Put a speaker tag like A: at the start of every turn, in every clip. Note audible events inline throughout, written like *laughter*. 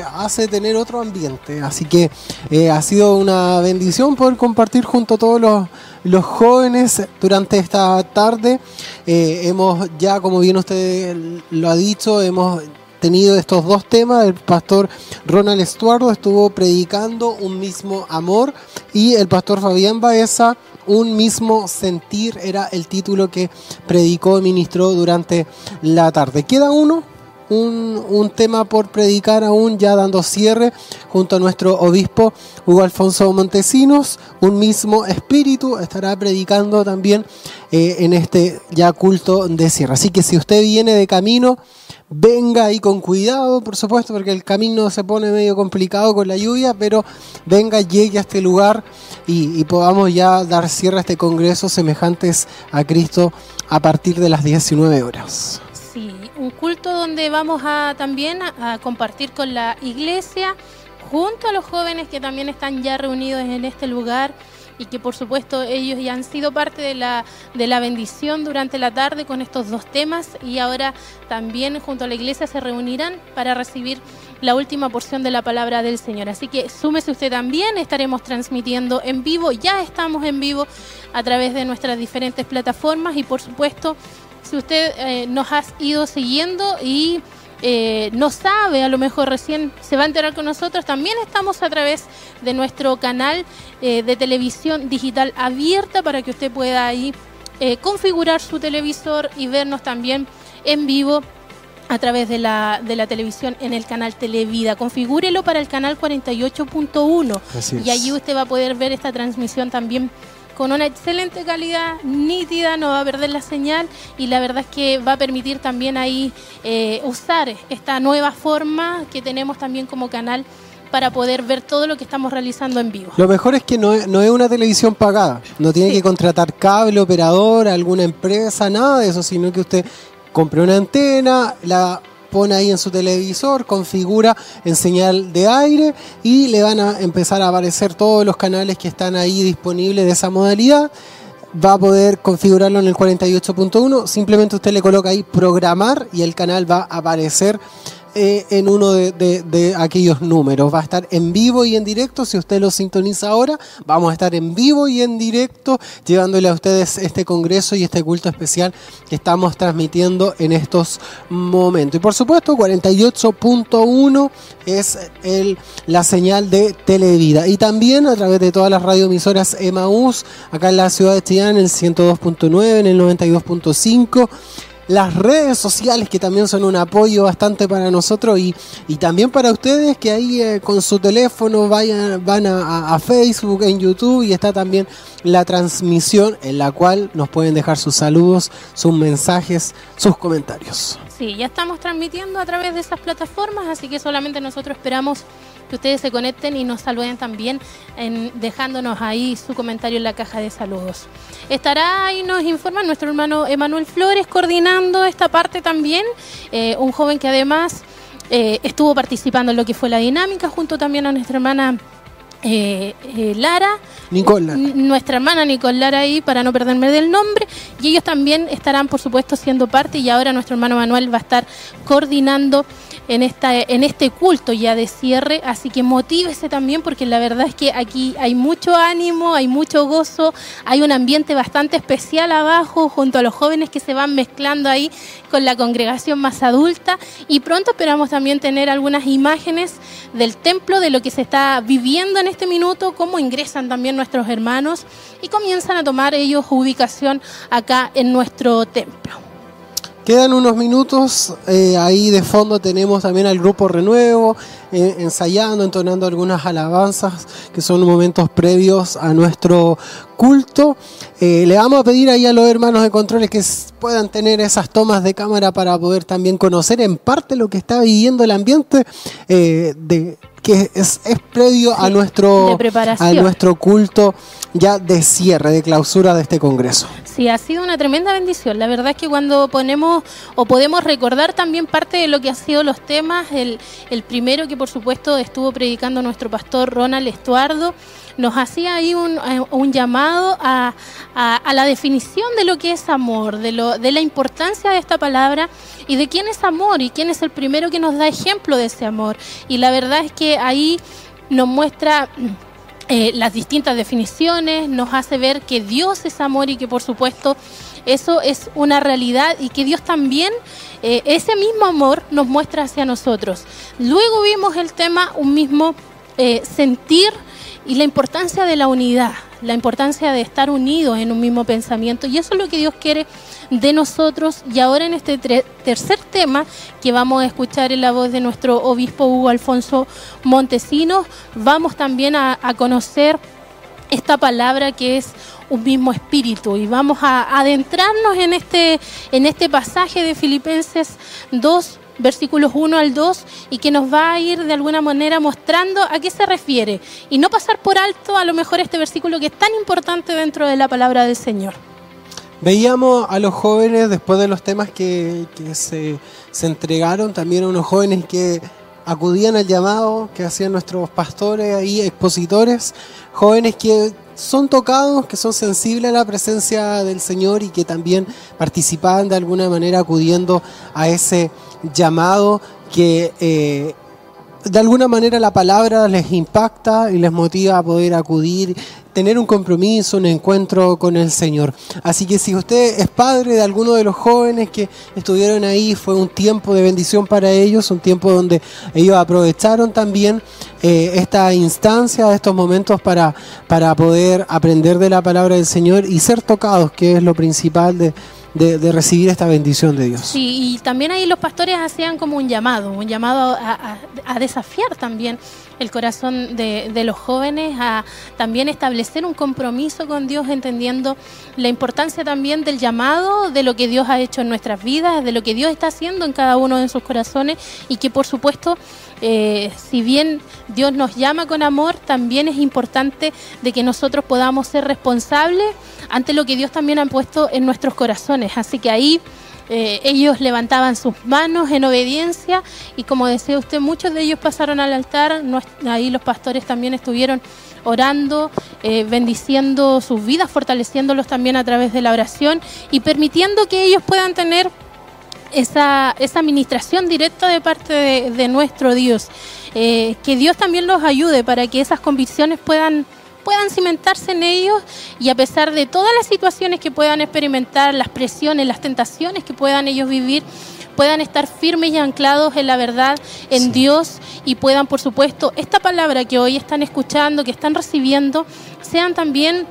A: hace tener otro ambiente. Así que eh, ha sido una bendición poder compartir junto a todos los, los jóvenes durante esta tarde. Eh, hemos ya, como bien usted lo ha dicho, hemos tenido estos dos temas. El pastor Ronald Estuardo estuvo predicando un mismo amor y el pastor Fabián Baeza un mismo sentir era el título que predicó y ministró durante la tarde. Queda uno, un, tema por predicar aún, ya dando cierre junto a nuestro obispo Hugo Alfonso Montesinos. Un mismo espíritu estará predicando también eh, en este ya culto de cierre. Así que si usted viene de camino, venga ahí con cuidado, por supuesto, porque el camino se pone medio complicado con la lluvia, pero venga, llegue a este lugar y, y podamos ya dar cierre a este congreso semejantes a Cristo a partir de las 19 horas.
B: Sí, un culto donde vamos a también a, compartir con la iglesia junto a los jóvenes que también están ya reunidos en este lugar y que por supuesto ellos ya han sido parte de la, de la bendición durante la tarde con estos dos temas y ahora también junto a la iglesia se reunirán para recibir la última porción de la palabra del Señor. Así que súmese usted también, estaremos transmitiendo en vivo, ya estamos en vivo a través de nuestras diferentes plataformas y por supuesto si usted eh, nos ha ido siguiendo y eh, no sabe, a lo mejor recién se va a enterar con nosotros, también estamos a través de nuestro canal eh, de televisión digital abierta para que usted pueda ahí configurar su televisor y vernos también en vivo a través de la, de la televisión en el canal Televida. Configúrelo para el canal 48.1 y allí usted va a poder ver esta transmisión también con una excelente calidad, nítida, no va a perder la señal y la verdad es que va a permitir también ahí eh, usar esta nueva forma que tenemos también como canal para poder ver todo lo que estamos realizando en vivo.
A: Lo mejor es que no es, no es una televisión pagada, no tiene
B: Sí.
A: que contratar cable, operador, alguna empresa, nada de eso, sino que usted compre una antena, la pone ahí en su televisor, configura en señal de aire y le van a empezar a aparecer todos los canales que están ahí disponibles de esa modalidad. Va a poder configurarlo en el 48.1, simplemente usted le coloca ahí programar y el canal va a aparecer eh, en uno de, aquellos números. Va a estar en vivo y en directo. Si usted lo sintoniza ahora, vamos a estar en vivo y en directo llevándole a ustedes este congreso y este culto especial que estamos transmitiendo en estos momentos. Y por supuesto, 48.1 es el, la señal de Televida. Y también a través de todas las radioemisoras Emaús, acá en la ciudad de Chillán, en el 102.9, en el 92.5 las redes sociales que también son un apoyo bastante para nosotros y, y también para ustedes que ahí eh, con su teléfono vayan, van a, a- Facebook, en YouTube y está también la transmisión en la cual nos pueden dejar sus saludos, sus mensajes, sus comentarios.
B: Sí, ya estamos transmitiendo a través de esas plataformas, así que solamente nosotros esperamos que ustedes se conecten y nos saluden también en- dejándonos ahí su comentario en la caja de saludos. Estará ahí, nos informa nuestro hermano Emanuel Flores coordinando esta parte también, eh, un joven que además eh, estuvo participando en lo que fue la dinámica junto también a nuestra hermana eh, eh, Lara.
A: Nicola.
B: N- Nuestra hermana Nicole Lara ahí, para no perderme del nombre, y ellos también estarán, por supuesto, siendo parte, y ahora nuestro hermano Manuel va a estar coordinando en, esta, en este culto ya de cierre, así que motívese también, porque la verdad es que aquí hay mucho ánimo, hay mucho gozo, hay un ambiente bastante especial abajo, junto a los jóvenes que se van mezclando ahí con la congregación más adulta, y pronto esperamos también tener algunas imágenes del templo, de lo que se está viviendo en este minuto, cómo ingresan también nuestros hermanos y comienzan a tomar ellos ubicación acá en nuestro templo.
A: Quedan unos minutos, eh, ahí de fondo tenemos también al grupo Renuevo, eh, ensayando, entonando algunas alabanzas que son momentos previos a nuestro culto. Eh, le vamos a pedir ahí a los hermanos de controles que puedan tener esas tomas de cámara para poder también conocer en parte lo que está viviendo el ambiente de que es, es previo a nuestro a nuestro culto ya de cierre, de clausura de este congreso.
B: Sí, ha sido una tremenda bendición. La verdad es que cuando ponemos o podemos recordar también parte de lo que han sido los temas, el, el primero que por supuesto estuvo predicando nuestro pastor Ronald Estuardo, nos hacía ahí un, eh, llamado a, a, a, la definición de lo que es amor, de, lo, de la importancia de esta palabra y de quién es amor y quién es el primero que nos da ejemplo de ese amor. Y la verdad es que ahí nos muestra eh, las distintas definiciones, nos hace ver que Dios es amor y que por supuesto eso es una realidad y que Dios también, eh, ese mismo amor nos muestra hacia nosotros. Luego vimos el tema, un mismo eh, sentir y la importancia de la unidad, la importancia de estar unidos en un mismo pensamiento. Y eso es lo que Dios quiere de nosotros. Y ahora en este tercer tema que vamos a escuchar en la voz de nuestro obispo Hugo Alfonso Montesinos, vamos también a, conocer esta palabra que es un mismo espíritu. Y vamos a adentrarnos en este, en este pasaje de Filipenses 2 versículos 1 al 2 y que nos va a ir de alguna manera mostrando a qué se refiere y no pasar por alto a lo mejor este versículo que es tan importante dentro de la palabra del Señor.
A: Veíamos a los jóvenes, después de los temas que, que se, se, entregaron, también a unos jóvenes que acudían al llamado que hacían nuestros pastores y expositores, jóvenes que son tocados, que son sensibles a la presencia del Señor y que también participaban de alguna manera acudiendo a ese llamado que eh, de alguna manera la palabra les impacta y les motiva a poder acudir, tener un compromiso, un encuentro con el Señor. Así que si usted es padre de alguno de los jóvenes que estuvieron ahí, fue un tiempo de bendición para ellos, un tiempo donde ellos aprovecharon también eh, esta instancia, estos momentos para, para poder aprender de la palabra del Señor y ser tocados, que es lo principal de de, recibir esta bendición de Dios.
B: Sí, y también ahí los pastores hacían como un llamado, un llamado a desafiar también el corazón de, los jóvenes, a también establecer un compromiso con Dios, entendiendo la importancia también del llamado, de lo que Dios ha hecho en nuestras vidas, de lo que Dios está haciendo en cada uno de sus corazones y que por supuesto eh, si bien Dios nos llama con amor, también es importante de que nosotros podamos ser responsables ante lo que Dios también ha puesto en nuestros corazones. Así que ahí eh, ellos levantaban sus manos en obediencia y como decía usted, muchos de ellos pasaron al altar, ahí los pastores también estuvieron orando, eh, bendiciendo sus vidas, fortaleciéndolos también a través de la oración y permitiendo que ellos puedan tener esa, esa administración directa de parte de, de nuestro Dios. Eh, que Dios también los ayude para que esas convicciones puedan puedan cimentarse en ellos y a pesar de todas las situaciones que puedan experimentar, las presiones, las tentaciones que puedan ellos vivir, puedan estar firmes y anclados en la verdad, en sí. Dios y puedan, por supuesto, esta palabra que hoy están escuchando, que están recibiendo, sean también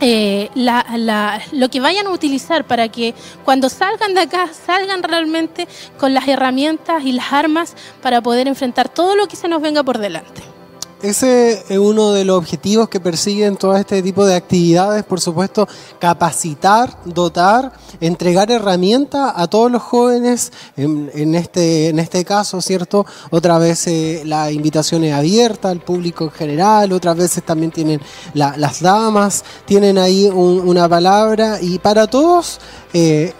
B: eh, la, la, lo que vayan a utilizar para que cuando salgan de acá salgan realmente con las herramientas y las armas para poder enfrentar todo lo que se nos venga por delante.
A: Ese es uno de los objetivos que persiguen todo este tipo de actividades, por supuesto, capacitar, dotar, entregar herramientas a todos los jóvenes, en, este, en este caso, ¿cierto? Otras veces la invitación es abierta al público en general, otras veces también tienen la, las damas, tienen ahí un, una palabra y para todos... Eh,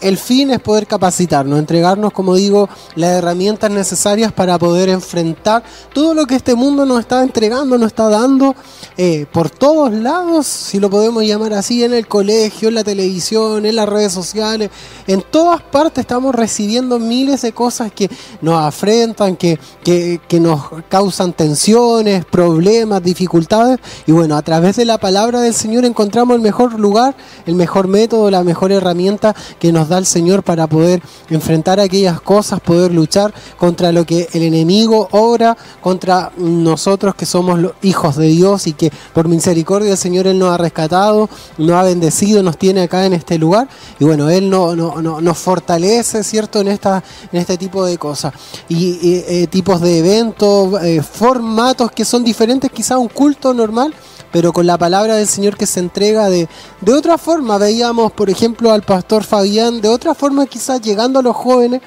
A: el fin es poder capacitarnos, entregarnos, como digo, las herramientas necesarias para poder enfrentar todo lo que este mundo nos está entregando, nos está dando eh, por todos lados, si lo podemos llamar así, en el colegio, en la televisión, en las redes sociales, en todas partes estamos recibiendo miles de cosas que nos afrentan, que, que, que nos causan tensiones, problemas, dificultades, y bueno, a través de la palabra del Señor encontramos el mejor lugar, el mejor método, la mejor herramienta que nos da al Señor para poder enfrentar aquellas cosas, poder luchar contra lo que el enemigo obra, contra nosotros que somos los hijos de Dios y que por misericordia el Señor Él nos ha rescatado, nos ha bendecido, nos tiene acá en este lugar y bueno, Él no, no, no nos fortalece, ¿cierto?, en, esta, en este tipo de cosas. Y, y eh, tipos de eventos, eh, formatos que son diferentes quizá a un culto normal, pero con la palabra del Señor que se entrega de, de otra forma. Veíamos, por ejemplo, al pastor Fabián, de otra forma quizás llegando a los jóvenes,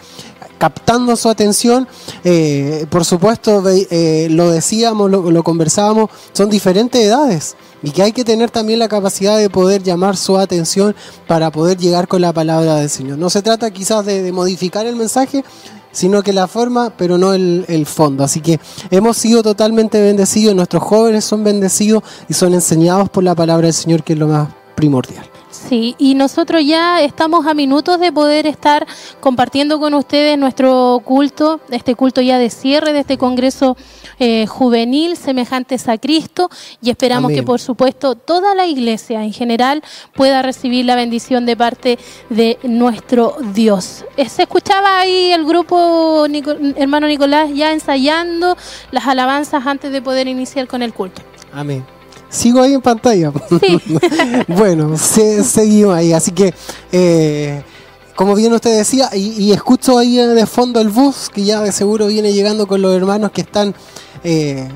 A: captando su atención. Eh, por supuesto, eh, lo decíamos, lo, lo conversábamos, son diferentes edades y que hay que tener también la capacidad de poder llamar su atención para poder llegar con la palabra del Señor. No se trata quizás de, modificar el mensaje, sino que la forma, pero no el, el, fondo. Así que hemos sido totalmente bendecidos, nuestros jóvenes son bendecidos y son enseñados por la palabra del Señor, que es lo más primordial.
B: Sí, y nosotros ya estamos a minutos de poder estar compartiendo con ustedes nuestro culto, este culto ya de cierre de este Congreso eh, Juvenil semejantes a Cristo y esperamos que por supuesto toda la iglesia en general pueda recibir la bendición de parte de nuestro Dios. Eh, se escuchaba ahí el grupo hermano Nicolás ya ensayando las alabanzas antes de poder iniciar con el culto.
A: Amén. Sigo ahí en pantalla. *laughs* bueno, seguimos ahí. Así que, eh, como bien usted decía, y, escucho ahí de fondo el bus, que ya de seguro viene llegando con los hermanos que están eh,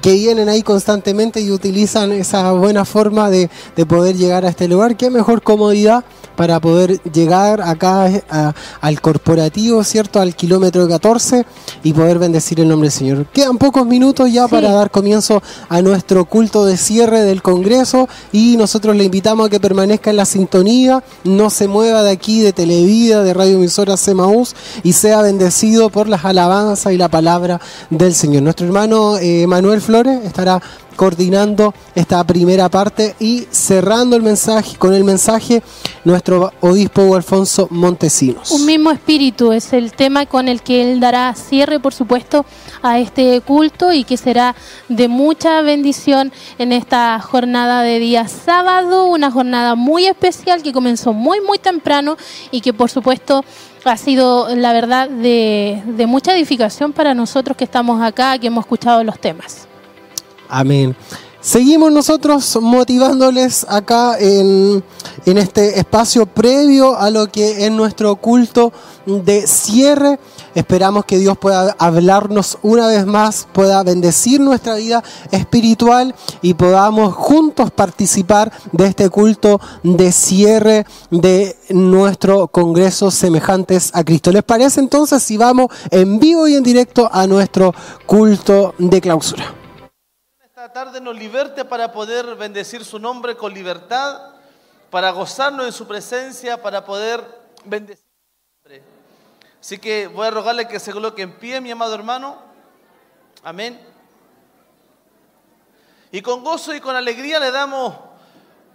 A: que vienen ahí constantemente y utilizan esa buena forma de, poder llegar a este lugar. Qué mejor comodidad para poder llegar acá al corporativo, ¿cierto? Al kilómetro 14 y poder bendecir el nombre del Señor. Quedan pocos minutos ya para dar comienzo a nuestro culto de cierre del Congreso y nosotros le invitamos a que permanezca en la sintonía, no se mueva de aquí, de Televida, de Radio Emisora Semaús y sea bendecido por las alabanzas y la palabra del Señor. Nuestro hermano eh, Manuel Flores estará coordinando esta primera parte y cerrando el mensaje con el mensaje nuestro obispo Alfonso Montesinos.
B: Un mismo espíritu es el tema con el que él dará cierre, por supuesto, a este culto y que será de mucha bendición en esta jornada de día sábado, una jornada muy especial que comenzó muy muy temprano y que por supuesto ha sido la verdad de, de mucha edificación para nosotros que estamos acá, que hemos escuchado los temas.
A: Amén. Seguimos nosotros motivándoles acá en, este espacio previo a lo que es nuestro culto de cierre. Esperamos que Dios pueda hablarnos una vez más, pueda bendecir nuestra vida espiritual y podamos juntos participar de este culto de cierre de nuestro congreso semejantes a Cristo. ¿Les parece entonces si vamos en vivo y en directo a nuestro culto de clausura?
C: Tarde nos liberte para poder bendecir su nombre con libertad, para gozarnos en su presencia, para poder bendecir su nombre. Así que voy a rogarle que se coloque en pie, mi amado hermano. Amén. Y con gozo y con alegría le damos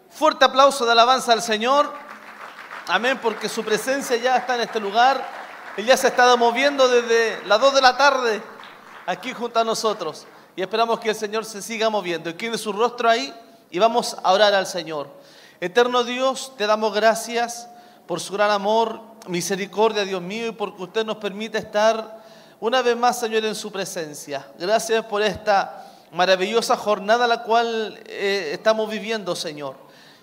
C: fuerte aplauso de alabanza al Señor. Amén, porque su presencia ya está en este lugar. Él ya se ha estado moviendo desde las 2 de la tarde aquí junto a nosotros y esperamos que el Señor se siga moviendo. Tiene su rostro ahí y vamos a orar al Señor. Eterno Dios, te damos gracias por su gran amor, misericordia, Dios mío, y porque usted nos permite estar una vez más, Señor, en su presencia. Gracias por esta maravillosa jornada la cual eh, estamos viviendo, Señor.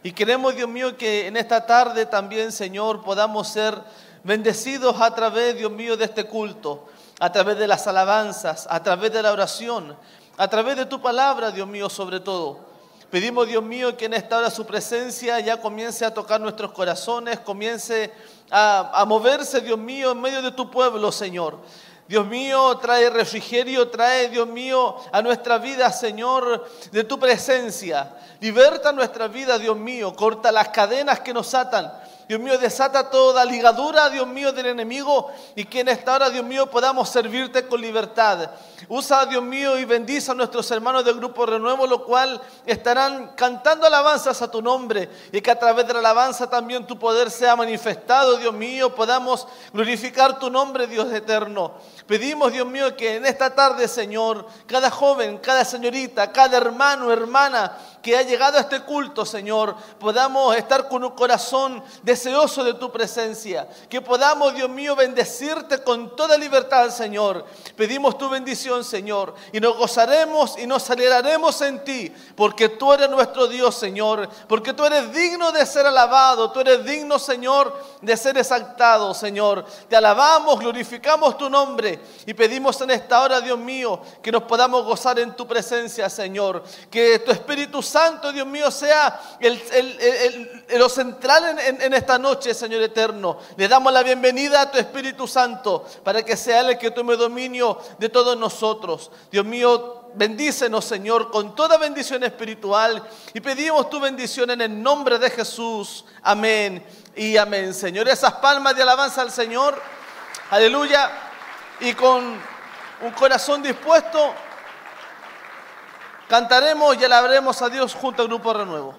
C: Y queremos, Dios mío, que en esta tarde también, Señor, podamos ser bendecidos a través, Dios mío, de este culto, a través de las alabanzas, a través de la oración, a través de tu palabra, Dios mío, sobre todo. Pedimos, Dios mío, que en esta hora su presencia ya comience a tocar nuestros corazones, comience a, moverse, Dios mío, en medio de tu pueblo, Señor. Dios mío, trae refrigerio, trae, Dios mío, a nuestra vida, Señor, de tu presencia. Liberta nuestra vida, Dios mío, corta las cadenas que nos atan. Dios mío, desata toda ligadura, Dios mío, del enemigo y que en esta hora, Dios mío, podamos servirte con libertad. Usa, Dios mío, y bendice a nuestros hermanos del Grupo Renuevo, lo cual estarán cantando alabanzas a tu nombre y que a través de la alabanza también tu poder sea manifestado, Dios mío, podamos glorificar tu nombre, Dios eterno. Pedimos, Dios mío, que en esta tarde, Señor, cada joven, cada señorita, cada hermano, hermana, que ha llegado a este culto, Señor, podamos estar con un corazón deseoso de tu presencia. Que podamos, Dios mío, bendecirte con toda libertad, Señor. Pedimos tu bendición, Señor, y nos gozaremos y nos alegraremos en ti, porque tú eres nuestro Dios, Señor, porque tú eres digno de ser alabado, tú eres digno, Señor, de ser exaltado, Señor. Te alabamos, glorificamos tu nombre y pedimos en esta hora, Dios mío, que nos podamos gozar en tu presencia, Señor. Que tu Espíritu Santo, Dios mío, sea el, el- el- lo central en, en- esta noche, Señor eterno. Le damos la bienvenida a tu Espíritu Santo para que sea el que tome dominio de todos nosotros. Dios mío, bendícenos, Señor, con toda bendición espiritual y pedimos tu bendición en el nombre de Jesús. Amén y amén. Señor, esas palmas de alabanza al Señor. Aleluya. Y con un corazón dispuesto, cantaremos y alabaremos a Dios junto al grupo Renuevo.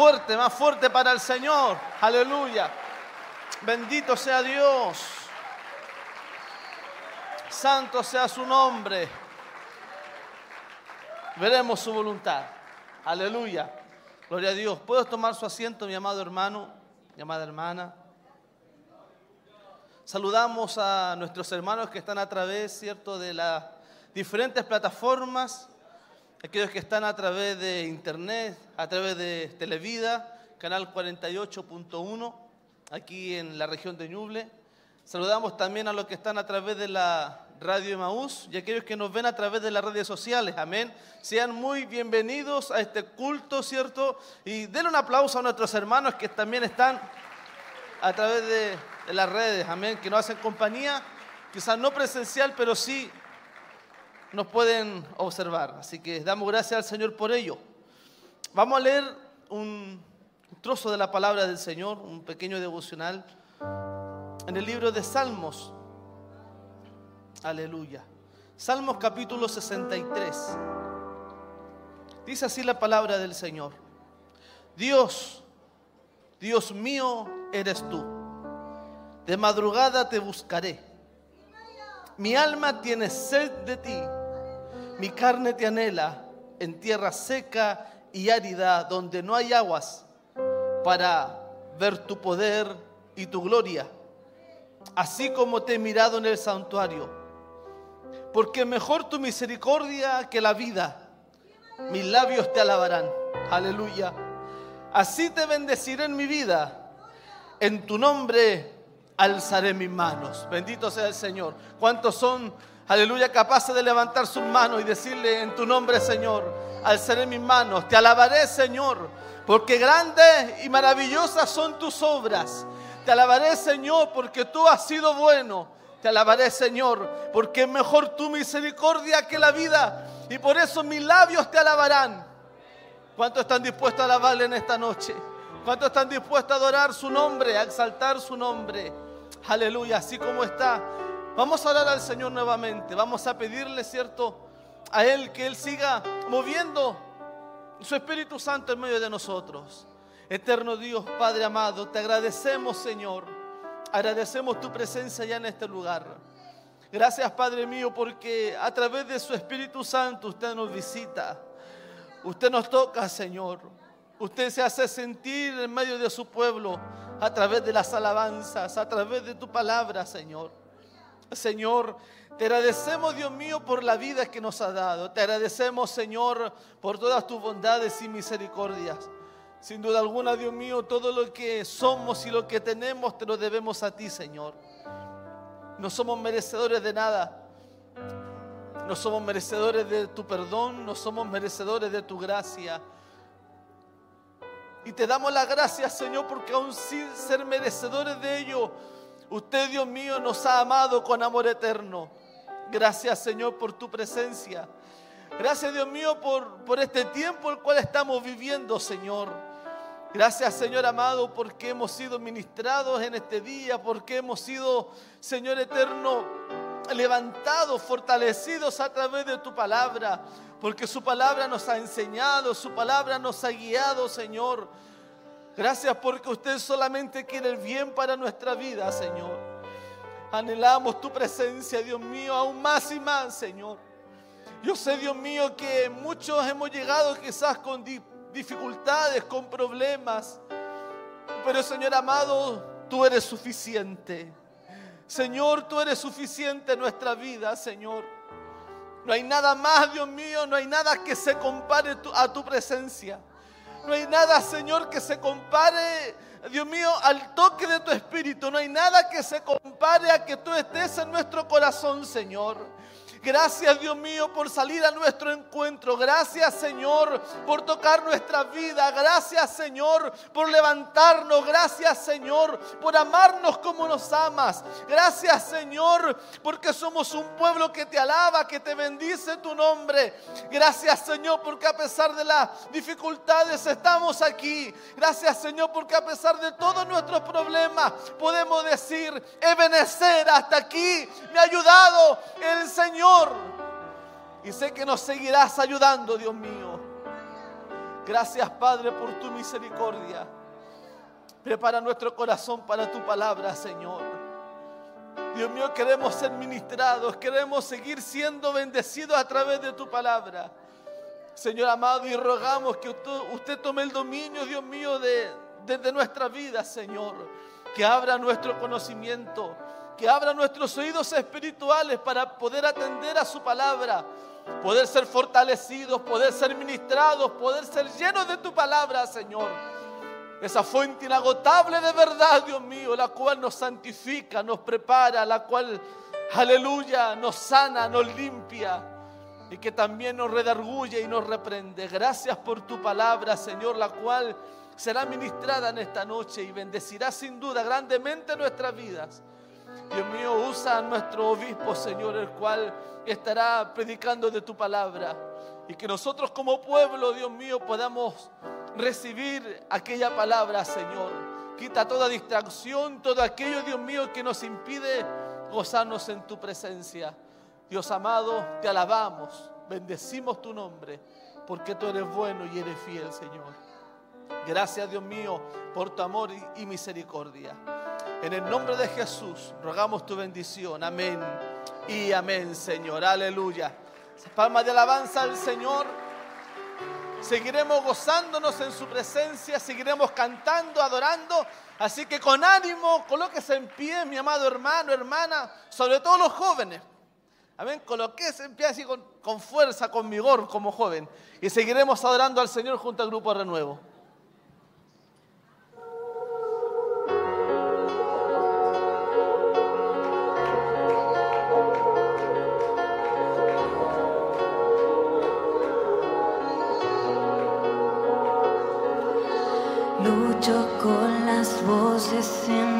C: Fuerte, más fuerte para el Señor. Aleluya. Bendito sea Dios. Santo sea su nombre. Veremos su voluntad. Aleluya. Gloria a Dios. ¿Puedo tomar su asiento, mi amado hermano, mi amada hermana? Saludamos a nuestros hermanos que están a través, ¿cierto?, de las diferentes plataformas, aquellos que están a través de internet, a través de Televida, canal 48.1, aquí en la región de Ñuble. Saludamos también a los que están a través de la radio Emaús y aquellos que nos ven a través de las redes sociales. Amén. Sean muy bienvenidos a este culto, ¿cierto? Y denle un aplauso a nuestros hermanos que también están a través de las redes, amén, que nos hacen compañía, quizás no presencial, pero sí nos pueden observar. Así que damos gracias al Señor por ello. Vamos a leer un trozo de la palabra del Señor, un pequeño devocional, en el libro de Salmos. Aleluya. Salmos capítulo 63. Dice así la palabra del Señor. Dios, Dios mío eres tú. De madrugada te buscaré. Mi alma tiene sed de ti. Mi carne te anhela en tierra seca y árida donde no hay aguas para ver tu poder y tu gloria. Así como te he mirado en el santuario. Porque mejor tu misericordia que la vida. Mis labios te alabarán. Aleluya. Así te bendeciré en mi vida. En tu nombre alzaré mis manos. Bendito sea el Señor. ¿Cuántos son, aleluya, capaces de levantar sus manos y decirle en tu nombre, Señor, alzaré mis manos? Te alabaré, Señor, porque grandes y maravillosas son tus obras. Te alabaré, Señor, porque tú has sido bueno. Te alabaré, Señor, porque es mejor tu misericordia que la vida. Y por eso mis labios te alabarán. ¿Cuántos están dispuestos a alabarle en esta noche? ¿Cuántos están dispuestos a adorar su nombre, a exaltar su nombre? Aleluya, así como está. Vamos a orar al Señor nuevamente. Vamos a pedirle, ¿cierto? A Él que Él siga moviendo su Espíritu Santo en medio de nosotros. Eterno Dios, Padre amado, te agradecemos, Señor. Agradecemos tu presencia ya en este lugar. Gracias, Padre mío, porque a través de su Espíritu Santo usted nos visita. Usted nos toca, Señor. Usted se hace sentir en medio de su pueblo a través de las alabanzas, a través de tu palabra, Señor. Señor, te agradecemos, Dios mío, por la vida que nos ha dado. Te agradecemos, Señor, por todas tus bondades y misericordias. Sin duda alguna, Dios mío, todo lo que somos y lo que tenemos te lo debemos a ti, Señor. No somos merecedores de nada. No somos merecedores de tu perdón, no somos merecedores de tu gracia. Y te damos las gracias, Señor, porque aún sin ser merecedores de ello, usted, Dios mío, nos ha amado con amor eterno. Gracias, Señor, por tu presencia. Gracias, Dios mío, por, por este tiempo el cual estamos viviendo, Señor. Gracias, Señor amado, porque hemos sido ministrados en este día, porque hemos sido, Señor eterno, levantados, fortalecidos a través de tu palabra, porque su palabra nos ha enseñado, su palabra nos ha guiado, Señor. Gracias porque usted solamente quiere el bien para nuestra vida, Señor. Anhelamos tu presencia, Dios mío, aún más y más, Señor. Yo sé, Dios mío, que muchos hemos llegado quizás con di- dificultades, con problemas, pero Señor amado, tú eres suficiente. Señor, tú eres suficiente en nuestra vida, Señor. No hay nada más, Dios mío, no hay nada que se compare a tu presencia. No hay nada, Señor, que se compare, Dios mío, al toque de tu espíritu. No hay nada que se compare a que tú estés en nuestro corazón, Señor. Gracias Dios mío por salir a nuestro encuentro. Gracias Señor por tocar nuestra vida. Gracias Señor por levantarnos. Gracias Señor por amarnos como nos amas. Gracias Señor porque somos un pueblo que te alaba, que te bendice tu nombre. Gracias Señor porque a pesar de las dificultades estamos aquí. Gracias Señor porque a pesar de todos nuestros problemas podemos decir, Ebenecer hasta aquí me ha ayudado el Señor. Y sé que nos seguirás ayudando, Dios mío. Gracias, Padre, por tu misericordia. Prepara nuestro corazón para tu palabra, Señor. Dios mío, queremos ser ministrados, queremos seguir siendo bendecidos a través de tu palabra. Señor amado, y rogamos que usted, usted tome el dominio, Dios mío, de, de, nuestra vida, Señor. Que abra nuestro conocimiento, que abra nuestros oídos espirituales para poder atender a su palabra, poder ser fortalecidos, poder ser ministrados, poder ser llenos de tu palabra, Señor. Esa fuente inagotable de verdad, Dios mío, la cual nos santifica, nos prepara, la cual, aleluya, nos sana, nos limpia y que también nos redarguye y nos reprende. Gracias por tu palabra, Señor, la cual será ministrada en esta noche y bendecirá sin duda grandemente nuestras vidas. Dios mío, usa a nuestro obispo, Señor, el cual estará predicando de tu palabra. Y que nosotros como pueblo, Dios mío, podamos recibir aquella palabra, Señor. Quita toda distracción, todo aquello, Dios mío, que nos impide gozarnos en tu presencia. Dios amado, te alabamos, bendecimos tu nombre, porque tú eres bueno y eres fiel, Señor. Gracias, Dios mío, por tu amor y, misericordia. En el nombre de Jesús, rogamos tu bendición. Amén y amén, Señor. Aleluya. Palmas de alabanza al Señor. Seguiremos gozándonos en su presencia, seguiremos cantando, adorando. Así que con ánimo, colóquese en pie, mi amado hermano, hermana, sobre todo los jóvenes. Amén, colóquese en pie así con, con fuerza, con vigor como joven. Y seguiremos adorando al Señor junto al grupo Renuevo.
D: Lucho con las voces en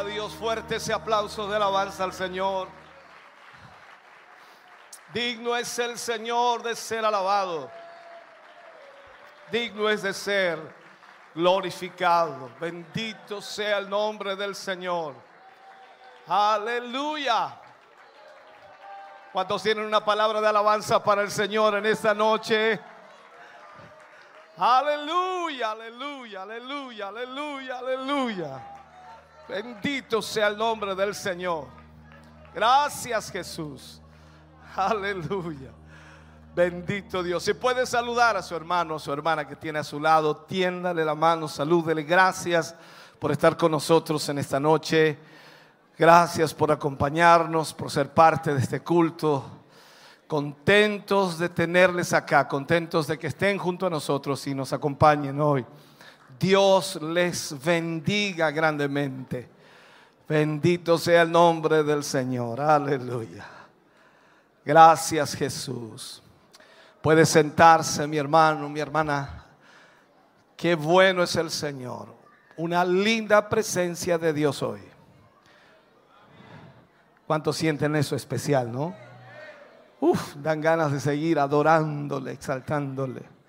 D: a Dios,
E: fuerte ese aplauso de alabanza al Señor. Digno es el Señor de ser alabado. Digno es de ser glorificado. Bendito sea el nombre del Señor. Aleluya. ¿Cuántos tienen una palabra de alabanza para el Señor en esta noche? Aleluya, aleluya, aleluya, aleluya, aleluya. Bendito sea el nombre del Señor. Gracias Jesús. Aleluya. Bendito Dios. Si puede saludar a su hermano o su hermana que tiene a su lado, tiéndale la mano, salúdele. Gracias por estar con nosotros en esta noche. Gracias por acompañarnos, por ser parte de este culto. Contentos de tenerles acá, contentos de que estén junto a nosotros y nos acompañen hoy. Dios les bendiga grandemente. Bendito sea el nombre del Señor. Aleluya. Gracias Jesús. Puede sentarse mi hermano, mi hermana. Qué bueno es el Señor. Una linda presencia de Dios hoy. ¿Cuántos sienten eso especial, no? Uf, dan ganas de seguir adorándole, exaltándole.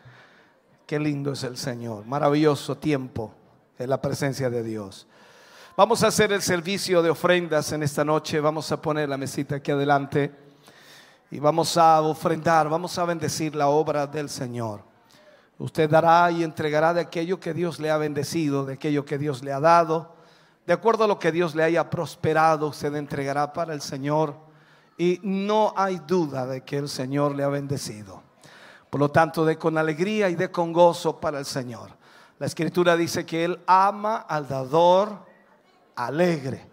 E: Qué lindo es el Señor. Maravilloso tiempo en la presencia de Dios. Vamos a hacer el servicio de ofrendas en esta noche. Vamos a poner la mesita aquí adelante y vamos a ofrendar, vamos a bendecir la obra del Señor. Usted dará y entregará de aquello que Dios le ha bendecido, de aquello que Dios le ha dado. De acuerdo a lo que Dios le haya prosperado, usted entregará para el Señor. Y no hay duda de que el Señor le ha bendecido. Por lo tanto, de con alegría y de con gozo para el Señor. La escritura dice que Él ama al dador alegre.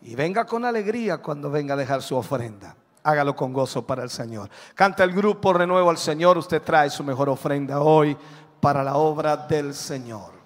E: Y venga con alegría cuando venga a dejar su ofrenda. Hágalo con gozo para el Señor. Canta el grupo Renuevo al Señor. Usted trae su mejor ofrenda hoy para la obra del
F: Señor.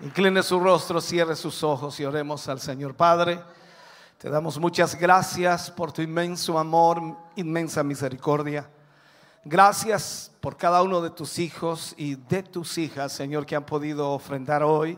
F: Incline su rostro, cierre sus ojos y oremos al Señor Padre. Te damos muchas gracias por tu inmenso amor, inmensa misericordia. Gracias por cada uno de tus hijos y de tus hijas, Señor, que han podido ofrendar hoy,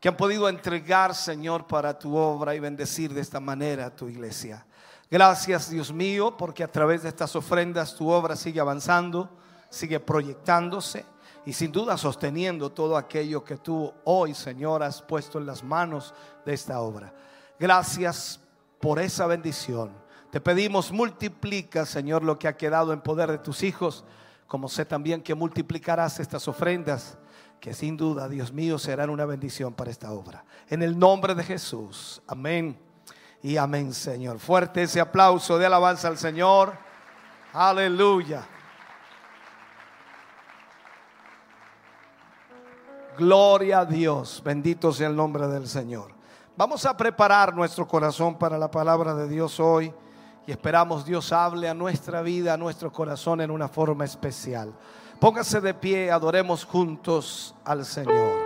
F: que han podido entregar, Señor, para tu obra y bendecir de esta manera a tu iglesia. Gracias, Dios mío, porque a través de estas ofrendas tu obra sigue avanzando, sigue proyectándose y sin duda sosteniendo todo aquello que tú hoy, Señor, has puesto en las manos de esta obra. Gracias por esa bendición. Te pedimos multiplica, Señor, lo que ha quedado en poder de tus hijos, como sé también que multiplicarás estas ofrendas, que sin duda, Dios mío, serán una bendición para esta obra. En el nombre de Jesús. Amén. Y amén, Señor. Fuerte ese aplauso de alabanza al Señor. Aleluya.
G: Gloria a Dios. Bendito sea el nombre del Señor. Vamos a preparar nuestro corazón para la palabra de Dios hoy y esperamos Dios hable a nuestra vida, a nuestro corazón en una forma especial. Póngase de pie, adoremos juntos al Señor.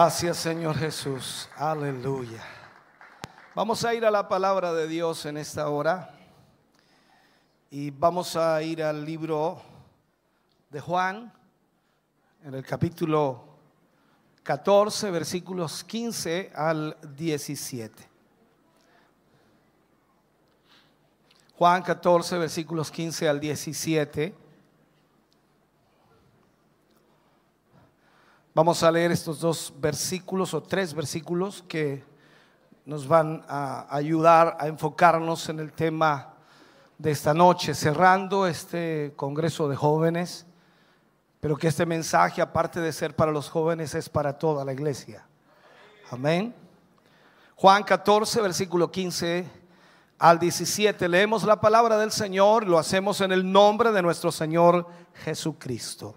E: Gracias Señor Jesús. Aleluya. Vamos a ir a la palabra de Dios en esta hora. Y vamos a ir al libro de Juan, en el capítulo 14, versículos 15 al 17. Juan 14, versículos 15 al 17. Vamos a leer estos dos versículos o tres versículos que nos van a ayudar a enfocarnos en el tema de esta noche, cerrando este Congreso de Jóvenes, pero que este mensaje, aparte de ser para los jóvenes, es para toda la iglesia. Amén. Juan 14, versículo 15 al 17. Leemos la palabra del Señor, lo hacemos en el nombre de nuestro Señor Jesucristo.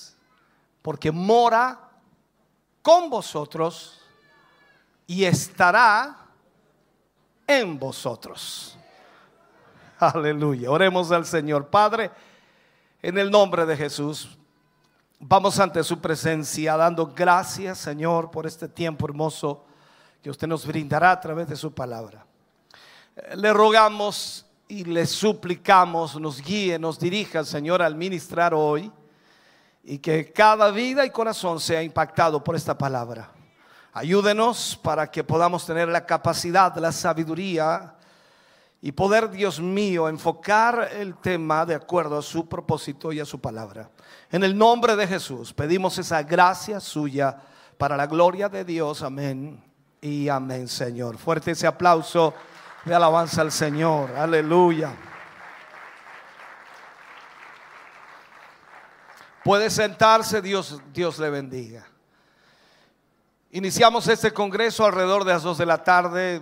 E: porque mora con vosotros y estará en vosotros. Aleluya. Oremos al Señor. Padre, en el nombre de Jesús, vamos ante su presencia dando gracias, Señor, por este tiempo hermoso que usted nos brindará a través de su palabra. Le rogamos y le suplicamos, nos guíe, nos dirija, Señor, al ministrar hoy y que cada vida y corazón sea impactado por esta palabra. Ayúdenos para que podamos tener la capacidad, la sabiduría y poder, Dios mío, enfocar el tema de acuerdo a su propósito y a su palabra. En el nombre de Jesús pedimos esa gracia suya para la gloria de Dios. Amén y amén, Señor. Fuerte ese aplauso de alabanza al Señor. Aleluya. Puede sentarse, Dios, Dios le bendiga. Iniciamos este congreso alrededor de las 2 de la tarde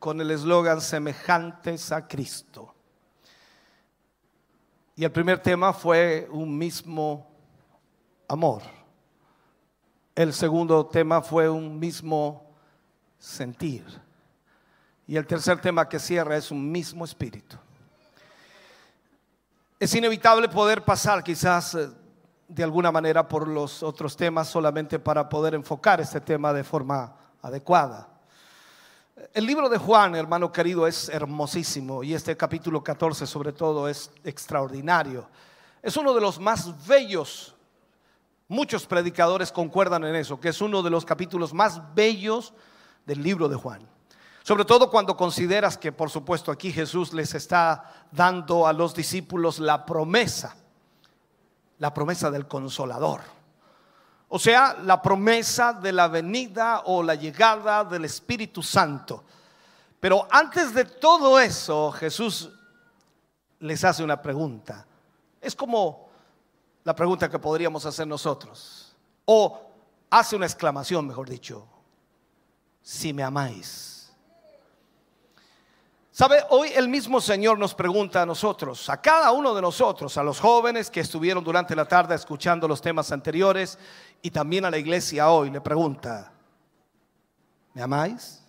E: con el eslogan semejantes a Cristo. Y el primer tema fue un mismo amor. El segundo tema fue un mismo sentir. Y el tercer tema que cierra es un mismo espíritu. Es inevitable poder pasar quizás eh, de alguna manera por los otros temas solamente para poder enfocar este tema de forma adecuada. El libro de Juan, hermano querido, es hermosísimo y este capítulo 14 sobre todo es extraordinario. Es uno de los más bellos, muchos predicadores concuerdan en eso, que es uno de los capítulos más bellos del libro de Juan. Sobre todo cuando consideras que, por supuesto, aquí Jesús les está dando a los discípulos la promesa, la promesa del consolador. O sea, la promesa de la venida o la llegada del Espíritu Santo. Pero antes de todo eso, Jesús les hace una pregunta. Es como la pregunta que podríamos hacer nosotros. O hace una exclamación, mejor dicho. Si me amáis. ¿Sabe? Hoy el mismo Señor nos pregunta a nosotros, a cada uno de nosotros, a los jóvenes que estuvieron durante la tarde escuchando los temas anteriores y también a la iglesia hoy, le pregunta, ¿me amáis?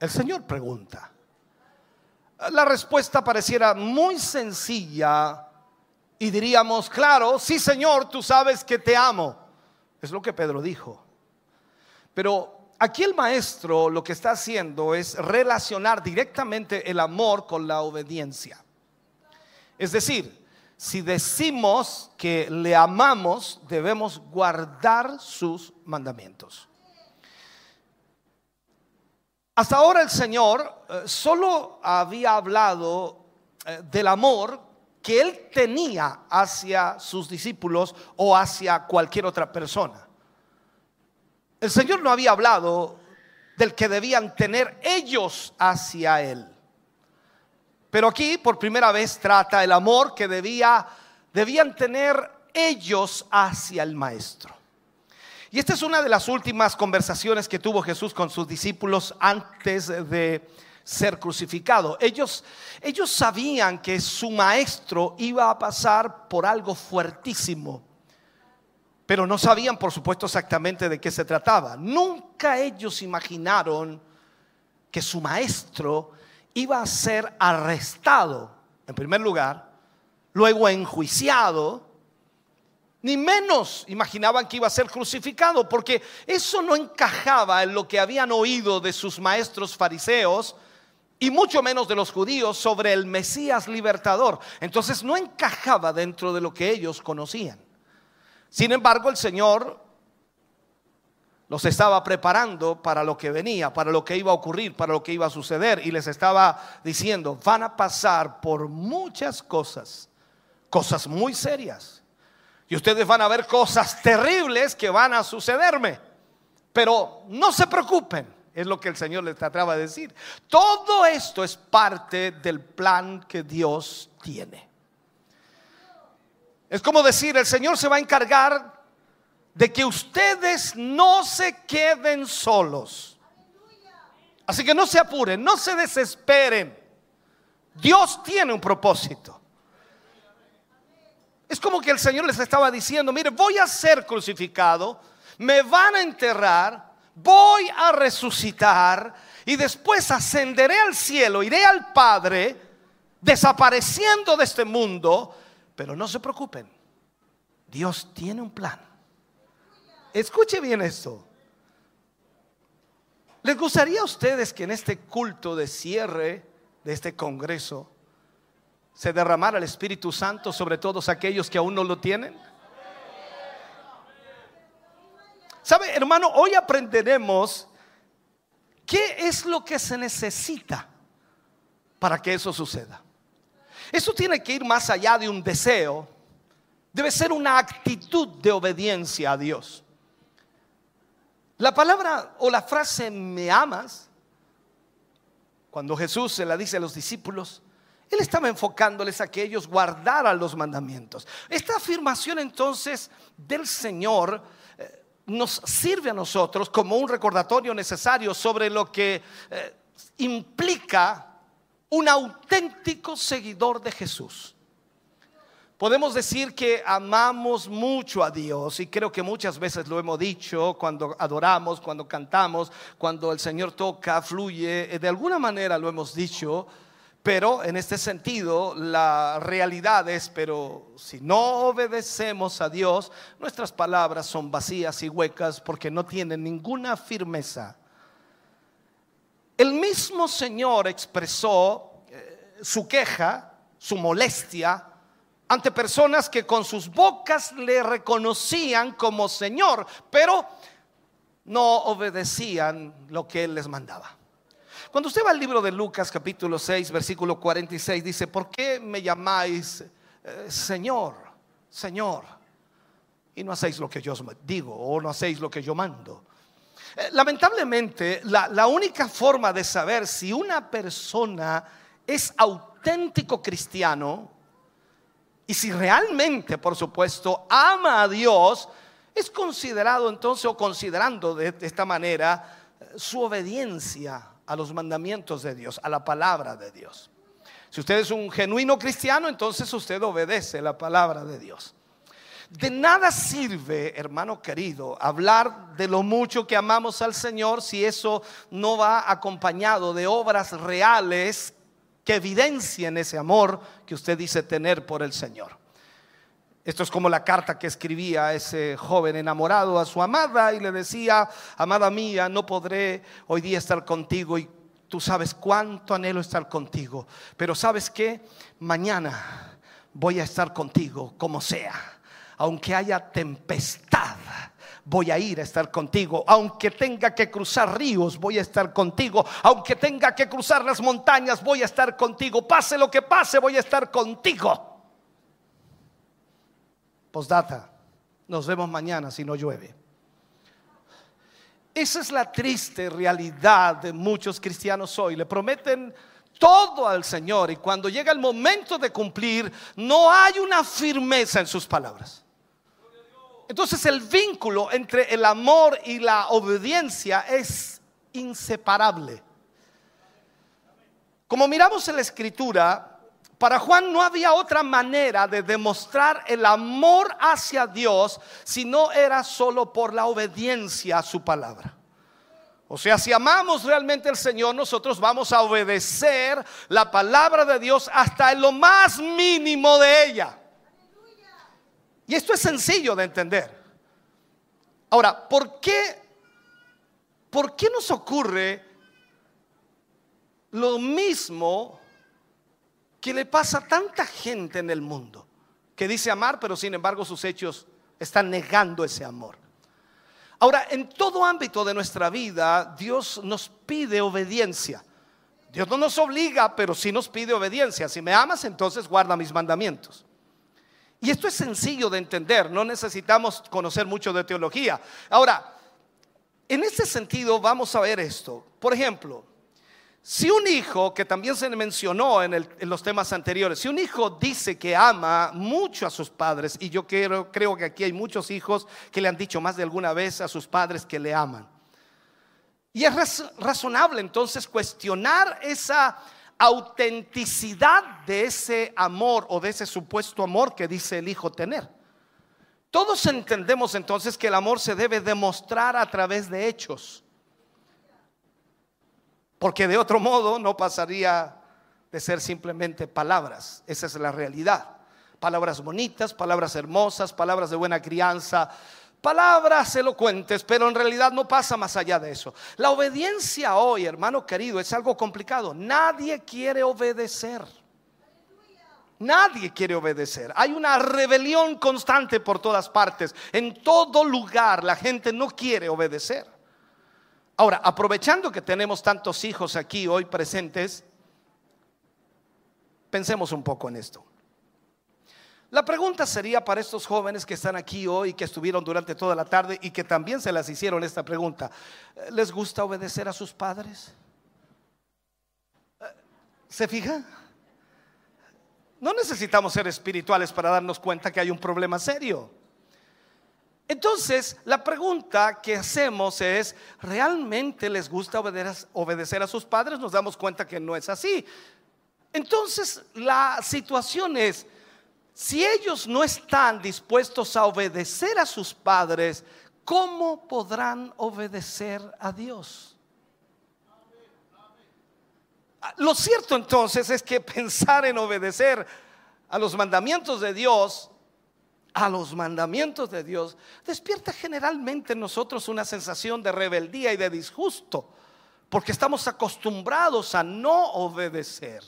E: El Señor pregunta. La respuesta pareciera muy sencilla y diríamos, claro, sí Señor, tú sabes que te amo. Es lo que Pedro dijo. Pero aquí el maestro lo que está haciendo es relacionar directamente el amor con la obediencia. Es decir, si decimos que le amamos, debemos guardar sus mandamientos. Hasta ahora el Señor eh, solo había hablado eh, del amor que él tenía hacia sus discípulos o hacia cualquier otra persona. El Señor no había hablado del que debían tener ellos hacia Él. Pero aquí por primera vez trata el amor que debía, debían tener ellos hacia el Maestro. Y esta es una de las últimas conversaciones que tuvo Jesús con sus discípulos antes de ser crucificado. Ellos, ellos sabían que su maestro iba a pasar por algo fuertísimo, pero no sabían, por supuesto, exactamente de qué se trataba. Nunca ellos imaginaron que su maestro iba a ser arrestado, en primer lugar, luego enjuiciado, ni menos imaginaban que iba a ser crucificado, porque eso no encajaba en lo que habían oído de sus maestros fariseos y mucho menos de los judíos sobre el Mesías libertador. Entonces no encajaba dentro de lo que ellos conocían. Sin embargo, el Señor los estaba preparando para lo que venía, para lo que iba a ocurrir, para lo que iba a suceder. Y les estaba diciendo, van a pasar por muchas cosas, cosas muy serias. Y ustedes van a ver cosas terribles que van a sucederme. Pero no se preocupen, es lo que el Señor les trataba de decir. Todo esto es parte del plan que Dios tiene. Es como decir, el Señor se va a encargar de que ustedes no se queden solos. Así que no se apuren, no se desesperen. Dios tiene un propósito. Es como que el Señor les estaba diciendo, mire, voy a ser crucificado, me van a enterrar, voy a resucitar y después ascenderé al cielo, iré al Padre, desapareciendo de este mundo, pero no se preocupen, Dios tiene un plan. Escuche bien esto. ¿Les gustaría a ustedes que en este culto de cierre de este congreso se derramara el Espíritu Santo sobre todos aquellos que aún no lo tienen? ¿Sabe, hermano? Hoy aprenderemos qué es lo que se necesita para que eso suceda. Eso tiene que ir más allá de un deseo. Debe ser una actitud de obediencia a Dios. La palabra o la frase me amas, cuando Jesús se la dice a los discípulos, él estaba enfocándoles a que ellos guardaran los mandamientos. Esta afirmación entonces del Señor eh, nos sirve a nosotros como un recordatorio necesario sobre lo que eh, implica un auténtico seguidor de Jesús. Podemos decir que amamos mucho a Dios y creo que muchas veces lo hemos dicho cuando adoramos, cuando cantamos, cuando el Señor toca, fluye, eh, de alguna manera lo hemos dicho, pero en este sentido la realidad es, pero si no obedecemos a Dios, nuestras palabras son vacías y huecas porque no tienen ninguna firmeza. El mismo Señor expresó eh, su queja, su molestia, ante personas que con sus bocas le reconocían como Señor, pero no obedecían lo que Él les mandaba. Cuando usted va al libro de Lucas capítulo 6, versículo 46, dice, ¿por qué me llamáis eh, Señor, Señor? Y no hacéis lo que yo digo o no hacéis lo que yo mando. Eh, Lamentablemente, la, única forma de saber si una persona es auténtico cristiano y si realmente, por supuesto, ama a Dios, es considerado entonces o considerando de, de esta manera eh, su obediencia a los mandamientos de Dios, a la palabra de Dios. Si usted es un genuino cristiano, entonces usted obedece la palabra de Dios. De nada sirve, hermano querido, hablar de lo mucho que amamos al Señor si eso no va acompañado de obras reales que evidencien ese amor que usted dice tener por el Señor. Esto es como la carta que escribía ese joven enamorado a su amada y le decía, amada mía, no podré hoy día estar contigo y tú sabes cuánto anhelo estar contigo, pero sabes que mañana voy a estar contigo como sea, aunque haya tempestad. Voy a ir a estar contigo, aunque tenga que cruzar ríos, voy a estar contigo, aunque tenga que cruzar las montañas, voy a estar contigo, pase lo que pase, voy a estar contigo. Postdata, nos vemos mañana si no llueve. Esa es la triste realidad de muchos cristianos hoy. Le prometen todo al Señor y cuando llega el momento de cumplir, no hay una firmeza en sus palabras. Entonces el vínculo entre el amor y la obediencia es inseparable. Como miramos en la escritura, para Juan no había otra manera de demostrar el amor hacia Dios si no era solo por la obediencia a su palabra. O sea, si amamos realmente al Señor, nosotros vamos a obedecer la palabra de Dios hasta en lo más mínimo de ella. Y esto es sencillo de entender. Ahora, ¿por qué, por qué nos ocurre lo mismo que le pasa a tanta gente en el mundo? Que dice amar, pero sin embargo sus hechos están negando ese amor. Ahora, en todo ámbito de nuestra vida, Dios nos pide obediencia. Dios no nos obliga, pero sí nos pide obediencia. Si me amas, entonces guarda mis mandamientos. Y esto es sencillo de entender, no necesitamos conocer mucho de teología. Ahora, en este sentido vamos a ver esto. Por ejemplo, si un hijo, que también se mencionó en, los temas anteriores, si un hijo dice que ama mucho a sus padres, y yo creo, que aquí hay muchos hijos que le han dicho más de alguna vez a sus padres que le aman. Y es raz- razonable entonces cuestionar esa autenticidad de ese amor o de ese supuesto amor que dice el hijo tener. Todos entendemos entonces que el amor se debe demostrar a través de hechos. Porque de otro modo no pasaría de ser simplemente palabras. Esa es la realidad. Palabras bonitas, palabras hermosas, palabras de buena crianza, palabras elocuentes, pero en realidad no pasa más allá de eso. La obediencia hoy, hermano querido, es algo complicado. Nadie quiere obedecer. Nadie quiere obedecer. Hay una rebelión constante por todas partes. En todo lugar la gente no quiere obedecer. Ahora, aprovechando que tenemos tantos hijos aquí hoy presentes, pensemos un poco en esto. La pregunta sería para estos jóvenes que están aquí hoy, que estuvieron durante toda la tarde y que también se las hicieron esta pregunta. ¿Les gusta obedecer a sus padres? ¿Se fija? No necesitamos ser espirituales para darnos cuenta que hay un problema serio. Entonces, la pregunta que hacemos es, ¿realmente les gusta obedecer a sus padres? Nos damos cuenta que no es así. Entonces, la situación es, Si ellos no están dispuestos a obedecer a sus padres, ¿cómo podrán obedecer a Dios? Lo cierto entonces es que pensar en obedecer a los mandamientos de Dios, a los mandamientos de Dios, despierta generalmente en nosotros una sensación de rebeldía y de disgusto, porque estamos acostumbrados a no obedecer.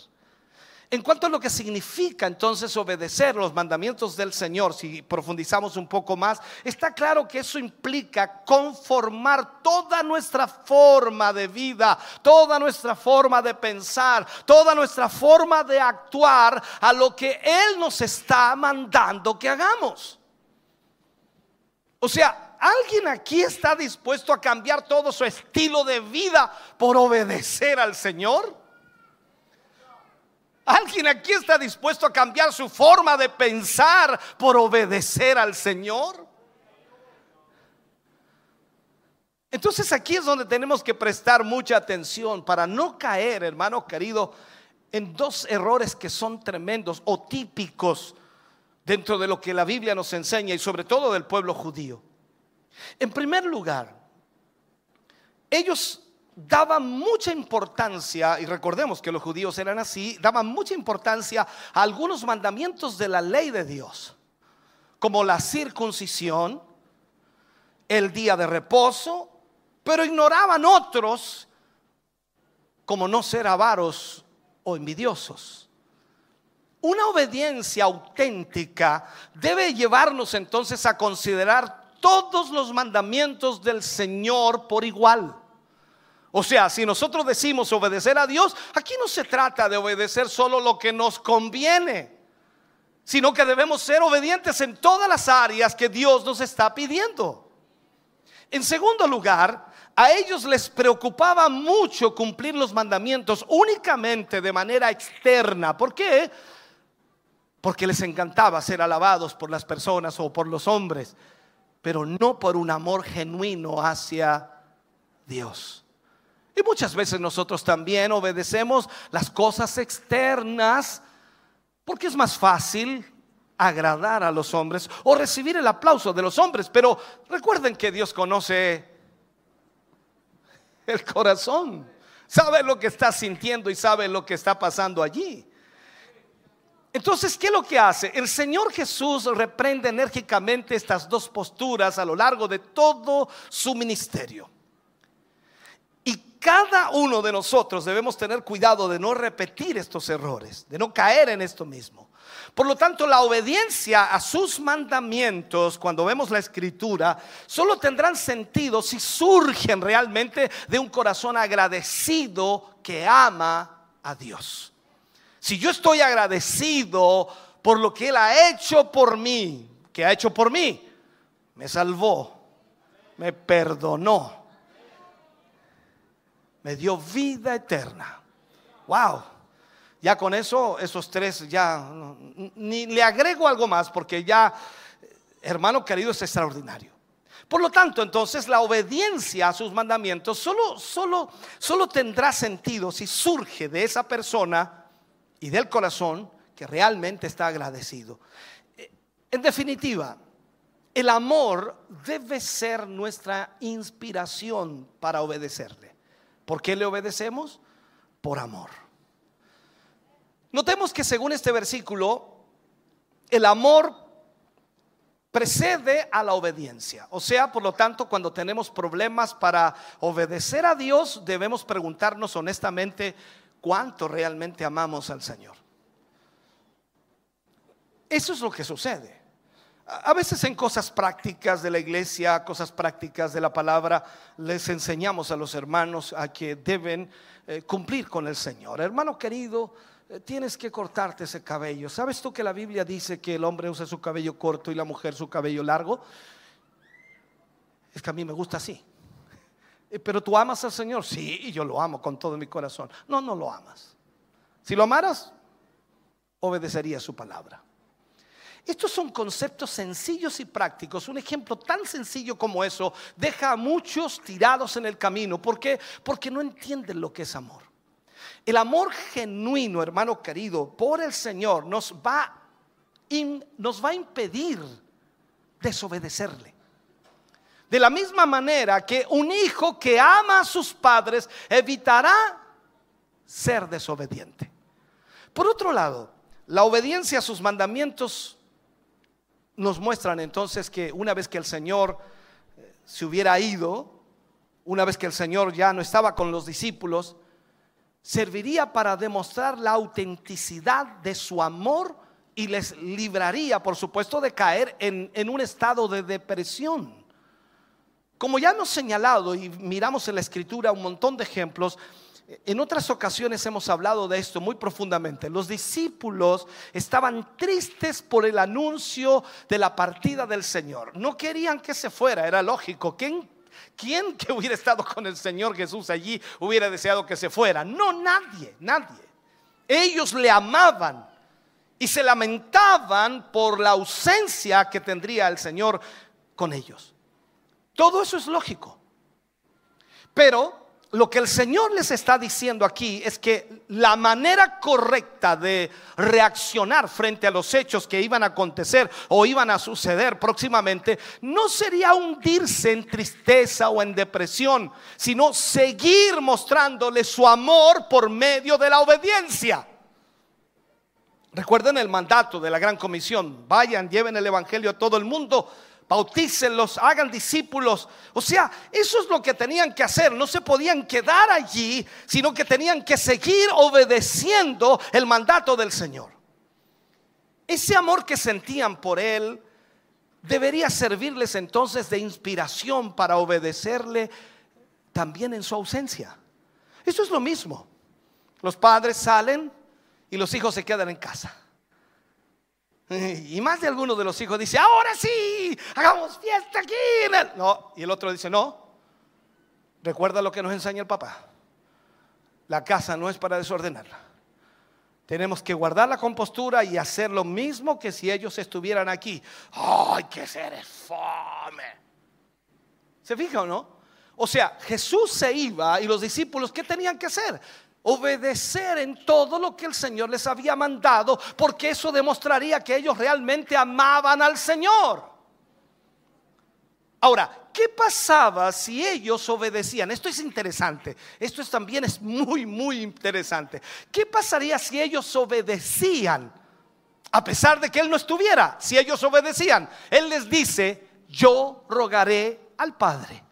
E: En cuanto a lo que significa entonces obedecer los mandamientos del Señor, si profundizamos un poco más, está claro que eso implica conformar toda nuestra forma de vida, toda nuestra forma de pensar, toda nuestra forma de actuar a lo que Él nos está mandando que hagamos. O sea, ¿alguien aquí está dispuesto a cambiar todo su estilo de vida por obedecer al Señor? ¿Alguien aquí está dispuesto a cambiar su forma de pensar por obedecer al Señor? Entonces aquí es donde tenemos que prestar mucha atención para no caer, hermano querido, en dos errores que son tremendos o típicos dentro de lo que la Biblia nos enseña y sobre todo del pueblo judío. En primer lugar, ellos daban mucha importancia, y recordemos que los judíos eran así, daban mucha importancia a algunos mandamientos de la ley de Dios, como la circuncisión, el día de reposo, pero ignoraban otros, como no ser avaros o envidiosos. Una obediencia auténtica debe llevarnos entonces a considerar todos los mandamientos del Señor por igual. O sea, si nosotros decimos obedecer a Dios, aquí no se trata de obedecer solo lo que nos conviene, sino que debemos ser obedientes en todas las áreas que Dios nos está pidiendo. En segundo lugar, a ellos les preocupaba mucho cumplir los mandamientos únicamente de manera externa. ¿Por qué? Porque les encantaba ser alabados por las personas o por los hombres, pero no por un amor genuino hacia Dios. Y muchas veces nosotros también obedecemos las cosas externas porque es más fácil agradar a los hombres o recibir el aplauso de los hombres. Pero recuerden que Dios conoce el corazón, sabe lo que está sintiendo y sabe lo que está pasando allí. Entonces, ¿qué es lo que hace? El Señor Jesús reprende enérgicamente estas dos posturas a lo largo de todo su ministerio cada uno de nosotros debemos tener cuidado de no repetir estos errores, de no caer en esto mismo. Por lo tanto, la obediencia a sus mandamientos, cuando vemos la escritura, solo tendrán sentido si surgen realmente de un corazón agradecido que ama a Dios. Si yo estoy agradecido por lo que Él ha hecho por mí, que ha hecho por mí, me salvó, me perdonó me dio vida eterna. Wow. Ya con eso, esos tres, ya ni le agrego algo más porque ya, hermano querido, es extraordinario. Por lo tanto, entonces la obediencia a sus mandamientos solo, solo, solo tendrá sentido si surge de esa persona y del corazón que realmente está agradecido. En definitiva, el amor debe ser nuestra inspiración para obedecerle. ¿Por qué le obedecemos? Por amor. Notemos que según este versículo, el amor precede a la obediencia. O sea, por lo tanto, cuando tenemos problemas para obedecer a Dios, debemos preguntarnos honestamente cuánto realmente amamos al Señor. Eso es lo que sucede. A veces en cosas prácticas de la iglesia, cosas prácticas de la palabra, les enseñamos a los hermanos a que deben eh, cumplir con el Señor. Hermano querido, eh, tienes que cortarte ese cabello. ¿Sabes tú que la Biblia dice que el hombre usa su cabello corto y la mujer su cabello largo? Es que a mí me gusta así. Eh, Pero tú amas al Señor, sí, yo lo amo con todo mi corazón. No, no lo amas. Si lo amaras, obedecería su palabra. Estos son conceptos sencillos y prácticos. Un ejemplo tan sencillo como eso deja a muchos tirados en el camino. ¿Por qué? Porque no entienden lo que es amor. El amor genuino, hermano querido, por el Señor nos va nos va a impedir desobedecerle. De la misma manera que un hijo que ama a sus padres evitará ser desobediente. Por otro lado, la obediencia a sus mandamientos nos muestran entonces que una vez que el Señor eh, se hubiera ido, una vez que el Señor ya no estaba con los discípulos, serviría para demostrar la autenticidad de su amor y les libraría, por supuesto, de caer en, en un estado de depresión. Como ya hemos señalado y miramos en la escritura un montón de ejemplos, en otras ocasiones hemos hablado de esto muy profundamente. Los discípulos estaban tristes por el anuncio de la partida del Señor. No querían que se fuera, era lógico. ¿Quién, quién que hubiera estado con el Señor Jesús allí hubiera deseado que se fuera? No, nadie, nadie. Ellos le amaban y se lamentaban por la ausencia que tendría el Señor con ellos. Todo eso es lógico. Pero lo que el Señor les está diciendo aquí es que la manera correcta de reaccionar frente a los hechos que iban a acontecer o iban a suceder próximamente no sería hundirse en tristeza o en depresión, sino seguir mostrándole su amor por medio de la obediencia. Recuerden el mandato de la gran comisión, vayan, lleven el evangelio a todo el mundo bautícenlos, hagan discípulos. O sea, eso es lo que tenían que hacer. No se podían quedar allí, sino que tenían que seguir obedeciendo el mandato del Señor. Ese amor que sentían por Él debería servirles entonces de inspiración para obedecerle también en su ausencia. Eso es lo mismo. Los padres salen y los hijos se quedan en casa. Y más de algunos de los hijos dice, ahora sí, hagamos fiesta aquí. en el-". No, y el otro dice, no, recuerda lo que nos enseña el papá. La casa no es para desordenarla. Tenemos que guardar la compostura y hacer lo mismo que si ellos estuvieran aquí. ¡Ay, que ser fome! ¿Se fija o no? O sea, Jesús se iba y los discípulos, ¿qué tenían que hacer? Obedecer en todo lo que el Señor les había mandado, porque eso demostraría que ellos realmente amaban al Señor. Ahora, ¿qué pasaba si ellos obedecían? Esto es interesante. Esto es, también es muy, muy interesante. ¿Qué pasaría si ellos obedecían? A pesar de que Él no estuviera, si ellos obedecían, Él les dice, yo rogaré al Padre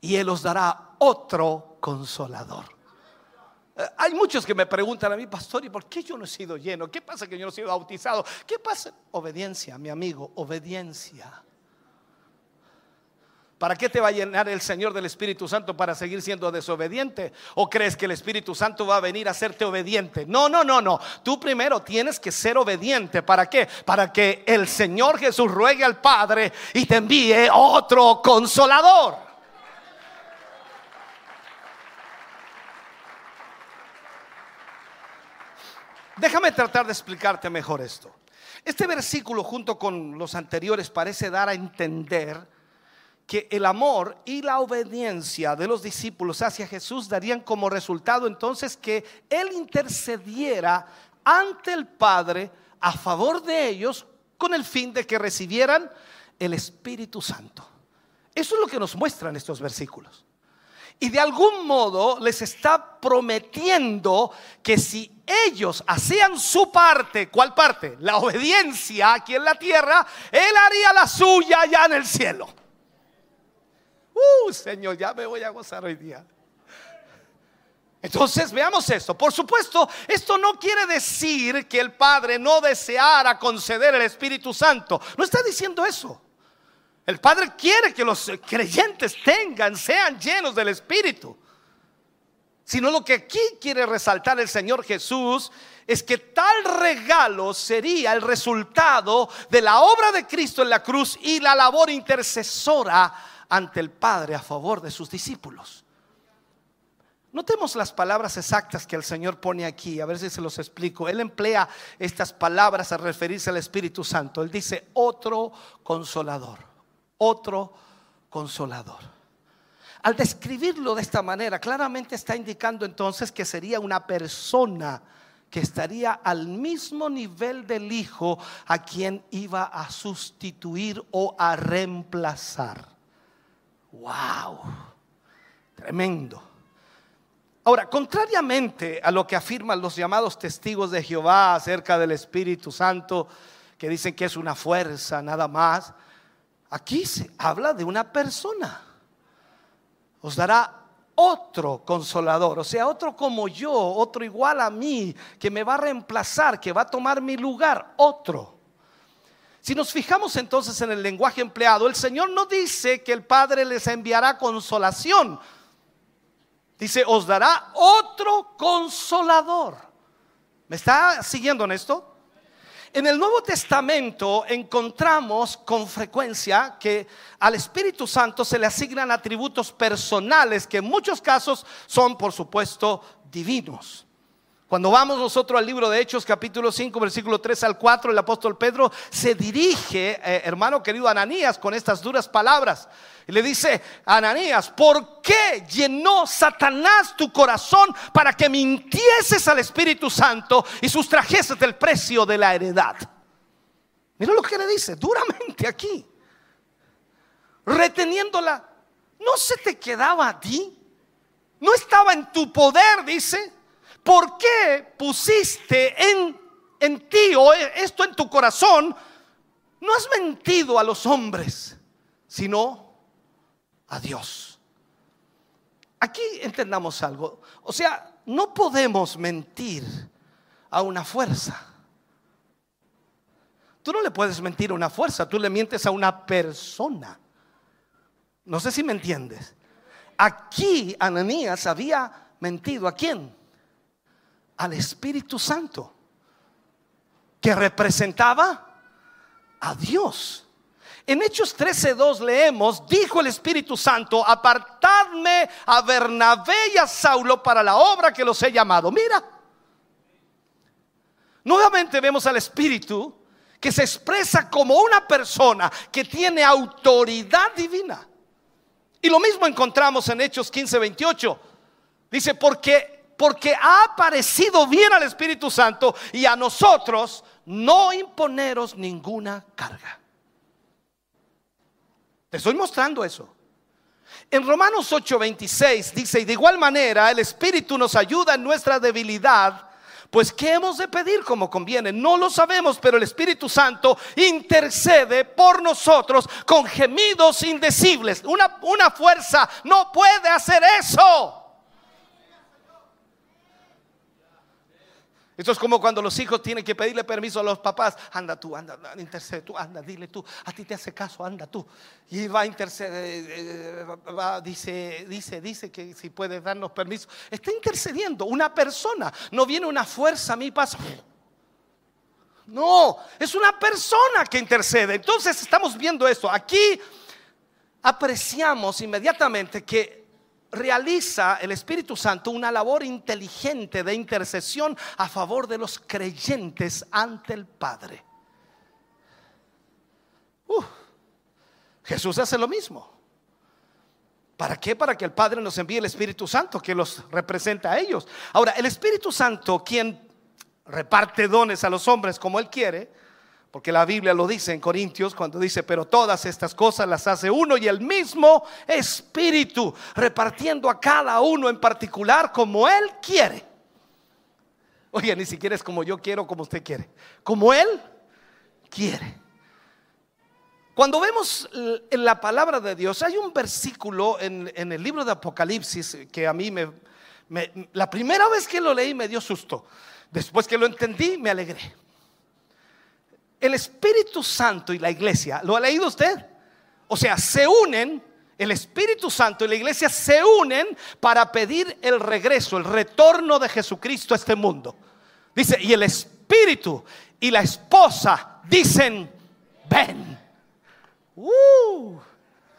E: y Él os dará otro consolador. Eh, Hay muchos que me preguntan a mí, pastor, ¿y por qué yo no he sido lleno? ¿Qué pasa que yo no he sido bautizado? ¿Qué pasa? Obediencia, mi amigo, obediencia. ¿Para qué te va a llenar el Señor del Espíritu Santo para seguir siendo desobediente? ¿O crees que el Espíritu Santo va a venir a hacerte obediente? No, no, no, no. Tú primero tienes que ser obediente. ¿Para qué? Para que el Señor Jesús ruegue al Padre y te envíe otro consolador. Déjame tratar de explicarte mejor esto. Este versículo junto con los anteriores parece dar a entender que el amor y la obediencia de los discípulos hacia Jesús darían como resultado entonces que Él intercediera ante el Padre a favor de ellos con el fin de que recibieran el Espíritu Santo. Eso es lo que nos muestran estos versículos. Y de algún modo les está prometiendo que si ellos hacían su parte, ¿cuál parte? La obediencia aquí en la tierra, Él haría la suya allá en el cielo. Uh, Señor, ya me voy a gozar hoy día. Entonces veamos esto. Por supuesto, esto no quiere decir que el Padre no deseara conceder el Espíritu Santo. No está diciendo eso. El Padre quiere que los creyentes tengan, sean llenos del Espíritu. Sino lo que aquí quiere resaltar el Señor Jesús es que tal regalo sería el resultado de la obra de Cristo en la cruz y la labor intercesora ante el Padre a favor de sus discípulos. Notemos las palabras exactas que el Señor pone aquí, a ver si se los explico. Él emplea estas palabras a referirse al Espíritu Santo. Él dice otro consolador, otro consolador. Al describirlo de esta manera, claramente está indicando entonces que sería una persona que estaría al mismo nivel del Hijo a quien iba a sustituir o a reemplazar. ¡Wow! Tremendo. Ahora, contrariamente a lo que afirman los llamados testigos de Jehová acerca del Espíritu Santo, que dicen que es una fuerza nada más, aquí se habla de una persona. Os dará otro consolador, o sea, otro como yo, otro igual a mí, que me va a reemplazar, que va a tomar mi lugar, otro. Si nos fijamos entonces en el lenguaje empleado, el Señor no dice que el Padre les enviará consolación. Dice, os dará otro consolador. ¿Me está siguiendo en esto? En el Nuevo Testamento encontramos con frecuencia que al Espíritu Santo se le asignan atributos personales que en muchos casos son, por supuesto, divinos. Cuando vamos nosotros al libro de Hechos, capítulo 5, versículo 3 al 4, el apóstol Pedro se dirige, eh, hermano querido Ananías, con estas duras palabras. Y le dice, Ananías, ¿por qué llenó Satanás tu corazón para que mintieses al Espíritu Santo y sustrajeses del precio de la heredad? Mira lo que le dice, duramente aquí, reteniéndola. ¿No se te quedaba a ti? ¿No estaba en tu poder, dice? ¿Por qué pusiste en, en ti o esto en tu corazón? No has mentido a los hombres, sino a Dios. Aquí entendamos algo. O sea, no podemos mentir a una fuerza. Tú no le puedes mentir a una fuerza, tú le mientes a una persona. No sé si me entiendes. Aquí Ananías había mentido a quién? Al Espíritu Santo, que representaba a Dios. En Hechos 13:2 leemos, dijo el Espíritu Santo, apartadme a Bernabé y a Saulo para la obra que los he llamado. Mira, nuevamente vemos al Espíritu que se expresa como una persona que tiene autoridad divina. Y lo mismo encontramos en Hechos 15:28. Dice, porque, porque ha aparecido bien al Espíritu Santo y a nosotros no imponeros ninguna carga. Te estoy mostrando eso. En Romanos 8:26 dice, y de igual manera el Espíritu nos ayuda en nuestra debilidad, pues ¿qué hemos de pedir como conviene? No lo sabemos, pero el Espíritu Santo intercede por nosotros con gemidos indecibles. Una, una fuerza no puede hacer eso. Esto es como cuando los hijos tienen que pedirle permiso a los papás. Anda tú, anda, intercede tú, anda, dile tú. A ti te hace caso, anda tú. Y va a interceder, eh, va, dice, dice, dice que si puede darnos permiso. Está intercediendo una persona. No viene una fuerza a mí pasa. No, es una persona que intercede. Entonces estamos viendo esto. Aquí apreciamos inmediatamente que realiza el Espíritu Santo una labor inteligente de intercesión a favor de los creyentes ante el Padre. Uh, Jesús hace lo mismo. ¿Para qué? Para que el Padre nos envíe el Espíritu Santo que los representa a ellos. Ahora, el Espíritu Santo, quien reparte dones a los hombres como Él quiere, porque la Biblia lo dice en Corintios cuando dice, pero todas estas cosas las hace uno y el mismo Espíritu, repartiendo a cada uno en particular como Él quiere. Oye, ni siquiera es como yo quiero, como usted quiere. Como Él quiere. Cuando vemos en la palabra de Dios, hay un versículo en, el libro de Apocalipsis que a mí me, la primera vez que lo leí me dio susto. Después que lo entendí, me alegré. El Espíritu Santo y la iglesia, ¿lo ha leído usted? O sea, se unen, el Espíritu Santo y la iglesia se unen para pedir el regreso, el retorno de Jesucristo a este mundo. Dice, y el Espíritu y la esposa dicen, ven. Uh.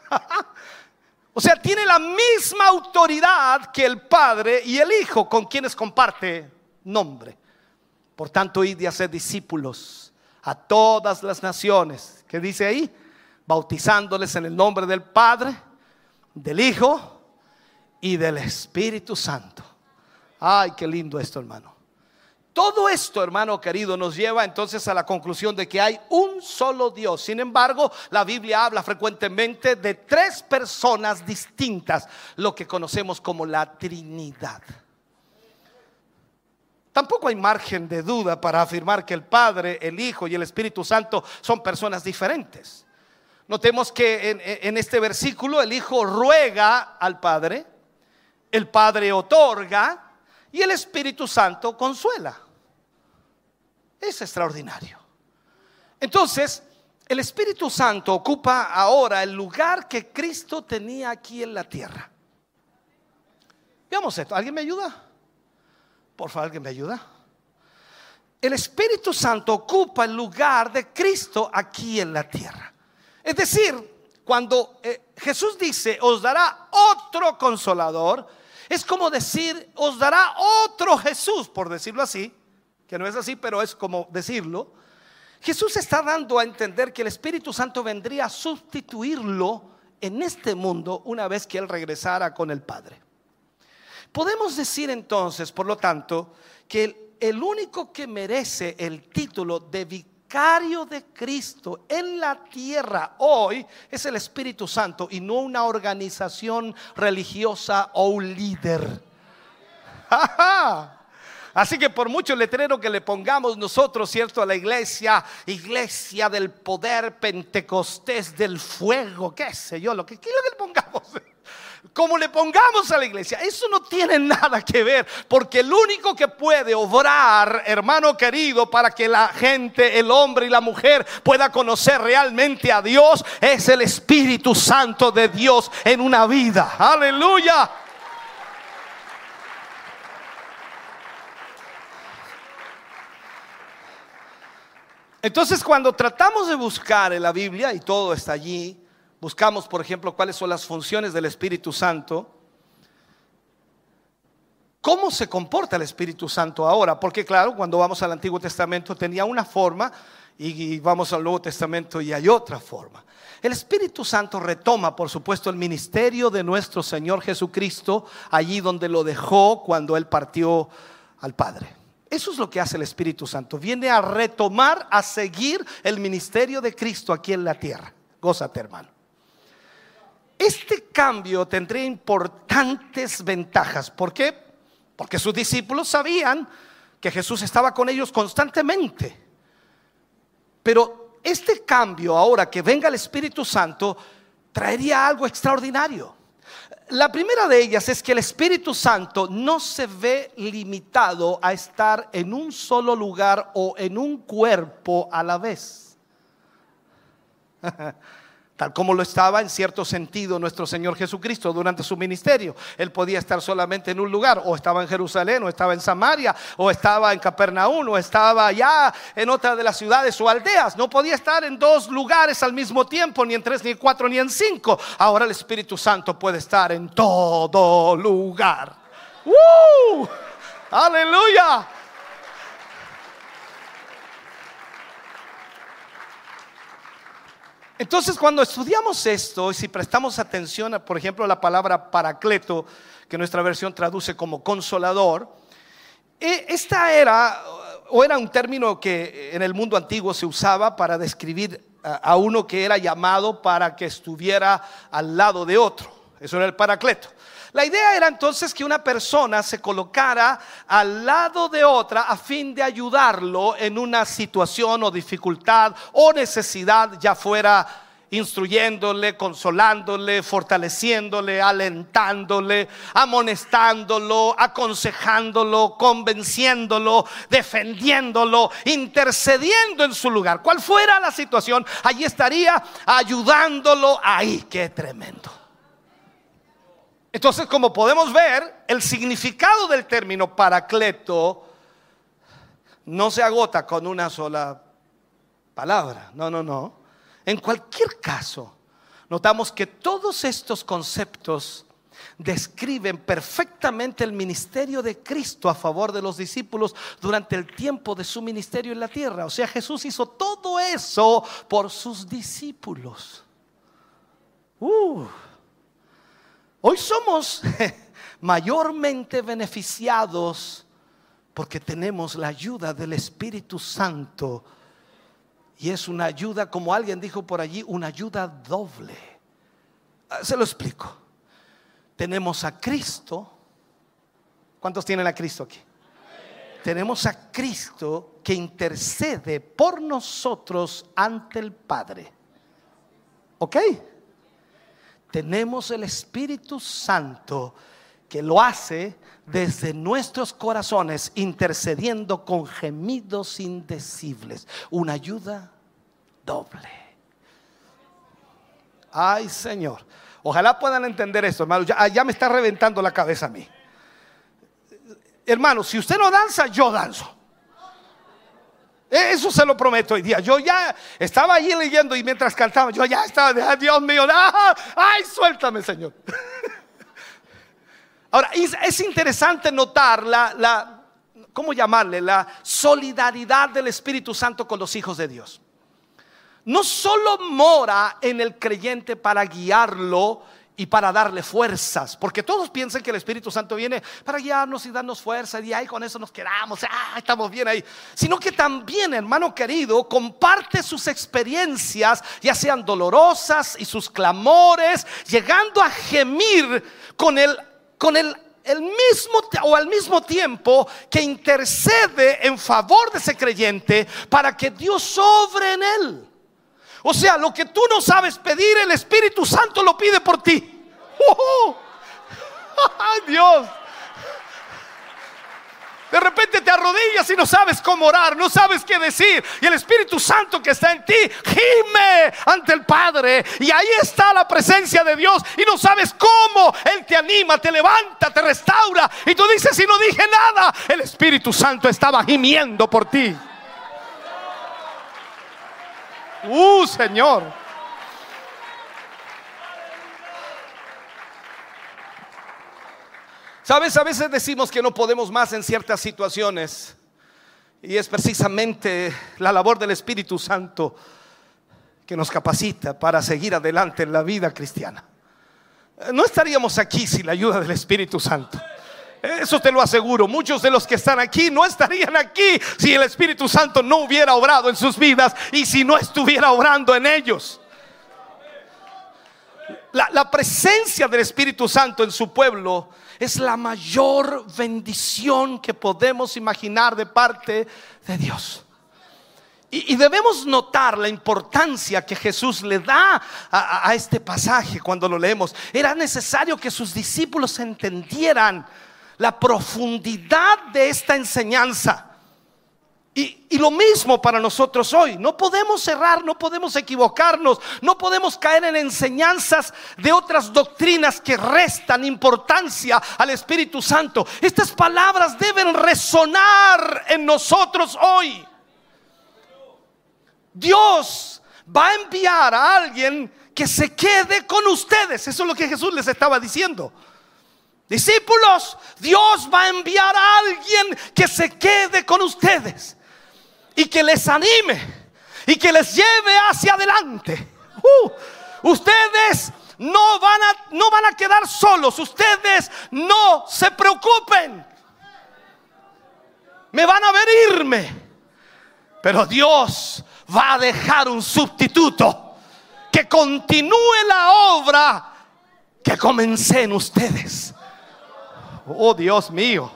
E: *laughs* o sea, tiene la misma autoridad que el Padre y el Hijo con quienes comparte nombre. Por tanto, id y hacer discípulos a todas las naciones. ¿Qué dice ahí? Bautizándoles en el nombre del Padre, del Hijo y del Espíritu Santo. Ay, qué lindo esto, hermano. Todo esto, hermano querido, nos lleva entonces a la conclusión de que hay un solo Dios. Sin embargo, la Biblia habla frecuentemente de tres personas distintas, lo que conocemos como la Trinidad. Tampoco hay margen de duda para afirmar que el Padre, el Hijo y el Espíritu Santo son personas diferentes. Notemos que en, este versículo el Hijo ruega al Padre, el Padre otorga y el Espíritu Santo consuela. Es extraordinario. Entonces, el Espíritu Santo ocupa ahora el lugar que Cristo tenía aquí en la tierra. Veamos esto. ¿Alguien me ayuda? Por favor, ¿alguien me ayuda? El Espíritu Santo ocupa el lugar de Cristo aquí en la tierra. Es decir, cuando eh, Jesús dice, os dará otro consolador, es como decir, os dará otro Jesús, por decirlo así, que no es así, pero es como decirlo. Jesús está dando a entender que el Espíritu Santo vendría a sustituirlo en este mundo una vez que Él regresara con el Padre. Podemos decir entonces, por lo tanto, que el, único que merece el título de vicario de Cristo en la tierra hoy es el Espíritu Santo y no una organización religiosa o un líder. *laughs* Así que por mucho letrero que le pongamos nosotros, ¿cierto? A la iglesia, iglesia del poder, pentecostés del fuego, qué sé yo, lo que, ¿qué es lo que le pongamos? *laughs* Como le pongamos a la iglesia, eso no tiene *laughs* nada que ver, porque el único que puede obrar, hermano querido, para que la gente, el hombre y la mujer pueda conocer realmente a Dios, es el Espíritu Santo de Dios en una vida. Aleluya. Entonces cuando tratamos de buscar en la Biblia, y todo está allí, buscamos, por ejemplo, cuáles son las funciones del Espíritu Santo, ¿cómo se comporta el Espíritu Santo ahora? Porque claro, cuando vamos al Antiguo Testamento tenía una forma y vamos al Nuevo Testamento y hay otra forma. El Espíritu Santo retoma, por supuesto, el ministerio de nuestro Señor Jesucristo allí donde lo dejó cuando Él partió al Padre. Eso es lo que hace el Espíritu Santo. Viene a retomar, a seguir el ministerio de Cristo aquí en la tierra. Gózate, hermano. Este cambio tendría importantes ventajas. ¿Por qué? Porque sus discípulos sabían que Jesús estaba con ellos constantemente. Pero este cambio, ahora que venga el Espíritu Santo, traería algo extraordinario. La primera de ellas es que el Espíritu Santo no se ve limitado a estar en un solo lugar o en un cuerpo a la vez. *laughs* Tal como lo estaba en cierto sentido nuestro Señor Jesucristo durante su ministerio. Él podía estar solamente en un lugar, o estaba en Jerusalén, o estaba en Samaria, o estaba en Capernaum, o estaba allá en otra de las ciudades o aldeas. No podía estar en dos lugares al mismo tiempo, ni en tres, ni en cuatro, ni en cinco. Ahora el Espíritu Santo puede estar en todo lugar. ¡Uh! ¡Aleluya! Entonces, cuando estudiamos esto, y si prestamos atención, a, por ejemplo, la palabra paracleto, que nuestra versión traduce como consolador, eh, esta era, o era un término que en el mundo antiguo se usaba para describir a uno que era llamado para que estuviera al lado de otro. Eso era el paracleto. La idea era entonces que una persona se colocara al lado de otra a fin de ayudarlo en una situación o dificultad o necesidad, ya fuera instruyéndole, consolándole, fortaleciéndole, alentándole, amonestándolo, aconsejándolo, convenciéndolo, defendiéndolo, intercediendo en su lugar. Cual fuera la situación, allí estaría ayudándolo ahí. Qué tremendo. Entonces, como podemos ver, el significado del término paracleto no se agota con una sola palabra. No, no, no. En cualquier caso, notamos que todos estos conceptos describen perfectamente el ministerio de Cristo a favor de los discípulos durante el tiempo de su ministerio en la tierra. O sea, Jesús hizo todo eso por sus discípulos. Uh. Hoy somos *laughs* mayormente beneficiados Porque tenemos la ayuda del Espíritu Santo. Y es una ayuda, como alguien dijo por allí, una ayuda doble. Ah, Se lo explico. Tenemos a Cristo. ¿Cuántos tienen a Cristo aquí? Tenemos a Cristo que intercede por nosotros ante el Padre. ¿Ok? Tenemos el Espíritu Santo que lo hace desde nuestros corazones, intercediendo con gemidos indecibles. Una ayuda doble. Ay, Señor. Ojalá puedan entender esto, hermano. Ya, ya me está reventando la cabeza a mí. Hermano, si usted no danza, yo danzo. Eso se lo prometo hoy día. Yo ya estaba allí leyendo y mientras cantaba, yo ya estaba, "Ay, Dios mío, ah, ay, suéltame, Señor. *laughs* Ahora, es, es interesante notar la, la, ¿cómo llamarle? La solidaridad del Espíritu Santo con los hijos de Dios. No solo mora en el creyente para guiarlo y para darle fuerzas, porque todos piensan que el Espíritu Santo viene para guiarnos y darnos fuerza y ahí con eso nos quedamos, ah, estamos bien ahí, sino que también, hermano querido, comparte sus experiencias, ya sean dolorosas y sus clamores, llegando a gemir con el con el, el mismo o al mismo tiempo que intercede en favor de ese creyente para que Dios obre en él. O sea, lo que tú no sabes pedir, el Espíritu Santo lo pide por ti. ¡Uh! *laughs* ¡Ay, Dios! De repente te arrodillas y no sabes cómo orar, no sabes qué decir. Y el Espíritu Santo que está en ti gime ante el Padre. Y ahí está la presencia de Dios. Y no sabes cómo Él te anima, te levanta, te restaura. Y tú dices, si no dije nada, el Espíritu Santo estaba gimiendo por ti. Uh, Señor. Sabes, a veces decimos que no podemos más en ciertas situaciones. Y es precisamente la labor del Espíritu Santo que nos capacita para seguir adelante en la vida cristiana. No estaríamos aquí sin la ayuda del Espíritu Santo. Eso te lo aseguro. Muchos de los que están aquí no estarían aquí si el Espíritu Santo no hubiera obrado en sus vidas y si no estuviera obrando en ellos. La, la presencia del Espíritu Santo en su pueblo es la mayor bendición que podemos imaginar de parte de Dios. Y, y debemos notar la importancia que Jesús le da a, a- este pasaje cuando lo leemos. Era necesario que sus discípulos entendieran la profundidad de esta enseñanza. Y, lo mismo para nosotros hoy. No podemos cerrar, no podemos equivocarnos, no podemos caer en enseñanzas de otras doctrinas que restan importancia al Espíritu Santo. Estas palabras deben resonar en nosotros hoy. Dios va a enviar a alguien que se quede con ustedes. Eso es lo que Jesús les estaba diciendo. Discípulos, Dios va a enviar a alguien que se quede con ustedes y que les anime y que les lleve hacia adelante. Uh, ustedes no van, a, no van a quedar solos, ustedes no se preocupen. Me van a ver irme, pero Dios va a dejar un sustituto que continúe la obra que comencé en ustedes. Oh Dios mío.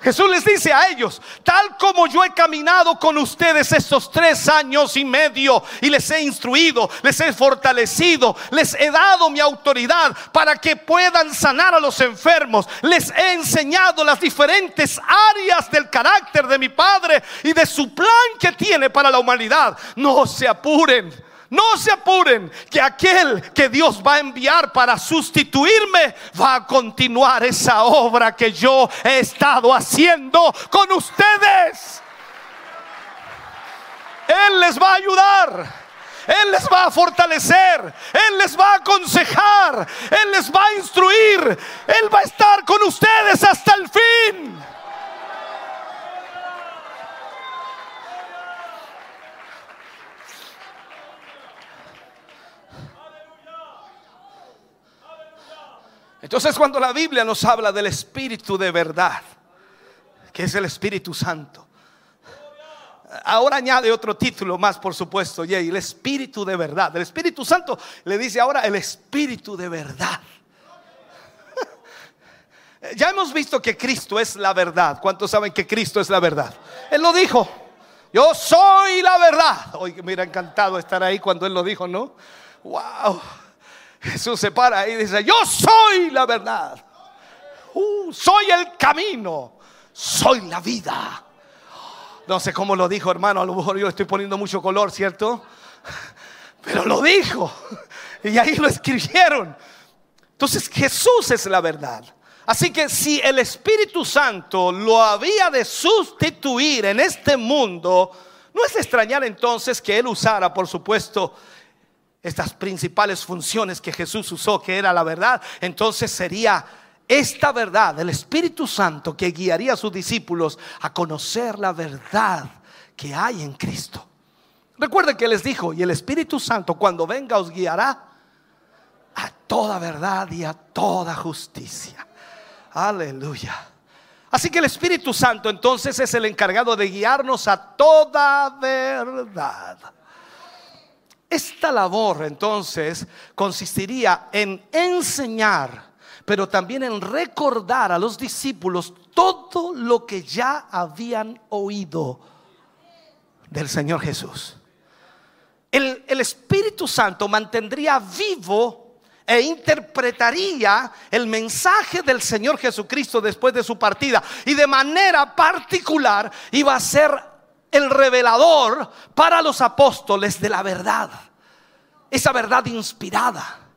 E: Jesús les dice a ellos, tal como yo he caminado con ustedes estos tres años y medio y les he instruido, les he fortalecido, les he dado mi autoridad para que puedan sanar a los enfermos, les he enseñado las diferentes áreas del carácter de mi Padre y de su plan que tiene para la humanidad. No se apuren. No se apuren, que aquel que Dios va a enviar para sustituirme va a continuar esa obra que yo he estado haciendo con ustedes. Él les va a ayudar. Él les va a fortalecer, Él les va a aconsejar, Él les va a instruir, Él va a estar con ustedes hasta el fin. Entonces cuando la Biblia nos habla del Espíritu de verdad, que es el Espíritu Santo. Ahora añade otro título más, por supuesto, y el Espíritu de verdad. El Espíritu Santo le dice ahora el Espíritu de verdad. *laughs* Ya hemos visto que Cristo es la verdad. ¿Cuántos saben que Cristo es la verdad? Él lo dijo. Yo soy la verdad. Oye, mira, encantado estar ahí cuando Él lo dijo, ¿no? Wow. Jesús se para y dice, yo soy la verdad. Uh, soy el camino. Soy la vida. No sé cómo lo dijo, hermano. A lo mejor yo estoy poniendo mucho color, ¿cierto? Pero lo dijo. Y ahí lo escribieron. Entonces Jesús es la verdad. Así que si el Espíritu Santo lo había de sustituir en este mundo, no es extrañar entonces que Él usara, por supuesto, estas principales funciones que Jesús usó, que era la verdad. Entonces sería esta verdad, el Espíritu Santo, que guiaría a sus discípulos a conocer la verdad que hay en Cristo. Recuerden que les dijo, y el Espíritu Santo cuando venga os guiará a toda verdad y a toda justicia. Aleluya. Así que el Espíritu Santo entonces es el encargado de guiarnos a toda verdad. Esta labor entonces consistiría en enseñar, pero también en recordar a los discípulos todo lo que ya habían oído del Señor Jesús. El, el Espíritu Santo mantendría vivo e interpretaría el mensaje del Señor Jesucristo después de su partida. Y de manera particular iba a ser el revelador para los apóstoles de la verdad. Esa verdad inspirada.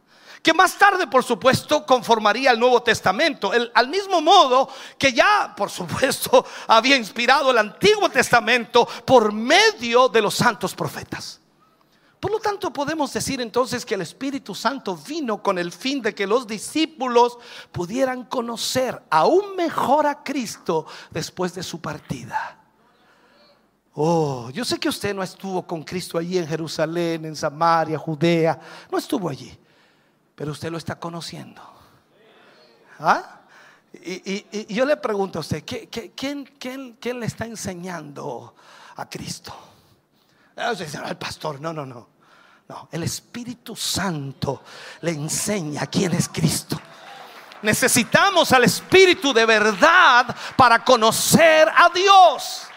E: Que más tarde, por supuesto, conformaría el Nuevo Testamento. Al mismo modo que ya, por supuesto, *laughs* había inspirado el Antiguo Testamento por medio de los santos profetas. Por lo tanto, podemos decir entonces que el Espíritu Santo vino con el fin de que los discípulos pudieran conocer aún mejor a Cristo después de su partida. Oh, yo sé que usted no estuvo con Cristo allí en Jerusalén, en Samaria, Judea, no estuvo allí, pero usted lo está conociendo. ¿Ah? Y, yo le pregunto a usted, ¿qué- qué- quién, le está enseñando a Cristo? Ah, "No, el pastor, no, no, no. No, el Espíritu Santo le enseña quién es Cristo. Necesitamos al Espíritu de verdad para conocer a Dios.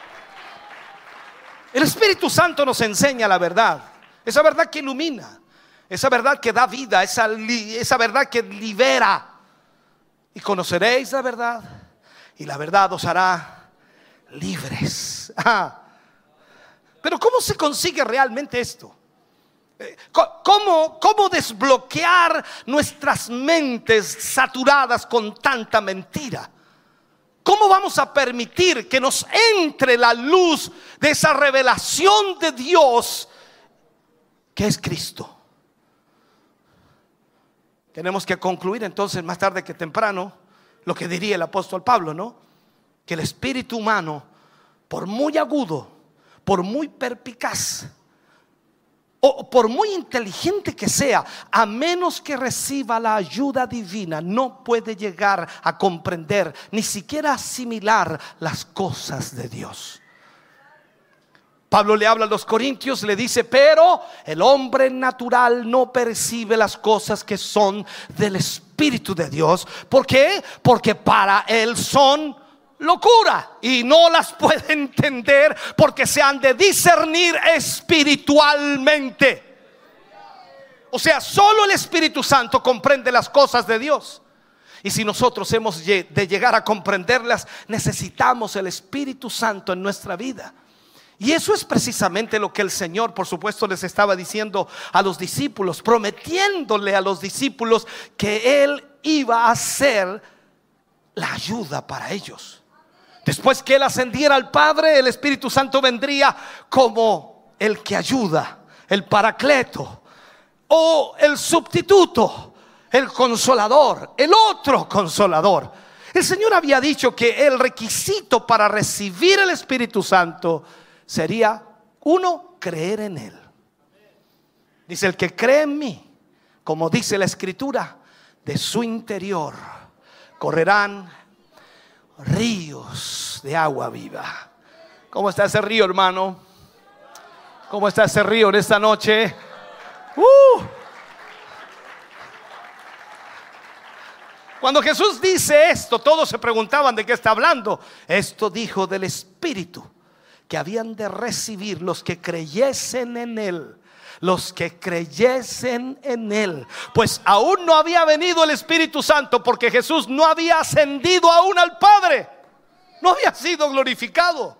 E: El Espíritu Santo nos enseña la verdad. Esa verdad que ilumina. Esa verdad que da vida. Esa, esa verdad que libera. Y conoceréis la verdad. Y la verdad os hará libres. *laughs* Ah. Pero ¿cómo se consigue realmente esto? Eh, ¿Cómo, ¿Cómo desbloquear nuestras mentes saturadas con tanta mentira? ¿Cómo vamos a permitir que nos entre la luz de esa revelación de Dios que es Cristo? Tenemos que concluir entonces más tarde que temprano lo que diría el apóstol Pablo, ¿no? Que el espíritu humano, por muy agudo, por muy perpicaz, o por muy inteligente que sea, a menos que reciba la ayuda divina, no puede llegar a comprender, ni siquiera asimilar las cosas de Dios. Pablo le habla a los corintios, le dice, pero el hombre natural no percibe las cosas que son del Espíritu de Dios. ¿Por qué? Porque para él son locura y no las *laughs* puede entender porque se han de discernir espiritualmente. O sea, solo el Espíritu Santo comprende las cosas de Dios. Y si nosotros hemos de llegar a comprenderlas, necesitamos el Espíritu Santo en nuestra vida. Y eso es precisamente lo que el Señor, por supuesto, les estaba diciendo a los discípulos, prometiéndole a los discípulos que Él iba a ser la ayuda para ellos. Después que Él ascendiera al Padre, el Espíritu Santo vendría como el que ayuda, el paracleto o el sustituto, el consolador, el otro consolador. El Señor había dicho que el requisito para recibir el Espíritu Santo sería, uno, creer en Él. Dice, el que cree en mí, como dice la Escritura, de su interior correrán ríos de agua viva. ¿Cómo está ese río, hermano? ¿Cómo está ese río en esta noche? ¡Uh! Cuando Jesús dice esto, todos se preguntaban de qué está hablando. Esto dijo del Espíritu que habían de recibir los que creyesen en Él. Los que creyesen en Él. Pues aún no había venido el Espíritu Santo porque Jesús no había ascendido aún al Padre. No había sido glorificado.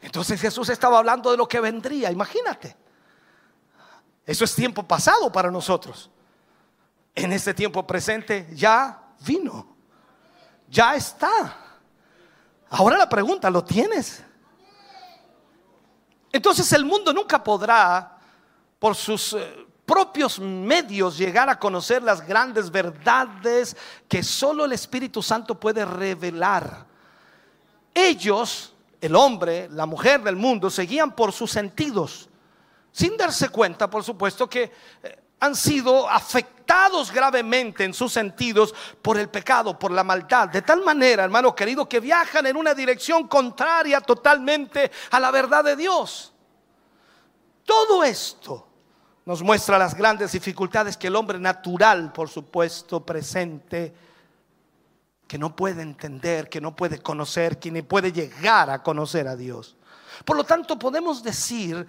E: Entonces Jesús estaba hablando de lo que vendría, imagínate. Eso es tiempo pasado para nosotros. En este tiempo presente ya vino. Ya está. Ahora la pregunta, ¿lo tienes? Entonces el mundo nunca podrá, por sus eh, propios medios, llegar a conocer las grandes verdades que solo el Espíritu Santo puede revelar. Ellos, el hombre, la mujer del mundo, seguían por sus sentidos, sin darse cuenta, por supuesto, que eh, han sido afectados gravemente en sus sentidos por el pecado, por la maldad, de tal manera, hermano querido, que viajan en una dirección contraria totalmente a la verdad de Dios. Todo esto nos muestra las grandes dificultades que el hombre natural, por supuesto, presente, que no puede entender, que no puede conocer, que ni puede llegar a conocer a Dios. Por lo tanto, podemos decir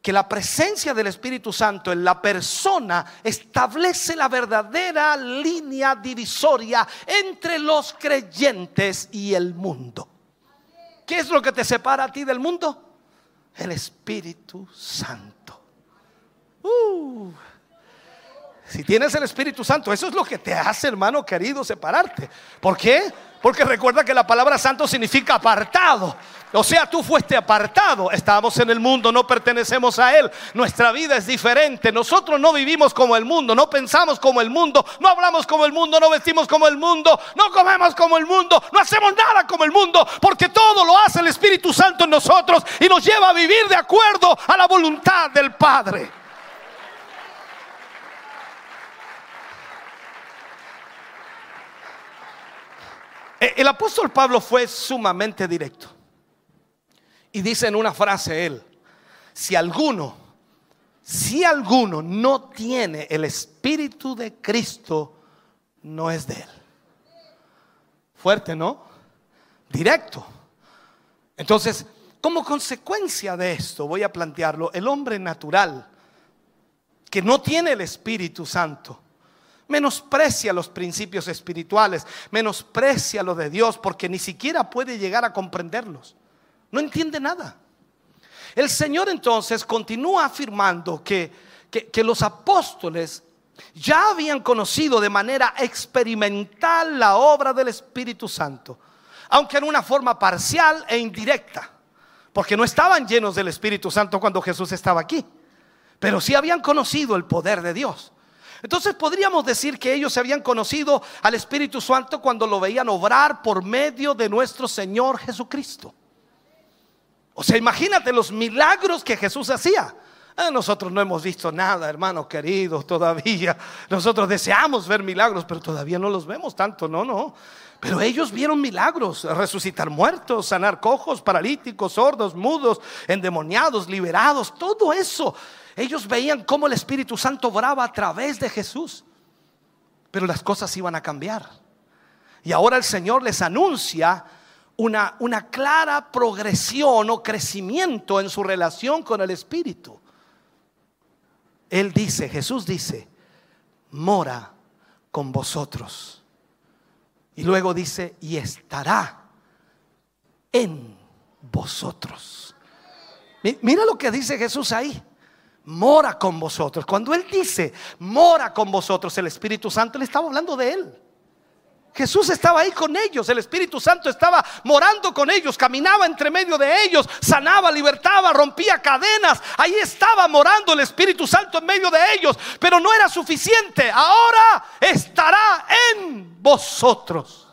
E: que la presencia del Espíritu Santo en la persona establece la verdadera línea divisoria entre los creyentes y el mundo. ¿Qué es lo que te separa a ti del mundo? El Espíritu Santo. Uh. Si tienes el Espíritu Santo, eso es lo que te hace, hermano querido, separarte. ¿Por qué? Porque recuerda que la palabra santo significa apartado. O sea, tú fuiste apartado. Estábamos en el mundo, no pertenecemos a Él. Nuestra vida es diferente. Nosotros no vivimos como el mundo, no pensamos como el mundo, no hablamos como el mundo, no vestimos como el mundo, no comemos como el mundo, no hacemos nada como el mundo, porque todo lo hace el Espíritu Santo en nosotros y nos lleva a vivir de acuerdo a la voluntad del Padre. El apóstol Pablo fue sumamente directo. Y dice en una frase él, si alguno, si alguno no tiene el Espíritu de Cristo, no es de él. Fuerte, ¿no? Directo. Entonces, como consecuencia de esto, voy a plantearlo, el hombre natural, que no tiene el Espíritu Santo, menosprecia los principios espirituales, menosprecia lo de Dios porque ni siquiera puede llegar a comprenderlos. No entiende nada. El Señor entonces continúa afirmando que, que, que los apóstoles ya habían conocido de manera experimental la obra del Espíritu Santo, aunque en una forma parcial e indirecta, porque no estaban llenos del Espíritu Santo cuando Jesús estaba aquí, pero sí habían conocido el poder de Dios. Entonces podríamos decir que ellos se habían conocido al Espíritu Santo cuando lo veían obrar por medio de nuestro Señor Jesucristo. O sea, imagínate los milagros que Jesús hacía. Ah, nosotros no hemos visto nada, hermanos queridos, todavía. Nosotros deseamos ver milagros, pero todavía no los vemos tanto, no, no. Pero ellos vieron milagros, resucitar muertos, sanar cojos, paralíticos, sordos, mudos, endemoniados, liberados, todo eso. Ellos veían cómo el Espíritu Santo obraba a través de Jesús. Pero las cosas iban a cambiar. Y ahora el Señor les anuncia una, una clara progresión o crecimiento en su relación con el Espíritu. Él dice, Jesús dice, mora con vosotros. Y luego dice, y estará en vosotros. Mi- Mira lo que dice Jesús ahí. Mora con vosotros. Cuando Él dice, mora con vosotros, el Espíritu Santo, le estaba hablando de Él. Jesús estaba ahí con ellos, el Espíritu Santo estaba morando con ellos, caminaba entre medio de ellos, sanaba, libertaba, rompía cadenas. Ahí estaba morando el Espíritu Santo en medio de ellos, pero no era suficiente. Ahora estará en vosotros.